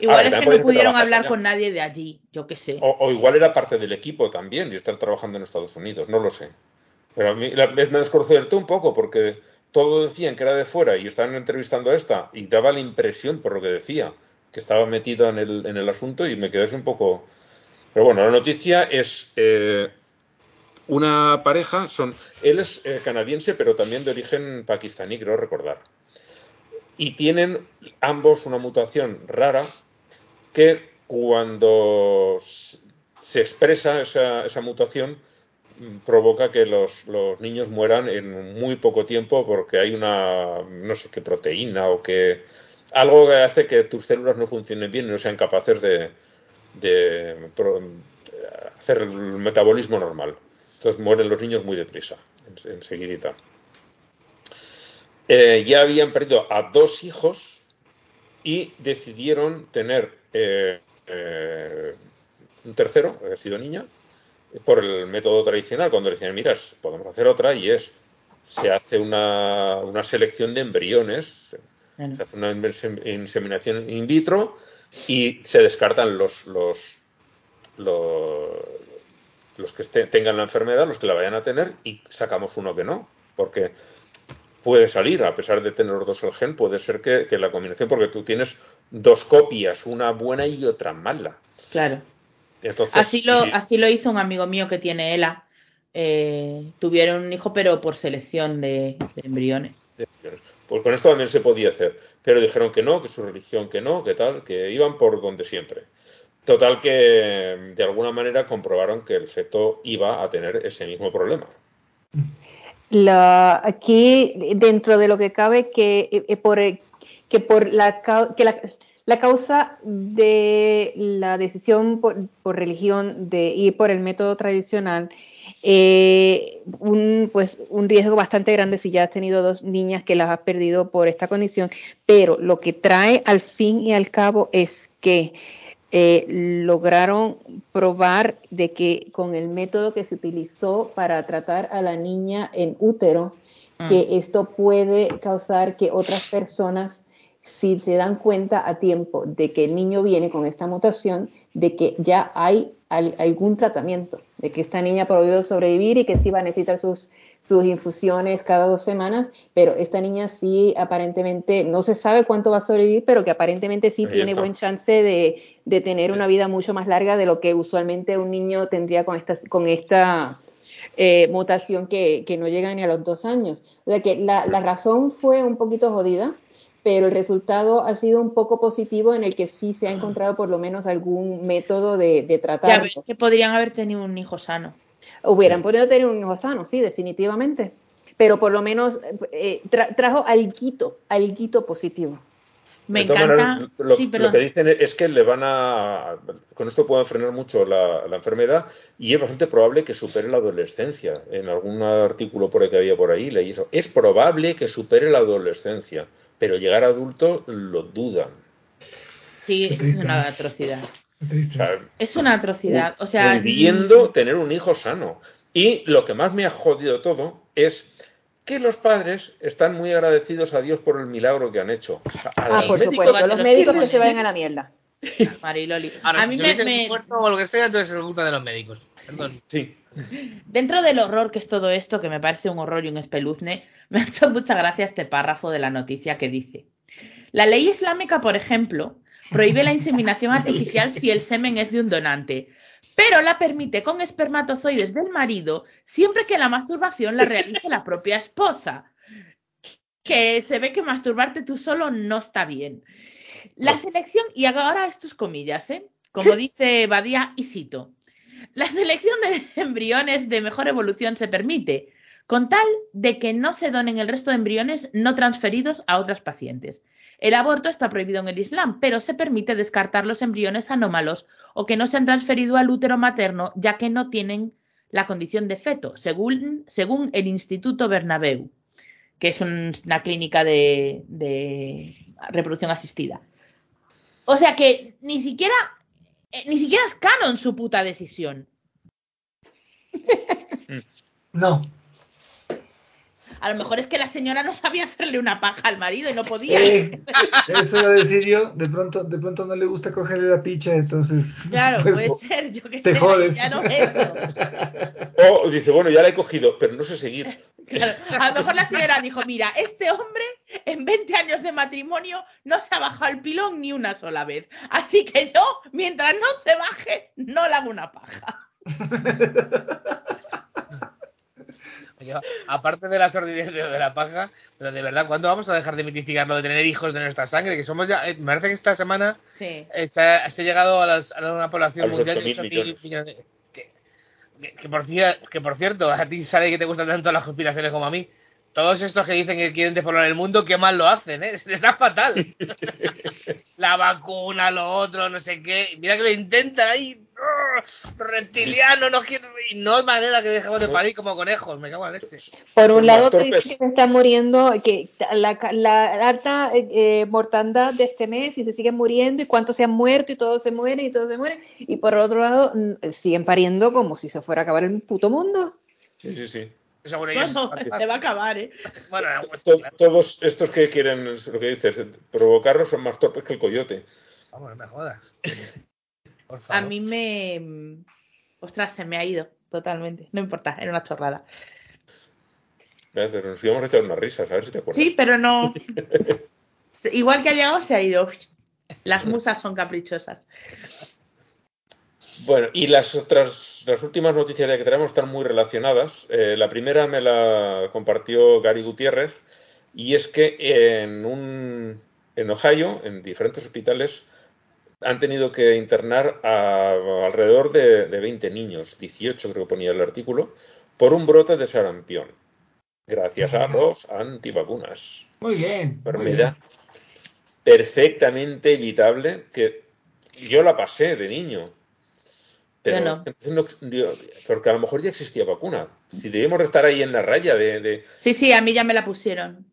Igual es que no pudieron hablar allá. con nadie de allí, yo qué sé. O, o igual era parte del equipo también y estar trabajando en Estados Unidos, no lo sé. Pero a mí la- me desconcertó un poco porque todo decían que era de fuera y estaban entrevistando a esta y daba la impresión, por lo que decía, que estaba metida en el, en el asunto y me quedé así un poco... Pero bueno, la noticia es eh, una pareja, son él es eh, canadiense pero también de origen pakistaní, creo recordar. Y tienen ambos una mutación rara que cuando se expresa esa, esa mutación mm, provoca que los, los niños mueran en muy poco tiempo porque hay una, no sé qué proteína o que algo que hace que tus células no funcionen bien y no sean capaces de, de pro- hacer el metabolismo normal. Entonces mueren los niños muy deprisa, en- enseguidita. Eh, ya habían perdido a dos hijos y decidieron tener eh, eh, un tercero, que ha sido niña, por el método tradicional, cuando decían, mira, podemos hacer otra, y es, se hace una, una selección de embriones, Bueno. se hace una inse- inseminación in vitro y se descartan los, los, los, los que este- tengan la enfermedad, los que la vayan a tener, y sacamos uno que no, porque puede salir, a pesar de tener los dos el gen, puede ser que, que la combinación, porque tú tienes dos copias, una buena y otra mala. Claro. Entonces, Así lo, sí, así lo hizo un amigo mío que tiene ELA. Eh, tuvieron un hijo, pero por selección de, de embriones. pues con esto también se podía hacer, pero dijeron que no, que su religión que no, que tal, que iban por donde siempre. Total que de alguna manera comprobaron que el feto iba a tener ese mismo problema. La, aquí, dentro de lo que cabe, que, eh, por, que por la, que la, la causa de la decisión por, por religión de ir por el método tradicional, eh, un, pues, un riesgo bastante grande si ya has tenido dos niñas que las has perdido por esta condición, pero lo que trae al fin y al cabo es que eh, lograron probar de que con el método que se utilizó para tratar a la niña en útero, Mm. que esto puede causar que otras personas, si se dan cuenta a tiempo de que el niño viene con esta mutación, de que ya hay al- algún tratamiento, de que esta niña ha podido sobrevivir y que sí va a necesitar sus, sus infusiones cada dos semanas, pero esta niña sí aparentemente, no se sabe cuánto va a sobrevivir, pero que aparentemente sí Ahí tiene está. buen chance de, de tener una vida mucho más larga de lo que usualmente un niño tendría con esta, con esta eh, mutación que, que no llega ni a los dos años. O sea que la, la razón fue un poquito jodida, pero el resultado ha sido un poco positivo en el que sí se ha encontrado por lo menos algún método de, de Ya ves que podrían haber tenido un hijo sano. Hubieran Sí. podido tener un hijo sano, sí, definitivamente. Pero por lo menos eh, tra- trajo alguito, alguito positivo. Me encanta. lo, sí, lo perdón. que dicen es que le van a. Con esto pueden frenar mucho la, la enfermedad y es bastante probable que supere la adolescencia. En algún artículo por ahí que había por ahí leí eso. Es probable que supere la adolescencia, pero llegar a adulto lo dudan. Sí, es una atrocidad. O sea, Es una atrocidad. O sea, pudiendo tener un hijo sano. Y lo que más me ha jodido todo es que los padres están muy agradecidos a Dios por el milagro que han hecho. A Ah, los por médicos- supuesto, los los médicos que se vayan a la mierda. *laughs* Mariloli. Ahora, a si mí me, me- muerto o lo que sea, entonces es culpa de los médicos. Perdón. Sí. Dentro del horror que es todo esto, que me parece un horror y un espeluzne, *laughs* me ha hecho mucha gracia este párrafo de la noticia que dice: La ley islámica, por ejemplo, prohíbe la inseminación artificial si el semen es de un donante, pero la permite con espermatozoides del marido siempre que la masturbación la realice la propia esposa. Que se ve que masturbarte tú solo no está bien. La selección, y ahora estos comillas, ¿eh? como *laughs* dice Badía y cito, la selección de embriones de mejor evolución se permite, con tal de que no se donen el resto de embriones no transferidos a otras pacientes. El aborto está prohibido en el Islam, pero se permite descartar los embriones anómalos o que no se han transferido al útero materno, ya que no tienen la condición de feto, según, según el Instituto Bernabéu, que es un- una clínica de, de reproducción asistida. O sea que ni siquiera, eh, ni siquiera es canon su puta decisión. *laughs* No. A lo mejor es que la señora no sabía hacerle una paja al marido y no podía. Eh, eso iba a decir yo. De pronto, de pronto no le gusta cogerle la picha, entonces. Claro, pues, puede ser, yo que te sé, jodes. ya no. O dice, bueno, ya la he cogido, pero no sé seguir. Claro, a lo mejor la señora dijo, mira, este hombre en 20 años de matrimonio no se ha bajado el pilón ni una sola vez. Así que yo, mientras no se baje, no le hago una paja. *laughs* Aparte de la sordidez de, de la paja, pero de verdad, ¿cuándo vamos a dejar de mitificar lo de tener hijos de nuestra sangre? Que somos ya, eh, me parece que esta semana Sí. eh, se, ha, se ha llegado a, las- a una población A mundial 8.000 de 8.000 millones. millones de- que, que- que por, que por cierto, a ti sale que te gustan tanto las conspiraciones como a mí. Todos estos que dicen que quieren despoblar el mundo, qué mal lo hacen, ¿eh? *laughs* Se les da fatal. *laughs* La vacuna, lo otro, no sé qué. Mira que lo intentan ahí. Los reptilianos, no quieren. Y no hay manera que dejemos de parir como conejos. Me cago en la leche. Por Son un lado, te que está muriendo, que la, la alta eh, mortandad de este mes y se siguen muriendo y cuántos se han muerto y todos se mueren y todos se mueren. Y por otro lado, siguen pariendo como si se fuera a acabar el puto mundo. Sí, sí, sí. Bueno, se va a acabar, ¿eh? Bueno, pues, claro. todos estos que quieren, es lo que dices, provocarlos son más torpes que el coyote. Vamos, no me jodas. Por A mí me... Ostras, se me ha ido totalmente. No importa, era una chorrada. Nos íbamos a echar unas risas, a ver si te acuerdas. Sí, pero no... *laughs* Igual que ha llegado, se ha ido. Las musas son caprichosas. Bueno, y las otras, las últimas noticias que tenemos están muy relacionadas. Eh, la primera me la compartió Gary Gutiérrez y es que en un en Ohio, en diferentes hospitales, han tenido que internar a alrededor de, de 20 niños, 18 creo que ponía el artículo, por un brote de sarampión, gracias a los antivacunas. Muy bien. Enfermedad perfectamente evitable que yo la pasé de niño. Pero no. porque a lo mejor ya existía vacuna. Si debíamos de estar ahí en la raya de, de- Sí, sí, a mí ya me la pusieron.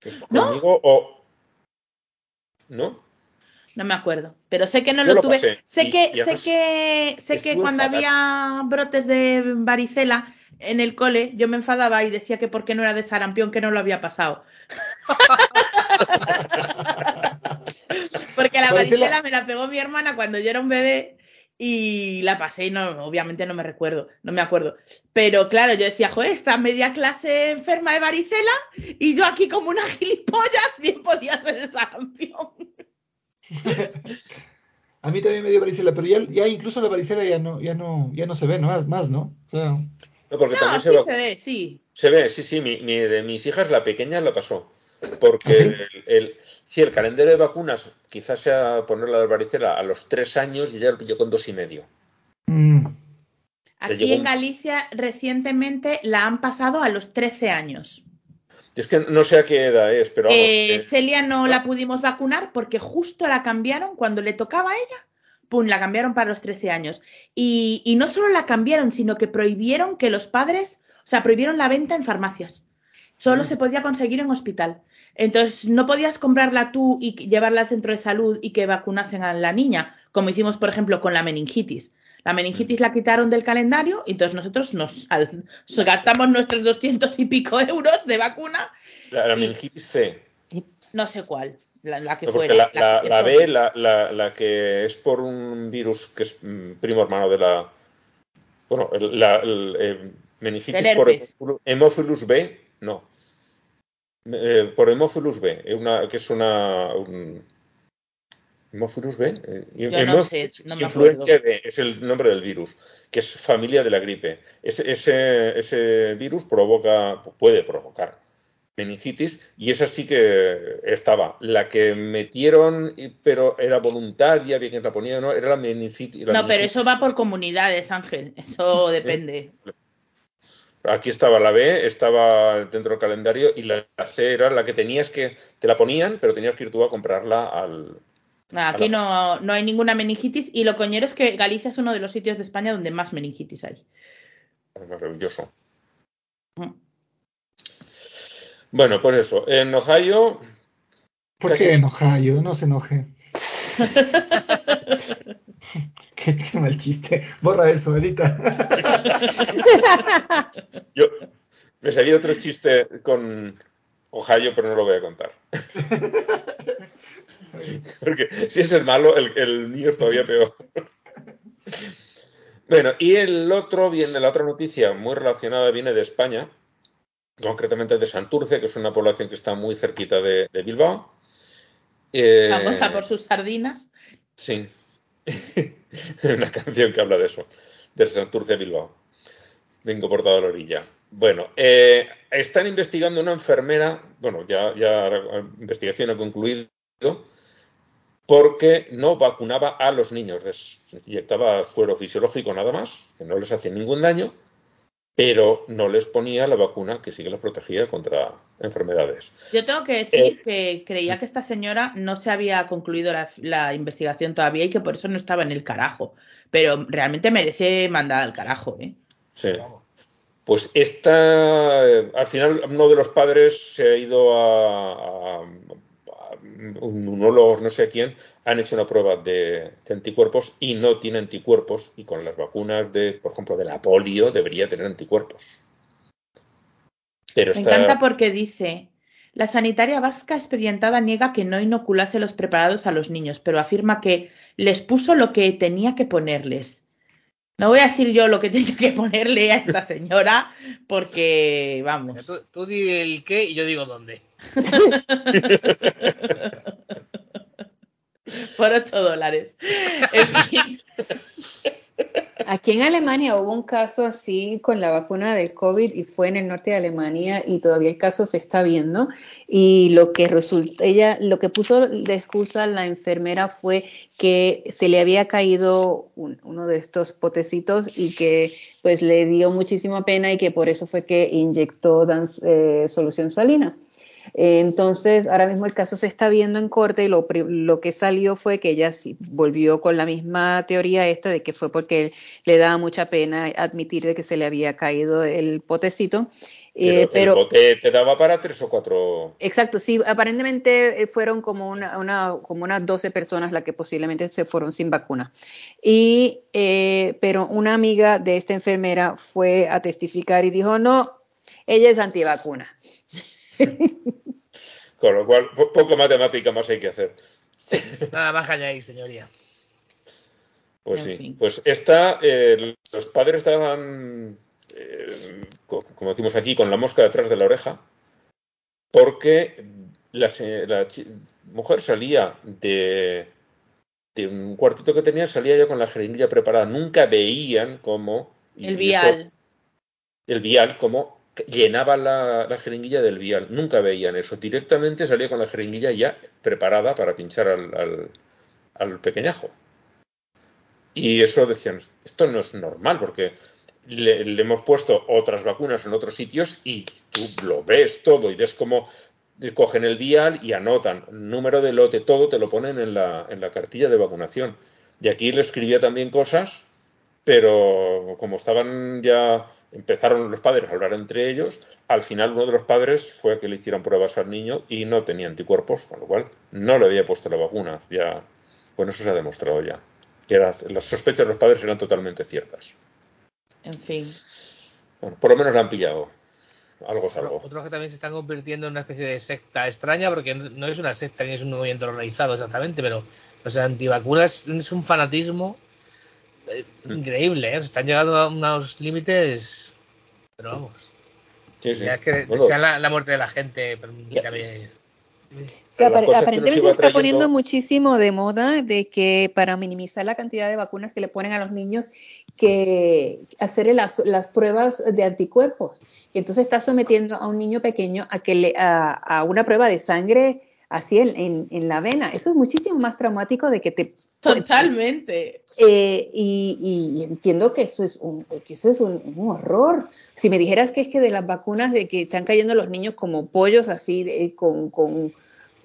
pues, ¿No? conmigo o no. No me acuerdo, pero sé que no Yo lo tuve. pasé, sé y- que, y sé que, sé que cuando fatal. había brotes de varicela en el cole, yo me enfadaba y decía que por qué no era de sarampión, que no lo había pasado. *laughs* Porque la Varicela- me la pegó mi hermana cuando yo era un bebé y la pasé y no, obviamente no me recuerdo, no me acuerdo. Pero claro, yo decía, joder, está media clase enferma de varicela y yo aquí como una gilipollas *laughs* bien podía ser el sarampión. *laughs* A mí también me dio varicela, pero ya, ya incluso la varicela ya no, ya no, ya no se ve, ¿no? Más, más ¿no? O sea, No, porque No, también sí se, ve, sí. se ve, sí, sí, mi, mi- de mis hijas la pequeña la pasó. Porque ¿Ah, sí? el, el- sí, el calendario de vacunas quizás sea ponerla de varicela a los tres años y ya lo pilló con dos y medio. mm, Aquí en Galicia recientemente la han pasado a los 13 años. Es que no sé a qué edad es, pero vamos, Eh, que- Celia no la pudimos vacunar porque justo la cambiaron cuando le tocaba a ella. Pum, la cambiaron para los 13 años. Y, y no solo la cambiaron, sino que prohibieron que los padres, o sea, prohibieron la venta en farmacias. Solo Mm. se podía conseguir en hospital. Entonces, no podías comprarla tú y llevarla al centro de salud y que vacunasen a la niña, como hicimos, por ejemplo, con la meningitis. La meningitis la quitaron del calendario y entonces nosotros nos, al- nos gastamos nuestros 200 y pico euros de vacuna, la, la y- meningitis C. no sé cuál, la, la que No, fuera. la, la- la. B, la, la- la que es por un virus que es mm, primo hermano de la, Bueno, el- la, el, eh, meningitis Del por. Hemophilus- B, no. Eh, por Hemophilus B, eh, una, que es una. Un, Hemophilus B. eh, Yo no sé, no me influenza acuerdo. B es el nombre del virus, que es familia de la gripe. Ese, ese, ese virus provoca, puede provocar meningitis y esa sí que estaba. La que metieron, pero era voluntaria, había quien la ponía, no, era la meningitis. la No, pero eso va por comunidades, Ángel. Eso depende. Aquí estaba la B, estaba dentro del calendario y la C era la que tenías que, te la ponían, pero tenías que ir tú a comprarla al... Aquí no, no hay ninguna meningitis y lo coñero es que Galicia es uno de los sitios de España donde más meningitis hay. maravilloso. Mm. Bueno, pues eso, en Ohio, ¿Por Casi- qué enoja? Yo no se enoje. *laughs* qué, qué mal chiste. Borra eso, ahorita. *laughs* yo me salía otro chiste con Ohio, pero no lo voy a contar. *laughs* *laughs* Porque si es el malo, el, el mío es todavía peor. *laughs* Bueno, y el otro viene, la otra noticia muy relacionada viene de España, concretamente de Santurce, que es una población que está muy cerquita de, de Bilbao. Eh, Vamos a por sus sardinas. Sí. *laughs* Una canción que habla de eso, de Santurce Bilbao. Vengo por toda la orilla. Bueno, eh, están investigando una enfermera, bueno, ya, ya la investigación ha concluido, porque no vacunaba a los niños, les inyectaba suero fisiológico nada más, que no les hacía ningún daño, pero no les ponía la vacuna que sí que les protegía contra enfermedades. Yo tengo que decir que creía que esta señora no se había concluido la, la investigación todavía y que por eso no estaba en el carajo. Pero realmente merece mandar al carajo, ¿eh? Sí. Pues esta, eh, al final uno de los padres se ha ido a un no sé quién, han hecho una prueba de, de anticuerpos y no tiene anticuerpos y con las vacunas de, por ejemplo, de la polio debería tener anticuerpos. Pero Me está, encanta porque dice, la sanitaria vasca expedientada niega que no inoculase los preparados a los niños, pero afirma que les puso lo que tenía que ponerles. No voy a decir yo lo que *laughs* tenía que ponerle a esta señora, porque, vamos. Tú, tú di el qué y yo digo dónde. *laughs* Por 8 dólares. En fin. *laughs* Aquí en Alemania hubo un caso así con la vacuna del COVID y fue en el norte de Alemania y todavía el caso se está viendo y lo que resulta, ella, lo que puso de excusa la enfermera fue que se le había caído un- uno de estos potecitos y que pues le dio muchísima pena y que por eso fue que inyectó dan- eh, solución salina. Eh, Entonces, ahora mismo el caso se está viendo en corte y lo, lo que salió fue que ella sí volvió con la misma teoría esta de que fue porque le daba mucha pena admitir de que se le había caído el potecito. Eh, pero, pero el bote te daba para tres o cuatro. Exacto, sí, aparentemente eh, fueron como una, una, como unas 12 personas las que posiblemente se fueron sin vacuna. Y, eh, pero una amiga de esta enfermera fue a testificar y dijo, no, ella es antivacuna. *laughs* Con lo cual, po- poco matemática más hay que hacer. Nada más que añadir, señoría. Pues En sí, fin. pues esta, eh, los padres estaban, eh, co- como decimos aquí, con la mosca detrás de la oreja, porque la, mujer salía de, de un cuartito que tenía, salía ya con la jeringuilla preparada. Nunca veían cómo... El eso- vial. el vial, cómo llenaba la, la jeringuilla del vial. Nunca veían eso. Directamente salía con la jeringuilla ya preparada para pinchar al, al- pequeñajo. Y eso decían, esto no es normal porque le, le hemos puesto otras vacunas en otros sitios y tú lo ves todo y ves cómo cogen el vial y anotan número de lote, todo te lo ponen en la, en la cartilla de vacunación. Y aquí le escribía también cosas, pero como estaban ya, empezaron los padres a hablar entre ellos, al final uno de los padres fue que le hicieron pruebas al niño y no tenía anticuerpos, con lo cual no le había puesto la vacuna. Ya, bueno, eso se ha demostrado ya. Que era- las sospechas de los padres eran totalmente ciertas. En fin. Bueno, por lo menos la han pillado. Algo es algo. Otros que también se están convirtiendo en una especie de secta extraña, porque no es una secta ni es un movimiento organizado exactamente, pero los antivacunas es un fanatismo increíble, ¿eh? Se están llegando a unos límites. Pero vamos. Sí, sí. Ya que Bueno, desean la, la muerte de la gente. Las apare- cosas que aparentemente se está poniendo muchísimo de moda de que para minimizar la cantidad de vacunas que le ponen a los niños, que hacerle las, las pruebas de anticuerpos. Y entonces está sometiendo a un niño pequeño a que le a, a una prueba de sangre así en, en, en la vena. Eso es muchísimo más traumático de que te Totalmente. eh, y, y- entiendo que eso es un, que eso es un, un horror. Si me dijeras que es que de las vacunas de que están cayendo los niños como pollos así, de- con, con,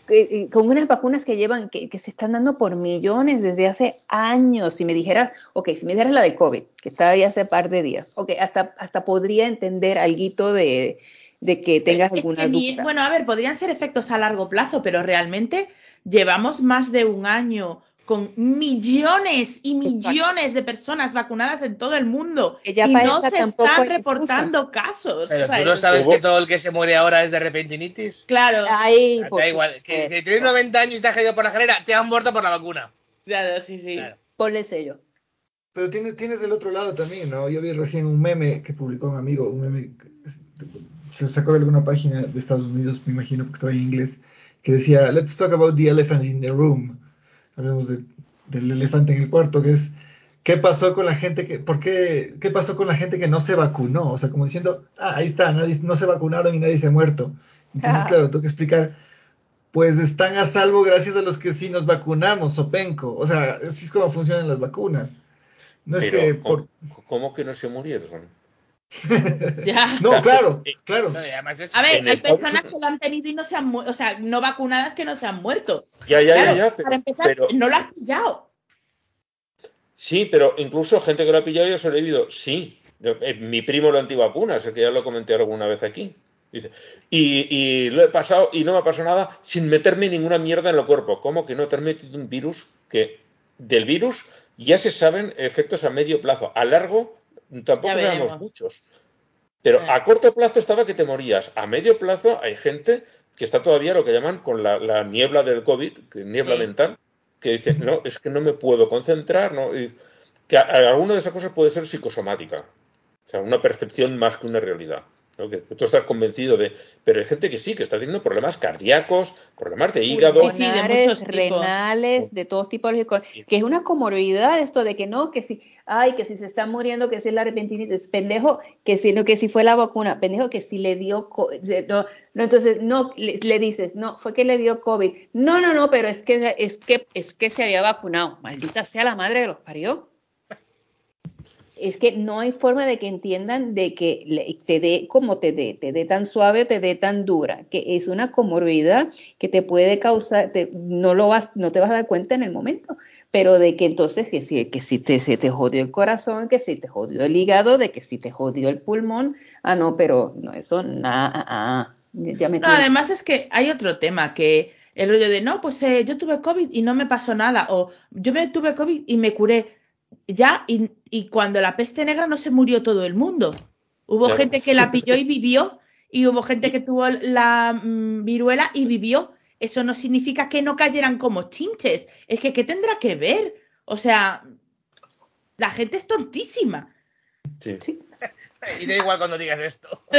que- con unas vacunas que llevan, que, que se están dando por millones desde hace años. Si me dijeras, ok, si me dijeras la del COVID, que está ahí hace par de días, ok, hasta, hasta podría entender algo de, de que tengas Es alguna que ni- duda. bueno, a ver, podrían ser efectos a largo plazo, pero realmente llevamos más de un año con millones y millones de personas vacunadas en todo el mundo Que ya y no se están reportando casos. Pero o sea, tú no es- sabes que todo el que se muere ahora es de repentinitis. Claro, Ay, Da igual, que, que tienes 90 años y te has caído por la escalera, te has muerto por la vacuna. claro, sí, sí. Claro. Ponle sello. Pero tienes, tienes el otro lado también, ¿no? Yo vi recién un meme que publicó un amigo, un meme que se sacó de alguna página de Estados Unidos, me imagino, porque estaba en inglés, que decía, let's talk about the elephant in the room. Hablemos de- del elefante en el cuarto, que es, ¿qué pasó con la gente que, por qué, qué pasó con la gente que no se vacunó? O sea, como diciendo, ah, ahí está, nadie, no se vacunaron y nadie se ha muerto. Entonces, Ah. claro, tengo que explicar, pues están a salvo gracias a los que sí nos vacunamos, Sopenco. O sea, así es como funcionan las vacunas. No es Pero, que por... ¿cómo, cómo que no se murieron? *laughs* Ya. No, claro, claro. No, es- A ver, hay personas Unidos- que lo han tenido y no se han muerto, o sea, no vacunadas que no se han muerto. Ya, ya, Claro, ya, ya, pero, para empezar, pero- no lo has pillado. sí, pero incluso gente que lo ha pillado y ha sobrevivido, sí. Yo- eh, mi primo lo antivacunas, el que ya lo comenté alguna vez aquí. Dice, y, y lo he pasado y no me ha pasado nada sin meterme ninguna mierda en el cuerpo. ¿Cómo que no te has metido un virus que del virus ya se saben efectos a medio plazo? A largo tampoco veremos. muchos. Pero a corto plazo estaba que te morías. A medio plazo hay gente que está todavía lo que llaman con la, la niebla del COVID, que niebla Sí. mental, que dice, no, es que no me puedo concentrar, ¿no? Y que a- a- alguna de esas cosas puede ser psicosomática. O sea, una percepción más que una realidad. ¿No? Que, tú estás convencido de... Pero hay gente que sí, que está teniendo problemas cardíacos, problemas de hígado. Sí, sí, de renales, de todos tipos de cosas, que es una comorbilidad esto de que no, que si, ay, que si se está muriendo, que si es la repentinitis, pendejo, que si no, que si fue la vacuna, pendejo, que si le dio, de- no, no, entonces, no, le, le dices, no, fue que le dio COVID, no, no, no, pero es que, es que, es que se había vacunado, maldita sea la madre que los parió. Es que no hay forma de que entiendan de que te dé como te dé, te dé tan suave o te dé tan dura, que es una comorbilidad que te puede causar, te- no lo vas, no te vas a dar cuenta en el momento, pero de que entonces que si, que si te, se te jodió el corazón, que si te jodió el hígado, de que si te jodió el pulmón, ah no, pero no, eso nada, ah, ah, ya me No, además es que hay otro tema que el rollo de no, pues eh, yo tuve COVID y no me pasó nada, o yo me tuve COVID y me curé ya, y, y cuando la peste negra no se murió todo el mundo. Hubo Claro. gente que la pilló y vivió, y hubo gente que tuvo la mm, viruela y vivió. Eso no significa que no cayeran como chinches. Es que, ¿qué tendrá que ver? O sea, la gente es tontísima. Sí. *laughs* Y da igual cuando digas esto. *laughs*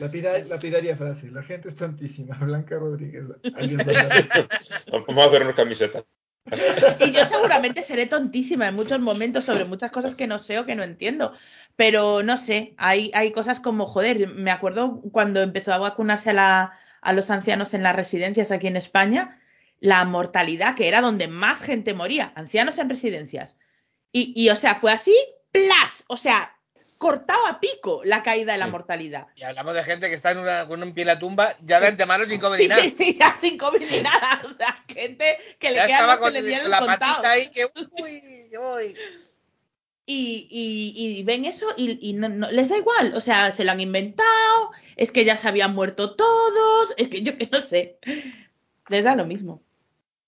Lapida- lapidaria frase. La gente es tantísima. Blanca Rodríguez. *laughs* vamos a hacernos camiseta. Y yo seguramente seré tontísima en muchos momentos sobre muchas cosas que no sé o que no entiendo. Pero no sé, hay, hay cosas como, joder, me acuerdo cuando empezó a vacunarse a, la- a los ancianos en las residencias aquí en España, la mortalidad, que era donde más gente moría, ancianos en residencias. Y, y o sea, fue así, plas, o sea, cortado a pico la caída de la mortalidad. Y hablamos de gente que está en una, con un pie en la tumba ya de antemano sin comer Sí, ni nada. sí, *laughs* sí, ya sin COVID ni nada. O sea, gente que le Ya quedan estaba los que con le dieron la patita ahí que uy, uy. y, y- y ven eso y, y no, no- les da igual, o sea, se lo han inventado, es que ya se habían muerto todos, es que yo que no sé, les da lo mismo.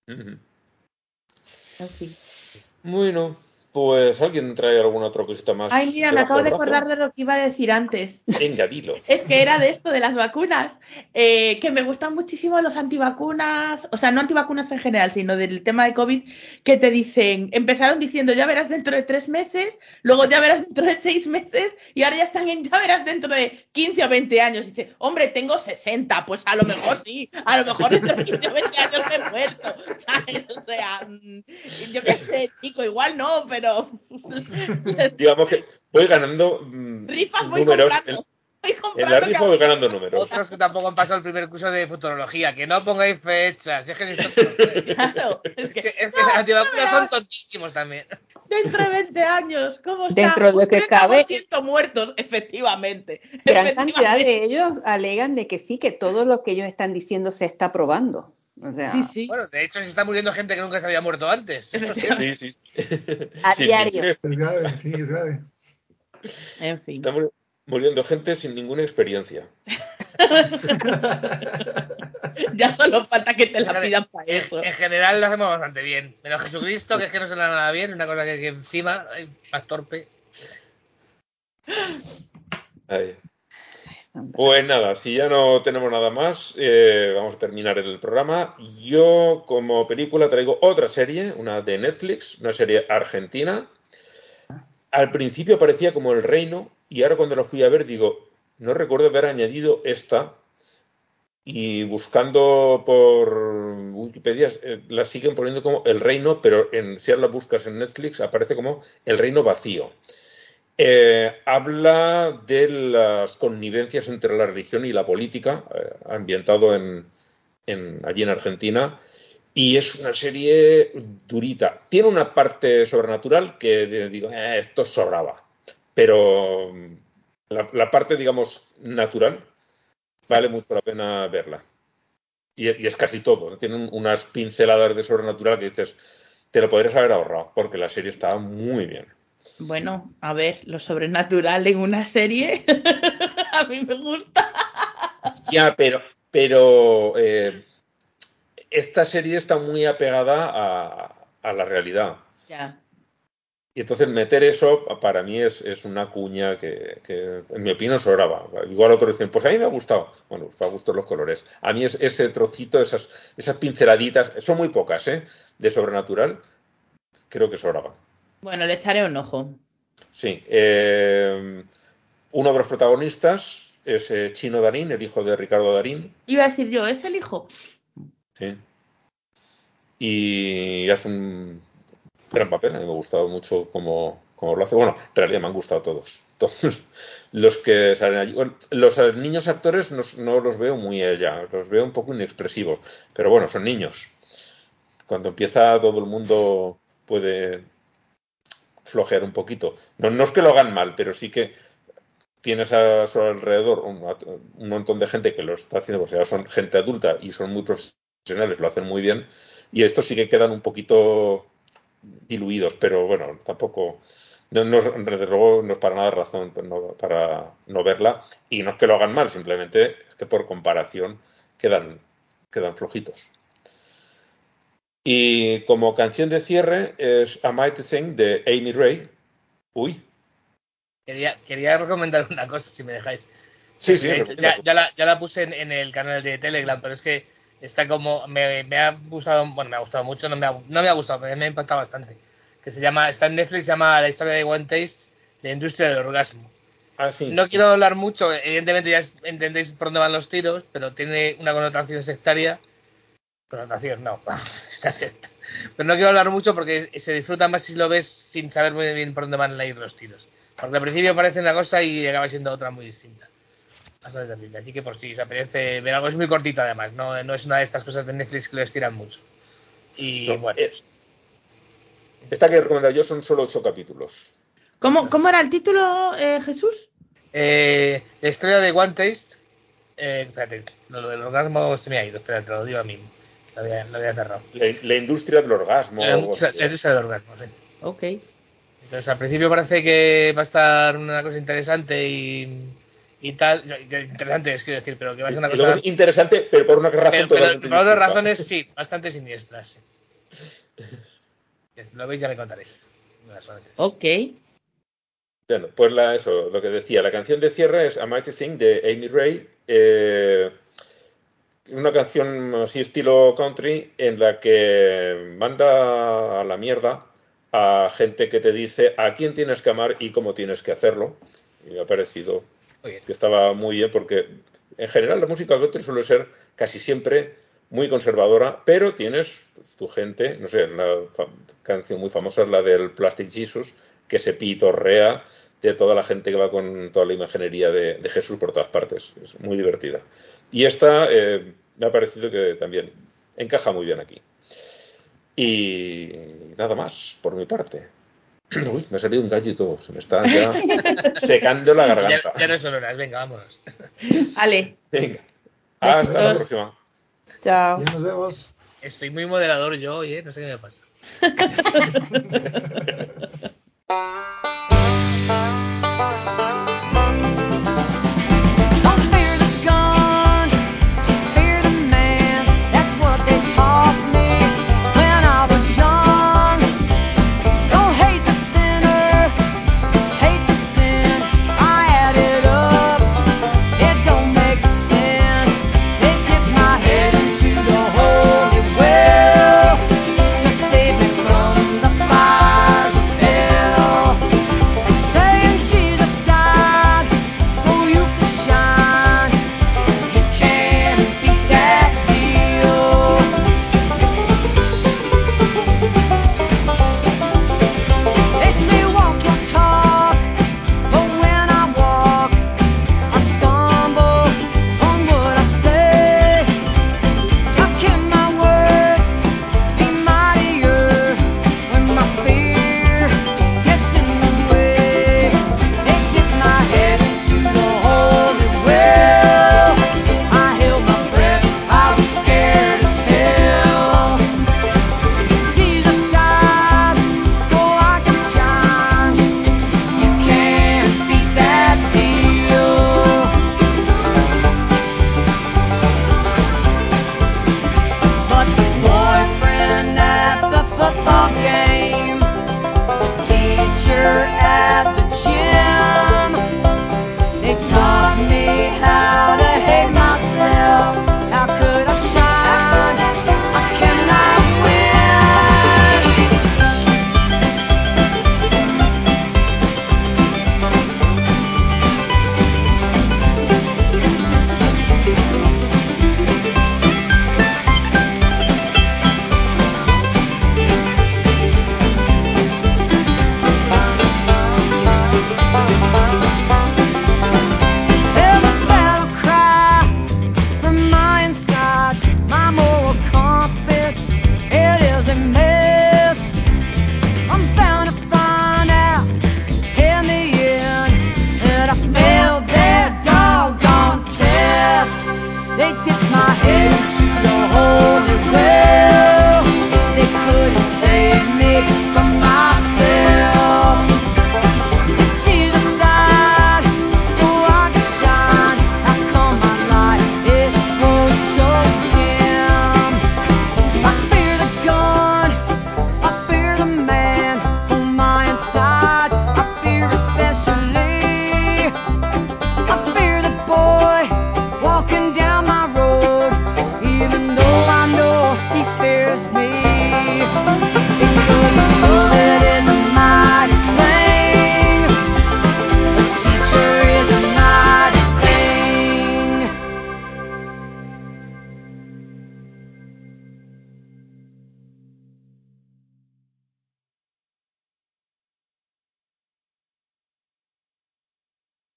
En fin. Bueno, Pues alguien trae alguna otra cosita más. Ay, mira, me acabo de acordar de lo que iba a decir antes. Venga, dilo. *laughs* Es que era de esto, de las vacunas, eh, que me gustan muchísimo los antivacunas, o sea, no antivacunas en general, sino del tema de COVID, que te dicen, empezaron diciendo ya verás dentro de tres meses, luego ya verás dentro de seis meses, y ahora ya están en ya verás dentro de 15 o 20 años. Y dice, hombre, tengo 60, pues a lo mejor sí, a lo mejor dentro de 15 o 20 años me he muerto, *laughs* ¿sabes? O sea, mm, yo qué sé, chico, igual no, pero... *laughs* *laughs* Digamos que voy ganando mm, Rifas voy números. comprando. Voy En, la rifa voy ganando números. Otros que tampoco han pasado el primer curso de futurología, que no pongáis fechas. Es que, esto- *laughs* Claro, es es que- que, es que los antivacunas son tontísimos también. Dentro de 20 años, ¿cómo está? Dentro de que cabe- 30% muertos, efectivamente. Gran Efectivamente. cantidad de ellos alegan de que sí, que todo lo que ellos están diciendo se está probando. O sea, Sí, sí. Bueno, de hecho, se está muriendo gente que nunca se había muerto antes. Esto es. Sí. *laughs* A Sin diario. Es grave, sí, es grave. En fin. Está muri- muriendo gente sin ninguna experiencia. *laughs* Ya solo falta que te la pidan para En, eso. en general lo hacemos bastante bien. Menos Jesucristo, que es que no se le da nada bien. Una cosa que, que encima, más torpe. Ahí. Pues nada, si ya no tenemos nada más, eh, vamos a terminar el programa. Yo como película traigo otra serie, una de Netflix, una serie argentina. Al principio parecía como El Reino y ahora cuando lo fui a ver digo, no recuerdo haber añadido esta y buscando por Wikipedia eh, la siguen poniendo como El Reino, pero en, si ahora la buscas en Netflix aparece como El Reino Vacío. Eh, habla de las connivencias entre la religión y la política, eh, ambientado en, en- allí en Argentina, y es una serie durita. Tiene una parte sobrenatural que digo, "Eh, esto sobraba, pero mm, la, parte, digamos, natural vale mucho la pena verla. Y, es casi todo, tiene un- unas pinceladas de sobrenatural que dices, te lo podrías haber ahorrado, porque la serie está muy bien. Bueno, a ver, lo sobrenatural en una serie. *laughs* a mí me gusta. Ya, pero, pero eh, esta serie está muy apegada a, a la realidad. Ya. Y entonces meter eso para mí es, es una cuña que, que, en mi opinión, sobraba. Igual otros dicen, pues a mí me ha gustado. Bueno, pues a gustos los colores. A mí es, ese trocito, esas, esas pinceladitas, son muy pocas, ¿eh? De sobrenatural, creo que sobraban. Bueno, le echaré un ojo. Sí. eh, uno de los protagonistas es eh, Chino Darín, el hijo de Ricardo Darín. Iba a decir yo, ¿es el hijo? Sí. Y hace un gran papel. A mí me ha gustado mucho cómo, cómo lo hace. Bueno, en realidad me han gustado todos. *laughs* Todos los que salen allí. Bueno, los eh, niños actores no, no los veo muy allá. Los veo un poco inexpresivos. Pero bueno, son niños. Cuando empieza todo el mundo puede flojear un poquito. No, no es que lo hagan mal, pero sí que tienes a su alrededor un, montón de gente que lo está haciendo, o sea, son gente adulta y son muy profesionales, lo hacen muy bien, y estos sí que quedan un poquito diluidos, pero bueno, tampoco, no, no, desde luego no es para nada razón no, para no verla, y no es que lo hagan mal, simplemente es que por comparación quedan, quedan flojitos. Y como canción de cierre es A Mighty Thing de Amy Ray. Uy, Quería, quería recomendar *laughs* una cosa, si me dejáis. Sí, sí. Hecho, ya, ya la, ya la puse en, en el canal de Telegram, pero es que está como. Me, me ha gustado, bueno, me ha gustado mucho, no me ha, no me ha gustado, pero me ha impactado bastante. Que se llama, está en Netflix, se llama La historia de One Taste, la industria del orgasmo. Ah, sí. No quiero hablar mucho, evidentemente ya entendéis por dónde van los tiros, pero tiene una connotación sectaria. Connotación, no, *laughs* está secta. Pero no quiero hablar mucho porque se disfruta más si lo ves sin saber muy bien por dónde van a ir los tiros. Porque al principio parece una cosa y acaba siendo otra muy distinta. Bastante terrible. Así que por si os apetece ver algo, es muy cortito además, no, no es una de estas cosas de Netflix que lo estiran mucho. Y No, bueno, es- Esta que he recomendado yo son solo ocho capítulos. ¿Cómo, cómo era el título, eh, Jesús? Eh, la historia de One Taste. Eh, espérate, lo, lo del orgasmo se me ha ido. Espérate, te lo digo a mí. Lo había, lo había cerrado. La, la industria del orgasmo. La algo industria así. la industria del orgasmo, sí. Ok. Entonces, al principio parece que va a estar una cosa interesante y, y tal. Interesante es quiero decir, pero que va a ser una Y cosa. es interesante, pero por una razón Pero, pero por otras razones, sí, bastante siniestras. sí. *laughs* Lo veis, ya me contaréis. Ok. Bueno, pues la, eso, lo que decía, la canción de cierre es A Mighty Thing de Amy Ray. Eh, es una canción así estilo country en la que manda a la mierda a gente que te dice a quién tienes que amar y cómo tienes que hacerlo. Y me ha parecido que estaba muy bien porque en general la música country suele ser casi siempre muy conservadora, pero tienes tu gente, no sé, la fa- canción muy famosa es la del Plastic Jesus, que se pitorrea de toda la gente que va con toda la imaginería de, de Jesús por todas partes. Es muy divertida. Y esta eh, me ha parecido que también encaja muy bien aquí. Y nada más, por mi parte. *clears throat* Uy, me ha salido un gallo y todo, se me está ya *laughs* secando la garganta. ya no son horas, venga, vámonos. *laughs* Ale, Venga, hasta la próxima. Chao. Ya nos vemos. Estoy muy moderador yo hoy, ¿eh? No sé qué me pasa. *laughs*